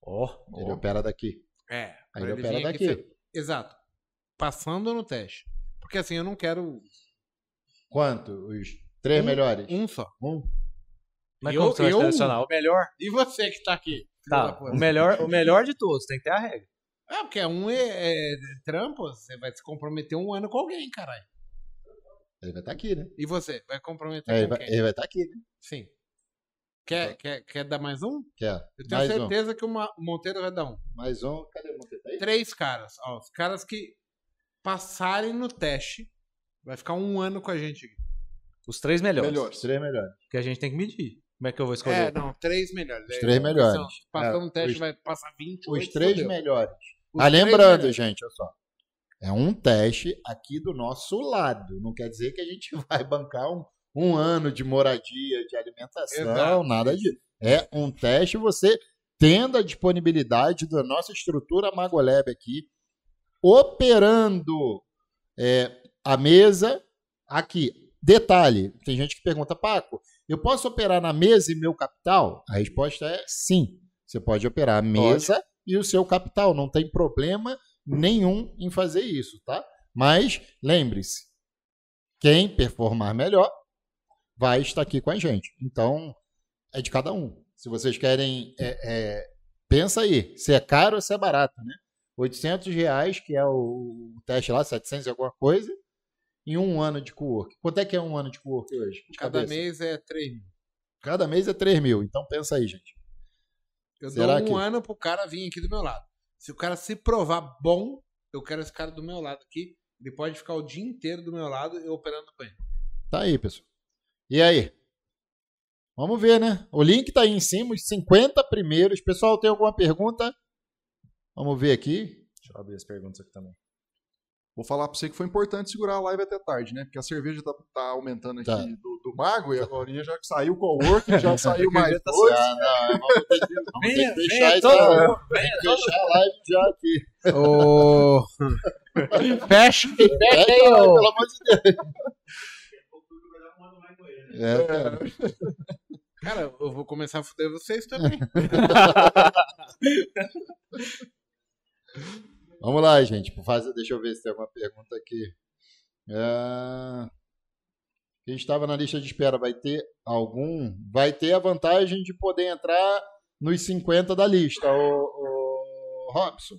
Ó, oh, ele oh. opera daqui. É. Aí ele, ele opera daqui. Ser... Exato. Passando no teste. Porque assim, eu não quero. Quanto? Os três um, melhores? Um só. Um. Mas eu, como você vai selecionar? O melhor? E você que tá aqui? Tá, o melhor, o melhor de todos, tem que ter a regra. É, porque um é, é trampo, você vai se comprometer um ano com alguém, caralho. Ele vai estar tá aqui, né? E você? Vai comprometer é, com ele vai, quem? Ele vai estar tá aqui, né? Sim. Quer, Tá. quer, quer dar mais um? Quer. Eu tenho Mais certeza que uma- o Monteiro vai dar um. um. Mais um. Cadê o Monteiro? Tá aí? Três caras. Ó, os caras que passarem no teste vai ficar um ano com a gente aqui. Os três melhores. Melhores. Os três melhores. Que a gente tem que medir. Como é que eu vou É, escolher? não, três melhores. Os É, três porque, melhores. ó, Passando É, no teste os- vai passar 20. Os três fodeu. melhores. Os ah, três lembrando, melhores. gente, olha só. É um teste aqui do nosso lado. Não quer dizer que a gente vai bancar um, um ano de moradia, de alimentação, Exato. nada disso. É um teste você tendo a disponibilidade da nossa estrutura Magolab aqui, operando é, a mesa aqui. Detalhe, tem gente que pergunta, Paco, eu posso operar na mesa e meu capital? A resposta é sim. Você pode operar a mesa e o seu capital. Não tem problema nenhum em fazer isso, tá? Mas lembre-se, quem performar melhor vai estar aqui com a gente. Então, é de cada um. Se vocês querem, é, é, pensa aí, se é caro ou se é barato, né? 800 reais, que é o, o teste lá, 700 e alguma coisa, em um ano de co-work. Quanto é que é um ano de co-work hoje? De Cada cabeça? mês é 3 mil. Cada mês é 3 mil. Então pensa aí, gente. Eu Será dou um que- ano pro cara vir aqui do meu lado. Se o cara se provar bom, eu quero esse cara do meu lado aqui. Ele pode ficar o dia inteiro do meu lado eu operando com ele. Tá aí, pessoal. E aí? Vamos ver, né? O link tá aí em cima, os 50 primeiros. Pessoal, tem alguma pergunta? Vamos ver aqui. Deixa eu abrir as perguntas aqui também. Vou falar pra você que foi importante segurar a live até tarde, né? Porque a cerveja tá, tá aumentando aqui Tá. do, do mago e agora já saiu o coworking, já saiu mais Tá dois. Ah, não, vamos ter que, vamos ter que fechar, venha então, todo né? que fechar a live já aqui. Ô. Fecha, fecha Fecha aí, pelo amor de Deus. É, cara. Cara, eu vou começar a fuder vocês também. Vamos lá, gente. Faz, deixa eu ver se tem alguma pergunta aqui. É... Quem estava na lista de espera vai ter algum? Vai ter a vantagem de poder entrar nos 50 da lista, o, o Robson.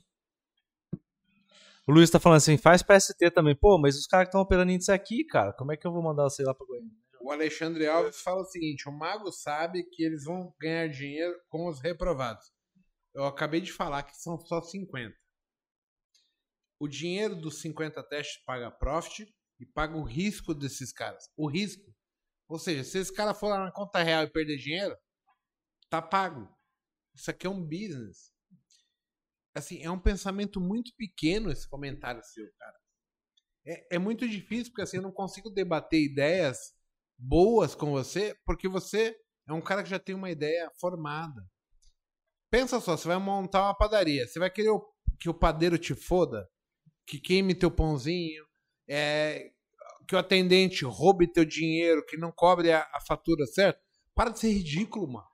O Luiz tá falando assim, faz PST também. Pô, mas os caras que estão operando índice aqui, cara, como é que eu vou mandar você lá pra Goiânia? O Alexandre Alves fala o seguinte: o Mago sabe que eles vão ganhar dinheiro com os reprovados. Eu acabei de falar que são só 50. O dinheiro dos 50 testes paga profit e paga o risco desses caras. O risco. Ou seja, se esse cara for lá na conta real e perder dinheiro, tá pago. Isso aqui é um business. Assim, é um pensamento muito pequeno esse comentário seu, cara. É, é muito difícil, porque assim, eu não consigo debater ideias boas com você, porque você é um cara que já tem uma ideia formada. Pensa só, você vai montar uma padaria, você vai querer que o padeiro te foda, que queime teu pãozinho, é, que o atendente roube teu dinheiro, que não cobre a, a fatura certo? Para de ser ridículo, mano.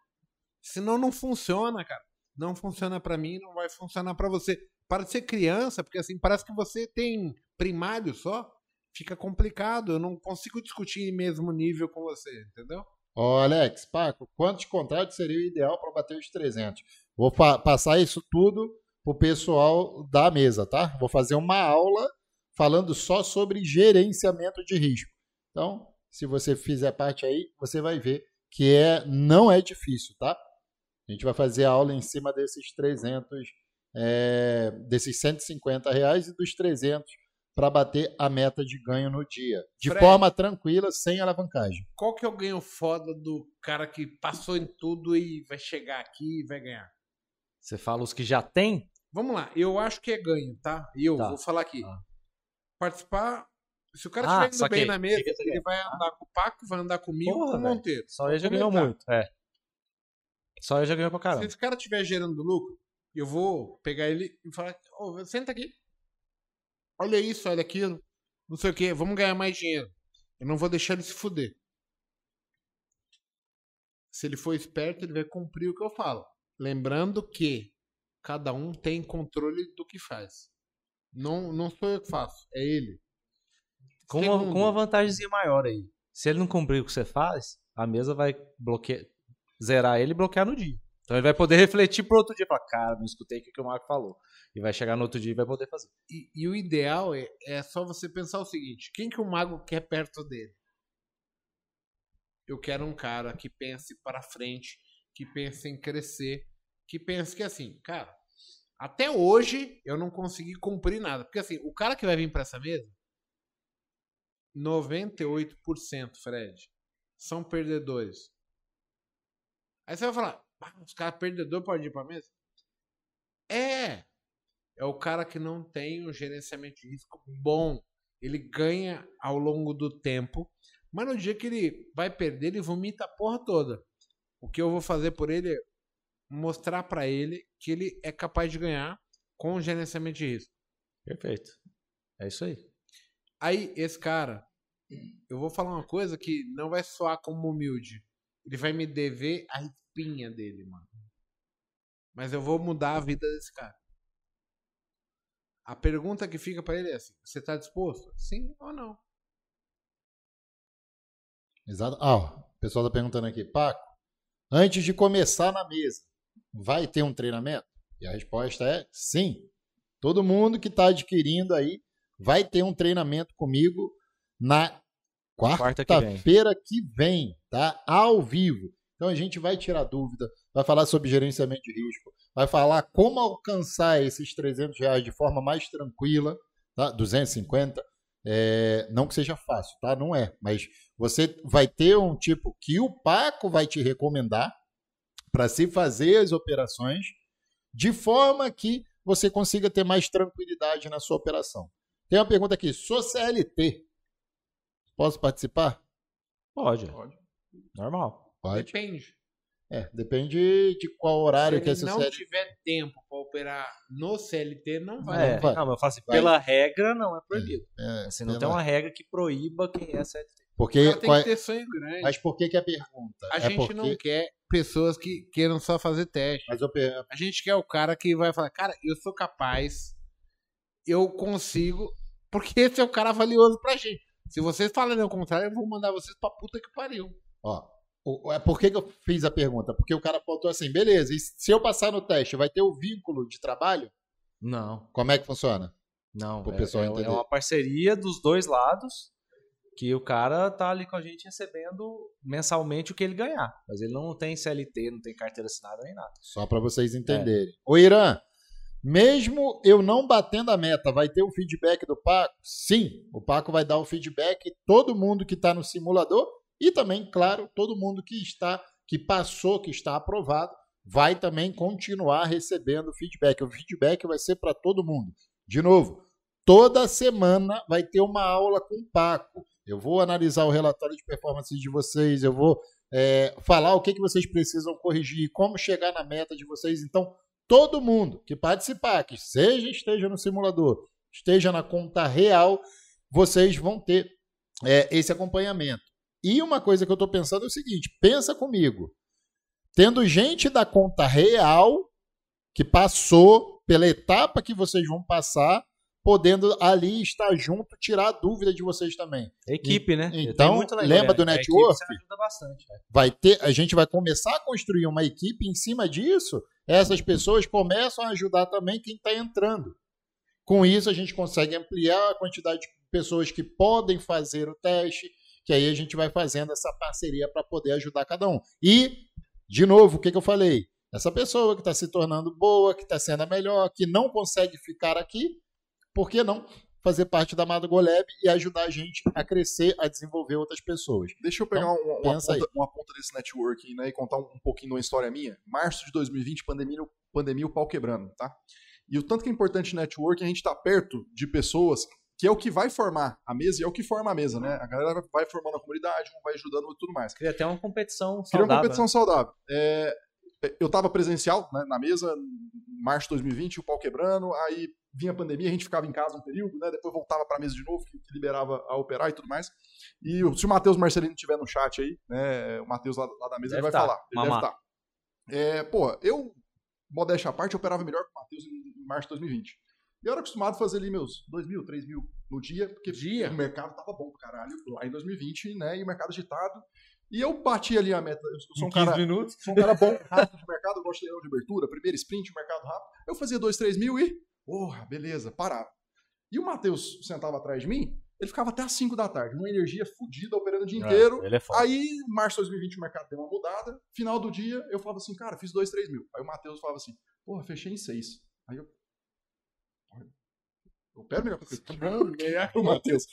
Senão não funciona, cara. Não funciona pra mim, não vai funcionar pra você. Para de ser criança, porque assim, parece que você tem primário só fica complicado. Eu não consigo discutir em mesmo nível com você, entendeu? Ó, Alex, Paco, quantos contratos seria o ideal para bater os 300? Vou pa passar isso tudo pro pessoal da mesa, tá? Vou fazer uma aula falando só sobre gerenciamento de risco. Então, se você fizer parte aí, você vai ver que é não é difícil, tá? A gente vai fazer aula em cima desses 300, é, desses 150 reais e dos 300 para bater a meta de ganho no dia. De Fred. forma tranquila, sem alavancagem. Qual que é o ganho foda do cara que passou em tudo e vai chegar aqui e vai ganhar? Você fala os que já tem? Vamos lá, eu acho que é ganho, tá? E eu Tá. vou falar aqui. Ah. Participar. Se o cara Ah, estiver indo saquei. bem na mesa, ele vai andar com o Paco, vai andar comigo, Porra, com o. Monteiro. Só ele já ganhou muito. É. Só ele já ganhou pra Se caramba. esse cara estiver gerando lucro, eu vou pegar ele e falar: Ô, senta aqui. Olha isso, olha aquilo. Não sei o que, vamos ganhar mais dinheiro. Eu não vou deixar ele se fuder. Se ele for esperto, ele vai cumprir o que eu falo. Lembrando que cada um tem controle do que faz. Não, não sou eu que faço, é ele. Com uma, com uma vantagemzinha maior aí. Se ele não cumprir o que você faz, a mesa vai bloquear, zerar ele e bloquear no dia. Então ele vai poder refletir pro outro dia. Falar, cara, não escutei o que o Marco falou. E vai chegar no outro dia e vai poder fazer. E, e o ideal é, é só você pensar o seguinte: quem que o mago quer perto dele? Eu quero um cara que pense para frente, que pense em crescer, que pense que assim, cara, até hoje eu não consegui cumprir nada. Porque assim, o cara que vai vir para essa mesa, 98%, Fred, são perdedores. Aí você vai falar, "Ah, os caras perdedores podem ir pra mesa? É, é o cara que não tem um gerenciamento de risco bom. Ele ganha ao longo do tempo, mas no dia que ele vai perder, ele vomita a porra toda. O que eu vou fazer por ele é mostrar pra ele que ele é capaz de ganhar com gerenciamento de risco. Perfeito. É isso aí. Aí, esse cara, eu vou falar uma coisa que não vai soar como humilde. Ele vai me dever a espinha dele, mano. Mas eu vou mudar a vida desse cara. A pergunta que fica pra ele é assim: você tá disposto? Sim ou não? Exato. Ah, ó, o pessoal tá perguntando aqui, Paco, antes de começar na mesa, vai ter um treinamento? E a resposta é sim. Todo mundo que está adquirindo aí vai ter um treinamento comigo na Quarta que vem. quarta-feira que vem, tá? Ao vivo. Então a gente vai tirar dúvida, vai falar sobre gerenciamento de risco, vai falar como alcançar esses 300 reais de forma mais tranquila, tá? 250. É, não que seja fácil, tá? Não é. Mas você vai ter um tipo que o Paco vai te recomendar para se fazer as operações de forma que você consiga ter mais tranquilidade na sua operação. Tem uma pergunta aqui: sou CLT. Posso participar? Pode. Pode. Normal. Pode. Depende. É, depende de qual horário Se que é ele seu não tiver tempo pra operar no CLT, não vai. É, vai. não, mas eu falo assim, Vai. pela regra não é proibido. É, Assim, não tem uma regra que proíba quem é CLT. Porque, tem qual é- que ter sonho grande. Mas por que, que é a pergunta? A é gente porque... não quer pessoas que queiram só fazer teste. Mas eu per- A gente quer o cara que vai falar, cara, eu sou capaz, eu consigo, porque esse é o cara valioso pra gente. Se vocês falarem o contrário, eu vou mandar vocês pra puta que pariu. Ó, é por que, que eu fiz a pergunta? Porque o cara faltou assim, beleza, e se eu passar no teste, vai ter o vínculo de trabalho? Não, Como é que funciona? não. É, pessoal é- entender. é uma parceria dos dois lados que o cara tá ali com a gente recebendo mensalmente o que ele ganhar. Mas ele não tem CLT, não tem carteira assinada nem nada. Só para vocês É. entenderem. Ô Irã, mesmo eu não batendo a meta, vai ter o feedback do Paco? Sim, o Paco vai dar o feedback, todo mundo que está no simulador e também, claro, todo mundo que está, que passou, que está aprovado, vai também continuar recebendo feedback. O feedback vai ser para todo mundo. De novo, toda semana vai ter uma aula com o Paco. Eu vou analisar o relatório de performance de vocês, eu vou é, falar o que, que vocês precisam corrigir, como chegar na meta de vocês. Então, todo mundo que participar, que seja esteja no simulador, esteja na conta real, vocês vão ter é, esse acompanhamento. E uma coisa que eu estou pensando é o seguinte: pensa comigo. Tendo gente da conta real que passou pela etapa que vocês vão passar podendo ali estar junto, tirar a dúvida de vocês também. Equipe, né? Então, lembra do A network? você ajuda bastante. né? vai ter, a gente vai começar a construir uma equipe em cima disso. Essas pessoas começam a ajudar também quem está entrando. Com isso, a gente consegue ampliar a quantidade de pessoas que podem fazer o teste, que aí a gente vai fazendo essa parceria para poder ajudar cada um. E, de novo, o que, que eu falei? Essa pessoa que está se tornando boa, que está sendo a melhor, que não consegue ficar aqui, por que não fazer parte da Madruga Lab e ajudar a gente a crescer, a desenvolver outras pessoas? Deixa eu pegar Então, um- uma, aí. ponta, uma ponta desse networking né, e contar um, um pouquinho de uma história minha. Março de 2020, pandemia, pandemia, o pau quebrando, tá? E o tanto que é importante networking, a gente tá perto de pessoas que é o que vai formar a mesa e é o que forma a mesa, né? A galera vai formando a comunidade, um vai ajudando e tudo mais. Cria até uma competição Cria uma saudável. competição saudável. É, eu estava presencial né, na mesa em março de 2020, o pau quebrando, aí vinha a pandemia, a gente ficava em casa um período, né, depois voltava para a mesa de novo, que, que liberava a operar e tudo mais. E se o Matheus Marcelino estiver no chat aí, né, o Matheus lá, lá da mesa, Deve ele vai tá. falar. Ele Mamá. deve estar. É, pô, eu, modéstia à parte, operava melhor que o Matheus em, em março de 2020. E eu era acostumado a fazer ali meus 2 mil, 3 mil no dia, porque Dia? o mercado tava bom pro caralho lá em 2020, né, e o mercado agitado. E eu bati ali a meta. Eu sou um cara, minutos. sou um cara bom, rápido de mercado, eu gosto de leilão de abertura, primeiro sprint, mercado rápido. Eu fazia 2, 3 mil e, porra, beleza, parava. E o Matheus sentava atrás de mim, ele ficava até às 5 da tarde, uma energia fodida, operando o dia inteiro. Ele é foda. Aí, março de 2020, o mercado deu uma mudada. Final do dia, eu falava assim, cara, fiz 2, 3 mil. Aí o Matheus falava assim, porra, fechei em 6. Aí eu. Eu opero melhor que o Matheus.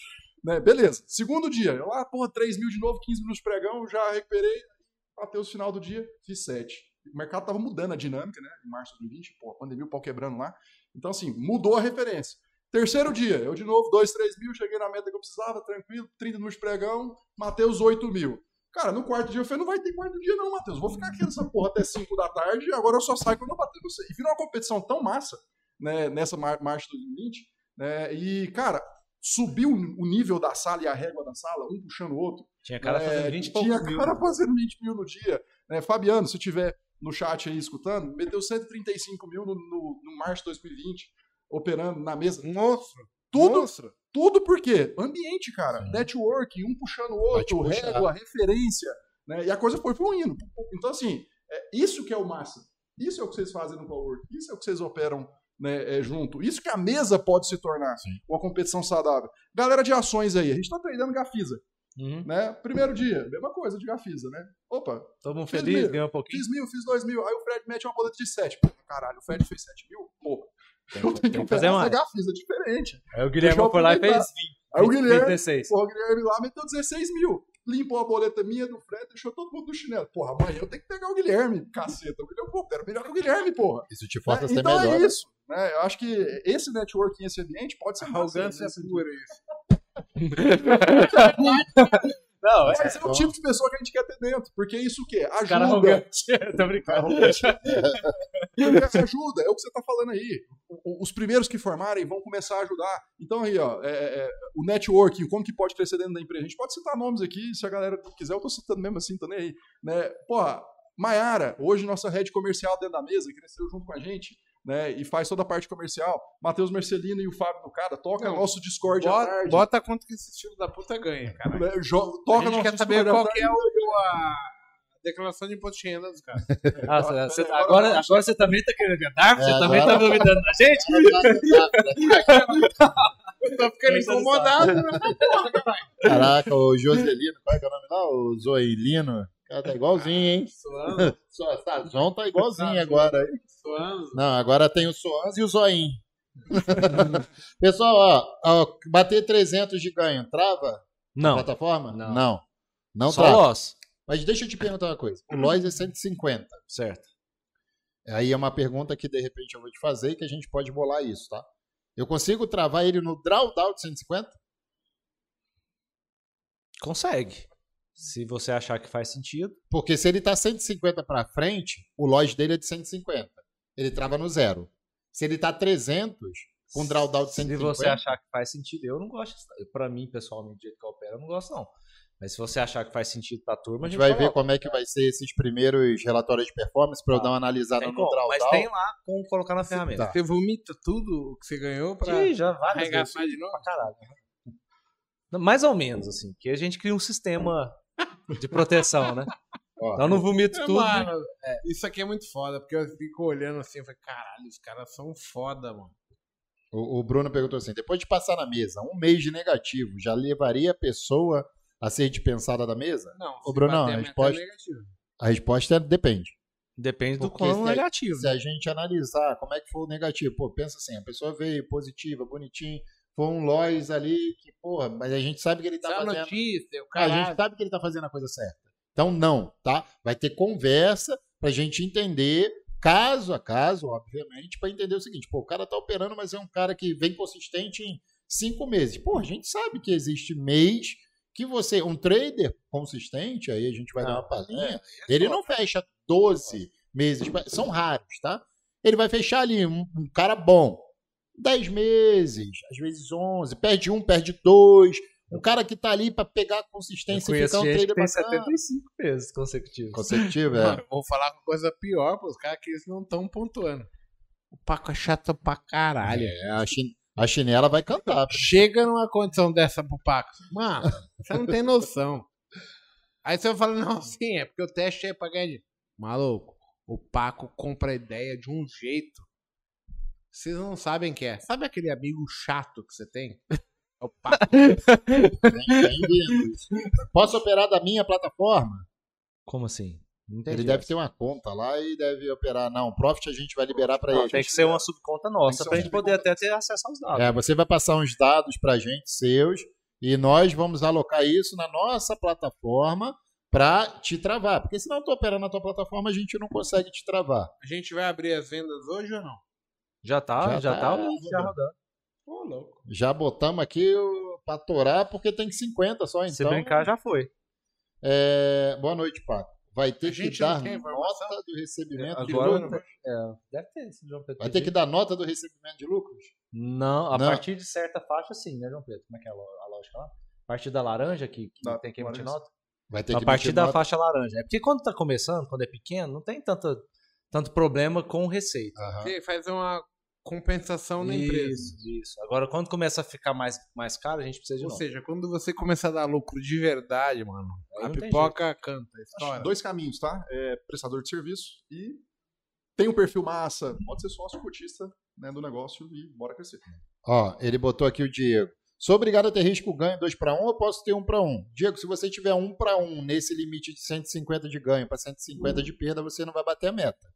Né, beleza. Segundo dia, eu lá, porra, 3 mil de novo, 15 minutos de pregão, já recuperei. Matheus, final do dia, fiz 7. O mercado tava mudando a dinâmica, né? Em março de 2020, pô, pandemia, o pau quebrando lá. Então, assim, mudou a referência. Terceiro dia, eu de novo, 2, 3 mil, cheguei na meta que eu precisava, tranquilo, 30 minutos de pregão, Matheus, 8 mil. Cara, no quarto dia eu falei, não vai ter quarto dia não, Matheus. Vou ficar aqui nessa porra até 5 da tarde, agora eu só saio quando eu bater você. E virou uma competição tão massa, né, nessa mar marcha 2020, né, e, cara, subiu o nível da sala e a régua da sala, um puxando o outro. Tinha cara É, fazendo 20 e Tinha poucos mil. cara fazendo 20 mil no dia. Né, Fabiano, se tiver no chat aí escutando, meteu 135 mil no, no, no março de 2020, operando na mesa. Monstro. Tudo, Monstro. tudo por quê? Ambiente, cara. Sim. Network, um puxando o outro, régua, referência. Né? E a coisa foi fluindo. Então, assim, é isso que é o massa. Isso é o que vocês fazem no Cowork. Isso é o que vocês operam né, é, junto. Isso que a mesa pode se tornar. Sim. Uma competição saudável. Galera de ações aí, a gente tá treinando Gafisa. Uhum. Né? Primeiro dia, mesma coisa de Gafisa, né? Opa, Todo Fiz feliz, ganhou um pouquinho. fiz mil, fiz dois mil. Aí o Fred mete uma boleta de sete. Caralho, o Fred fez sete mil? Pô, Tem, eu tenho que fazer essa Gafisa diferente. Aí o Guilherme foi lá e fez aproveitar. 20. Aí o 20, Guilherme, 16. Porra, o Guilherme lá meteu 16 mil. Limpou a boleta minha do Fred, deixou todo mundo no chinelo. Porra, amanhã eu tenho que pegar o Guilherme, caceta. O Guilherme, pô, quero melhor que o Guilherme, porra. Isso te força a ser então melhor. é isso. Né? Eu acho que esse networking, esse ambiente, pode ser Arrogância nesse pura isso. Não, é. Mas é o tipo de pessoa que a gente quer ter dentro. Porque isso o quê? Ajuda. Cara arrogante. Tô brincando. Porque ajuda, é o que você tá falando aí. Os primeiros que formarem vão começar a ajudar. Então aí, ó, é, é, o networking, como que pode crescer dentro da empresa? A gente pode citar nomes aqui, se a galera quiser, eu tô citando mesmo assim, nem aí. Né? Porra, Maiara, hoje nossa rede comercial dentro da mesa, cresceu junto com a gente, né? E faz toda a parte comercial. Matheus Marcelino e o Fábio Ducada, toca Não, nosso Discord à Bota, tarde. bota quanto que esse estilo da puta ganha, cara. né? Jo- A Toca gente nosso quer saber à qual é o, a declaração de imposto de renda dos caras. Ah, você- você- Agora- agora, agora você também tá querendo ganhar? Você É, também tá agora- duvidando da gente? Eu tô ficando incomodado. né? Caraca, o Joselino, qual é que é o nome lá? O Zoelino. Cara, tá igualzinho, hein? Suando, Só, tá, João tá igualzinho agora. hein? suando. Não, agora tem o Soans e o Zoinho. Pessoal, ó, ó, bater 300 de ganho, trava Não. a plataforma? Não. Não, não Só trava. loss. Mas deixa eu te perguntar uma coisa. O Lois é 150. Certo. Aí é uma pergunta que de repente eu vou te fazer e que a gente pode bolar isso, tá? Eu consigo travar ele no drawdown de 150? Consegue. Se você achar que faz sentido. Porque se ele tá 150 para frente, o loja dele é de 150. Ele trava no zero. Se ele tá 300, com drawdown de Se 150, você achar que faz sentido, eu não gosto. Pra mim, pessoalmente, do jeito que eu opero, eu não gosto, não. Mas se você achar que faz sentido pra turma, A gente vai ver como é que vai ser esses primeiros relatórios de performance para eu Tá. dar uma analisada Tem no como, mas drawdown. tem lá como colocar na ferramenta. Tá. Você vomita tudo o que você ganhou pra Ih, já vezes. arregaçar de novo? pra caralho. Mais ou menos, assim, que a gente cria um sistema de proteção, né? Ó, Então eu não vomito É, tudo. né? mano, isso aqui é muito foda, porque eu fico olhando assim e falei, caralho, os caras são foda, mano. O, o Bruno perguntou assim: depois de passar na mesa um mês de negativo, já levaria a pessoa a ser dispensada da mesa? Não, Ô, se Brunão, bater a meta resposta- é. A resposta é depende. Depende do Porque quão se a- negativo. Se a gente analisar como é que foi o negativo, pô, pensa assim, a pessoa veio positiva, bonitinho, foi um Lois ali que, porra, mas a gente sabe que ele tá Essa fazendo. notícia, o a gente cara. sabe que ele tá fazendo a coisa certa. Então, não, tá? Vai ter conversa pra gente entender, caso a caso, obviamente, pra entender o seguinte: pô, o cara tá operando, mas é um cara que vem consistente em cinco meses. Pô, a gente sabe que existe mês que você, um trader consistente, aí a gente vai dar uma palhinha, ele não fecha 12 meses, são raros, tá? Ele vai fechar ali um, um cara bom, 10 meses, às vezes 11, perde um, perde dois. Um cara que tá ali pra pegar Eu consistência e ficar um trader tem bacana. 75 meses consecutivos. Consecutivo, é. Mano, vou falar uma coisa pior pros caras que eles não estão pontuando. O Paco é chato pra caralho. É, a, chin- a chinela vai cantar. Chega numa condição dessa pro Paco. Mano, você não tem noção. Aí você fala, não, sim, é porque o teste é pra ganhar dinheiro. Maluco, o Paco compra a ideia de um jeito. Vocês não sabem que é. Sabe aquele amigo chato que você tem? É o Paco. Posso operar da minha plataforma? Como assim? Entendi Ele deve essa. ter uma conta lá e deve operar. Não, o Profit a gente vai liberar pra Não, ele. tem que ser uma subconta nossa pra ser gente poder até ter acesso aos dados. É, você vai passar uns dados pra gente, seus, e nós vamos alocar isso na nossa plataforma pra te travar. Porque se não tô operando na tua plataforma, a gente não consegue te travar. A gente vai abrir as vendas hoje ou não? Já tá, Já já, tá tá, já rodando. Ô, louco. Já botamos aqui o- pra torar, porque tem 50 só, então. Se brincar, já foi. É, Boa noite, Paco. Vai ter que gente não dar nota do recebimento de lucros. É, deve ter esse João Pedro. Vai ter que dar nota do recebimento de lucros? Não, a Não. partir de certa faixa, sim, né, João Pedro? Como é que é a lógica lá? A partir da laranja, que, que Da tem que emitir nota? Vai ter A que partir da nota? faixa laranja. É porque quando tá começando, quando é pequeno, não tem tanta, tanto problema com receita. Você faz uma compensação na empresa. Isso, isso. Agora, quando começa a ficar mais, mais caro, a gente precisa de Ou novo. seja, quando você começar a dar lucro de verdade, mano, Aí a pipoca canta. Dois caminhos, tá? É prestador de serviço e tem um perfil massa, pode ser sócio cotista né, do negócio e bora crescer. Ó, ele botou aqui o Diego. Sou obrigado a ter risco ganho 2 para 1 ou posso ter 1 para 1? Diego, se você tiver 1 para 1 nesse limite de 150 de ganho para 150 de perda, você não vai bater a meta.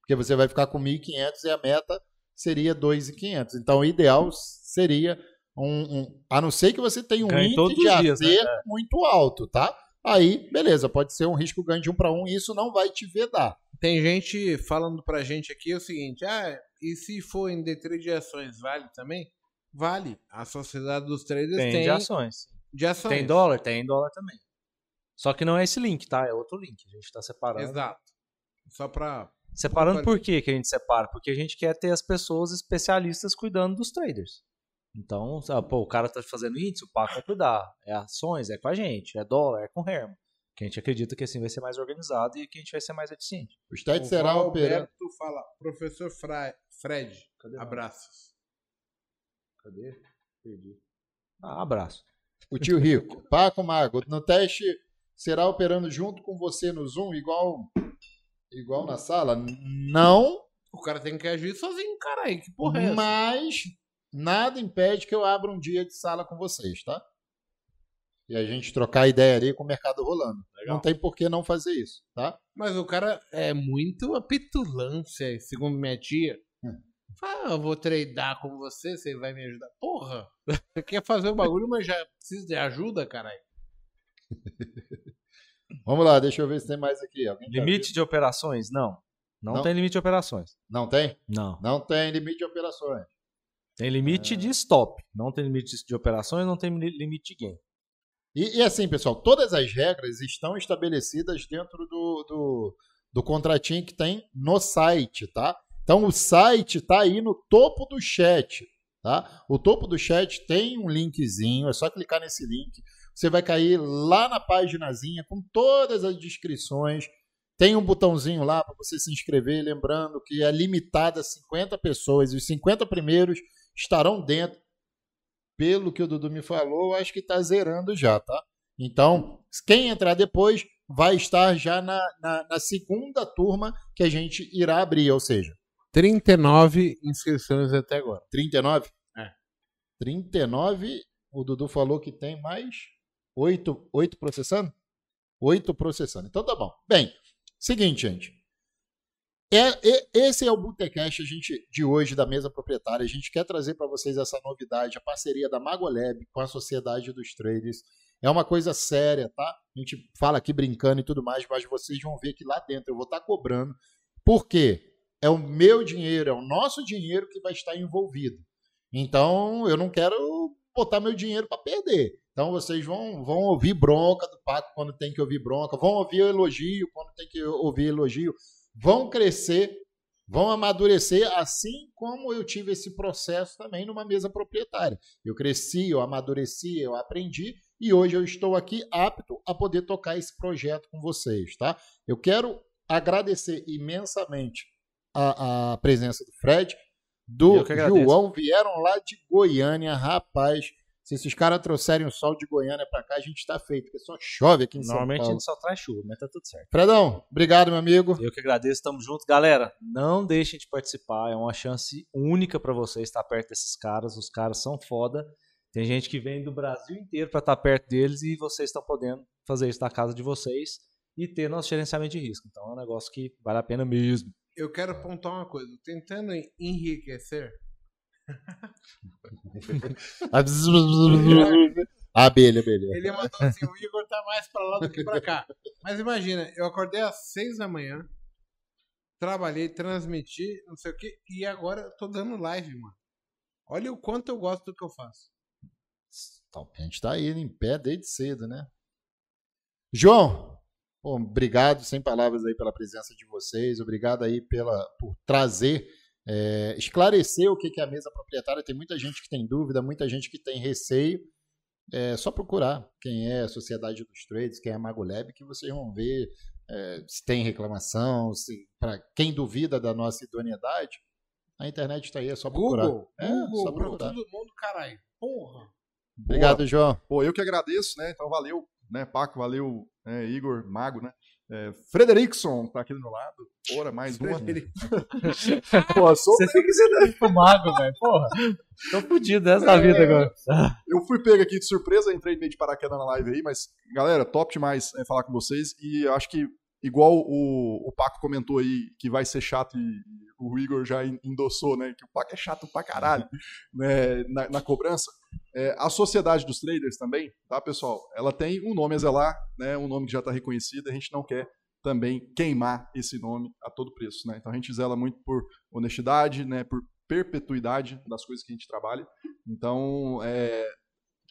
Porque você vai ficar com 1.500 e a meta seria 2.500. Então, o ideal seria um, um- A não ser que você tenha um Ganhe índice todos de dias, né? acerto muito alto, tá? Aí, beleza, pode ser um risco ganho de 1 para 1 e isso não vai te vedar. Tem gente falando pra gente aqui o seguinte: ah, e se for em D3 de ações, vale também? Vale. A sociedade dos traders Tem, tem, de ações. de ações. Tem dólar? Tem dólar também. Só que não é esse link, tá? É outro link. A gente tá separando. Exato. Só pra. Separando por quê que a gente separa? Porque a gente quer ter as pessoas especialistas cuidando dos traders. Então, sabe, pô, o cara tá fazendo índice, o Paco vai cuidar. É ações, é com a gente. É dólar, é com o Hermo. Que a gente acredita que assim vai ser mais organizado e que a gente vai ser mais eficiente. O STED O será operando. Alberto fala, professor Fra- Fred, Cadê? abraços. Cadê? Perdi. Ah, abraço. O tio Rico. Paco Mago, no teste será operando junto com você no Zoom, igual igual na sala? Não, O cara tem que agir sozinho, caralho. Que porra é mas nada impede que eu abra um dia de sala com vocês, tá? E a gente trocar ideia ali com o mercado rolando. Não tem por que não fazer isso, tá? Mas o cara é muito a petulância, segundo minha tia. Hum. Ah, eu vou treinar com você, você vai me ajudar. Porra, você quer fazer o bagulho, mas já precisa de ajuda, caralho. Vamos lá, deixa eu ver se tem mais aqui. Alguém Limite de operações? Não. Não, Não? tem limite de operações. Não tem? Não. Não tem limite de operações. Tem limite É. de stop. Não tem limite de operações, não tem li- limite de gain. E, e assim, pessoal, todas as regras estão estabelecidas dentro do, do, do contratinho que tem no site, tá? Então o site tá aí no topo do chat, tá? O topo do chat tem um linkzinho, é só clicar nesse link. Você vai cair lá na paginazinha com todas as descrições. Tem um botãozinho lá para você se inscrever, lembrando que é limitado a 50 pessoas. Os 50 primeiros estarão dentro. Pelo que o Dudu me falou, acho que está zerando já, tá? Então, quem entrar depois vai estar já na, na, na segunda turma que a gente irá abrir, ou seja, 39 inscrições até agora. 39? É. 39, o Dudu falou que tem mais 8, 8 processando? 8 processando. Então tá bom. Bem, seguinte, gente. É, é, esse é o Botecast gente, de hoje da mesa proprietária. A gente quer trazer para vocês essa novidade, a parceria da Magolab com a Sociedade dos Traders. É uma coisa séria, tá? A gente fala aqui brincando e tudo mais, mas vocês vão ver que lá dentro eu vou estar tá cobrando. Por quê? É o meu dinheiro, é o nosso dinheiro que vai estar envolvido. Então, eu não quero botar meu dinheiro para perder. Então, vocês vão, vão ouvir bronca do Paco quando tem que ouvir bronca, vão ouvir elogio quando tem que ouvir elogio, vão crescer, vão amadurecer, assim como eu tive esse processo também numa mesa proprietária. Eu cresci, eu amadureci, eu aprendi e hoje eu estou aqui apto a poder tocar esse projeto com vocês, tá? Eu quero agradecer imensamente a, a presença do Fred, do João, vieram lá de Goiânia, rapaz. Se esses caras trouxerem o sol de Goiânia para cá, a gente está feito, porque só chove aqui em São Paulo. Normalmente a gente só traz chuva, mas tá tudo certo. Fredão, obrigado, meu amigo. Eu que agradeço, tamo junto. Galera, não deixem de participar, é uma chance única para vocês estar perto desses caras, os caras são foda. Tem gente que vem do Brasil inteiro para estar perto deles e vocês estão podendo fazer isso na casa de vocês e ter nosso gerenciamento de risco. Então é um negócio que vale a pena mesmo eu quero pontuar uma coisa. Tentando enriquecer. abelha, abelha. Ele mandou assim: o Igor tá mais pra lá do que pra cá. Mas imagina, eu acordei às seis da manhã, trabalhei, transmiti, não sei o que, e agora tô dando live, mano. Olha o quanto eu gosto do que eu faço. A gente tá aí em pé desde cedo, né? João, Bom, obrigado, sem palavras aí pela presença de vocês, obrigado aí pela, por trazer, é, esclarecer o que é a mesa proprietária. Tem muita gente que tem dúvida, muita gente que tem receio. É só procurar quem é a Sociedade dos Trades, quem é a Magolab, que vocês vão ver é, se tem reclamação, se para quem duvida da nossa idoneidade, a internet está aí, é só procurar. Google, é, Google, só procurar. todo mundo, caralho. Porra. Obrigado, Boa. João. Pô, eu que agradeço, né? Então valeu né? Paco, valeu, é, Igor, Mago, né? É, Frederickson tá aqui do meu lado. Porra, mais uma. Pô, sou... Você fica sendo pro Mago, velho. Porra. Tô fudido dessa é, vida agora. Eu fui pego aqui de surpresa, entrei meio de paraquedas na live aí, mas, galera, top demais é, falar com vocês. E acho que, igual o, o Paco comentou aí, que vai ser chato e o Igor já endossou, né? Que o Paco é chato pra caralho né, na, na cobrança. É, a Sociedade dos Traders também, tá, pessoal? Ela tem um nome a zelar, né, um nome que já está reconhecido, a gente não quer também queimar esse nome a todo preço. Né? Então a gente zela muito por honestidade, né, por perpetuidade das coisas que a gente trabalha. Então, é,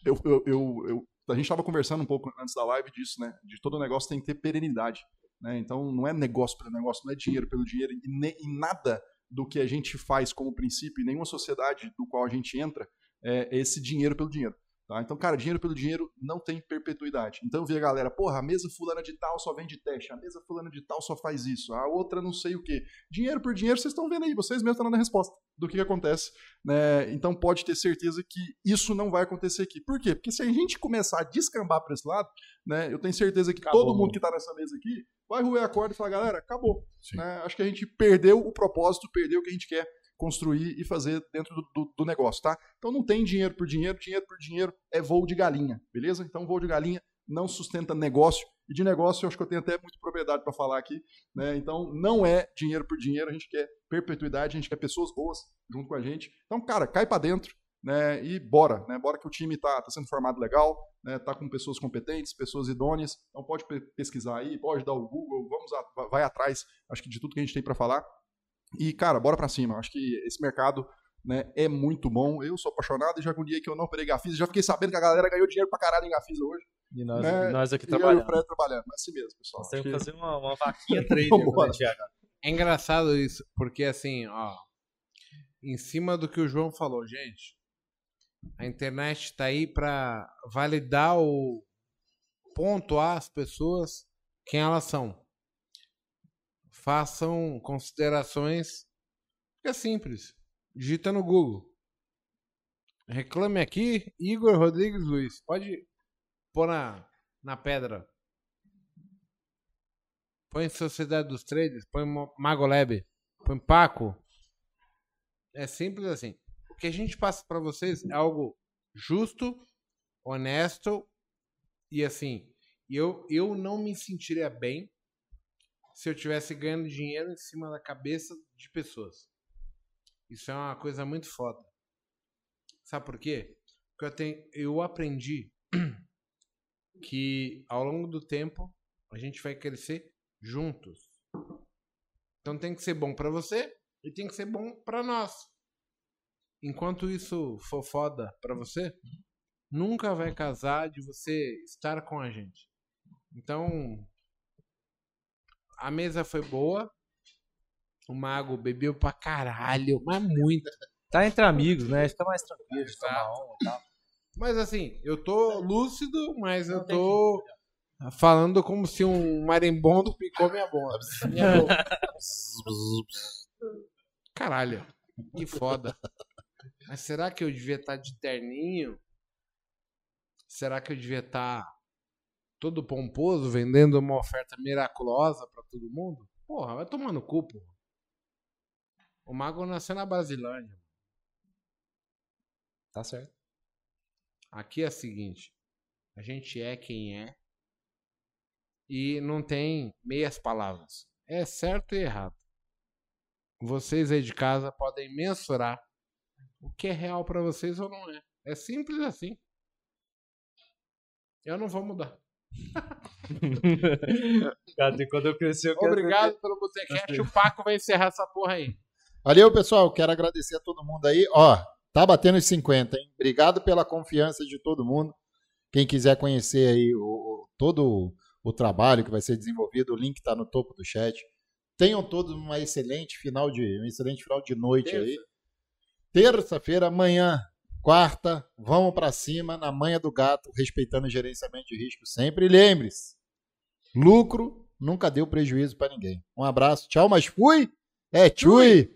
eu, eu, eu, eu, a gente estava conversando um pouco antes da live disso, né? De todo negócio tem que ter perenidade. Né? Então, não é negócio pelo negócio, não é dinheiro pelo dinheiro, e, ne, e nada do que a gente faz como princípio, e nenhuma sociedade do qual a gente entra, é, esse dinheiro pelo dinheiro. Tá? Então, cara, dinheiro pelo dinheiro não tem perpetuidade. Então eu vi a galera, porra, a mesa fulana de tal só vende teste, a mesa fulana de tal só faz isso, a outra não sei o que. Dinheiro por dinheiro, vocês estão vendo aí, vocês mesmos estão dando a resposta do que, que acontece. Né? Então pode ter certeza que isso não vai acontecer aqui. Por quê? Porque se a gente começar a descambar para esse lado, né, eu tenho certeza que acabou, todo mundo que está nessa mesa aqui vai roer a corda e falar, galera, acabou. Né? Acho que a gente perdeu o propósito, perdeu o que a gente quer construir e fazer dentro do, do, do, negócio, tá? Então não tem dinheiro por dinheiro, dinheiro por dinheiro é voo de galinha, beleza? Então voo de galinha não sustenta negócio, e de negócio eu acho que eu tenho até muita propriedade para falar aqui, né? Então não é dinheiro por dinheiro, a gente quer perpetuidade, a gente quer pessoas boas junto com a gente. Então, cara, cai para dentro, né? E bora, né? Bora que o time tá, tá sendo formado legal, né? Tá com pessoas competentes, pessoas idôneas. Então pode pesquisar aí, pode dar o Google, vamos a, vai atrás, acho que de tudo que a gente tem para falar. E, cara, bora pra cima. Acho que esse mercado né, é muito bom. Eu sou apaixonado e já com um dia que eu não operei Gafisa, já fiquei sabendo que a galera ganhou dinheiro pra caralho em Gafisa hoje. E nós, né? nós aqui trabalhando. E eu trabalhando, mas assim mesmo, pessoal. Nós temos que fazer uma, uma vaquinha trader É engraçado isso, porque assim, ó, em cima do que o João falou, gente, a internet tá aí pra validar o, pontuar as pessoas quem elas são. Façam considerações. É simples. Digita no Google. Reclame aqui, Igor Rodrigues Luiz. Pode pôr na, na pedra. Põe Sociedade dos Traders, põe Magolab, põe Paco. É simples assim. O que a gente passa para vocês é algo justo, honesto e assim. Eu, eu não me sentiria bem se eu tivesse ganhando dinheiro em cima da cabeça de pessoas. Isso é uma coisa muito foda. Sabe por quê? Porque eu, tenho, eu aprendi que ao longo do tempo a gente vai crescer juntos. Então tem que ser bom para você e tem que ser bom para nós. Enquanto isso for foda para você, nunca vai casar de você estar com a gente. Então a mesa foi boa. O mago bebeu pra caralho, mas muito. Tá entre amigos, né? Fica mais tranquilo de tomar uma e tal. Mas assim, eu tô lúcido, mas eu tô falando como se um marimbondo picou minha bola. Minha boca. Caralho, que foda. Mas será que eu devia estar de terninho? Será que eu devia estar todo pomposo, vendendo uma oferta miraculosa para todo mundo? Porra, vai tomar no cu, porra. O mago nasceu na Brasilândia. Tá certo. Aqui é o seguinte: a gente é quem é e não tem meias palavras. É certo e errado. Vocês aí de casa podem mensurar o que é real para vocês ou não é. É simples assim. Eu não vou mudar. Cara, quando eu cresci, eu quero Obrigado pelo Botecast. O Paco vai encerrar essa porra aí. Valeu, pessoal. Quero agradecer a todo mundo aí. Ó, tá batendo os 50, hein? Obrigado pela confiança de todo mundo. Quem quiser conhecer aí o, o- todo o, o trabalho que vai ser desenvolvido, o link tá no topo do chat. Tenham todos uma excelente final de um excelente final de noite aí. Terça-feira, amanhã, quarta, vamos pra cima na manha do gato, respeitando o gerenciamento de risco sempre. Lembre-se, lucro nunca deu prejuízo pra ninguém. Um abraço, tchau, mas fui. É, tchui.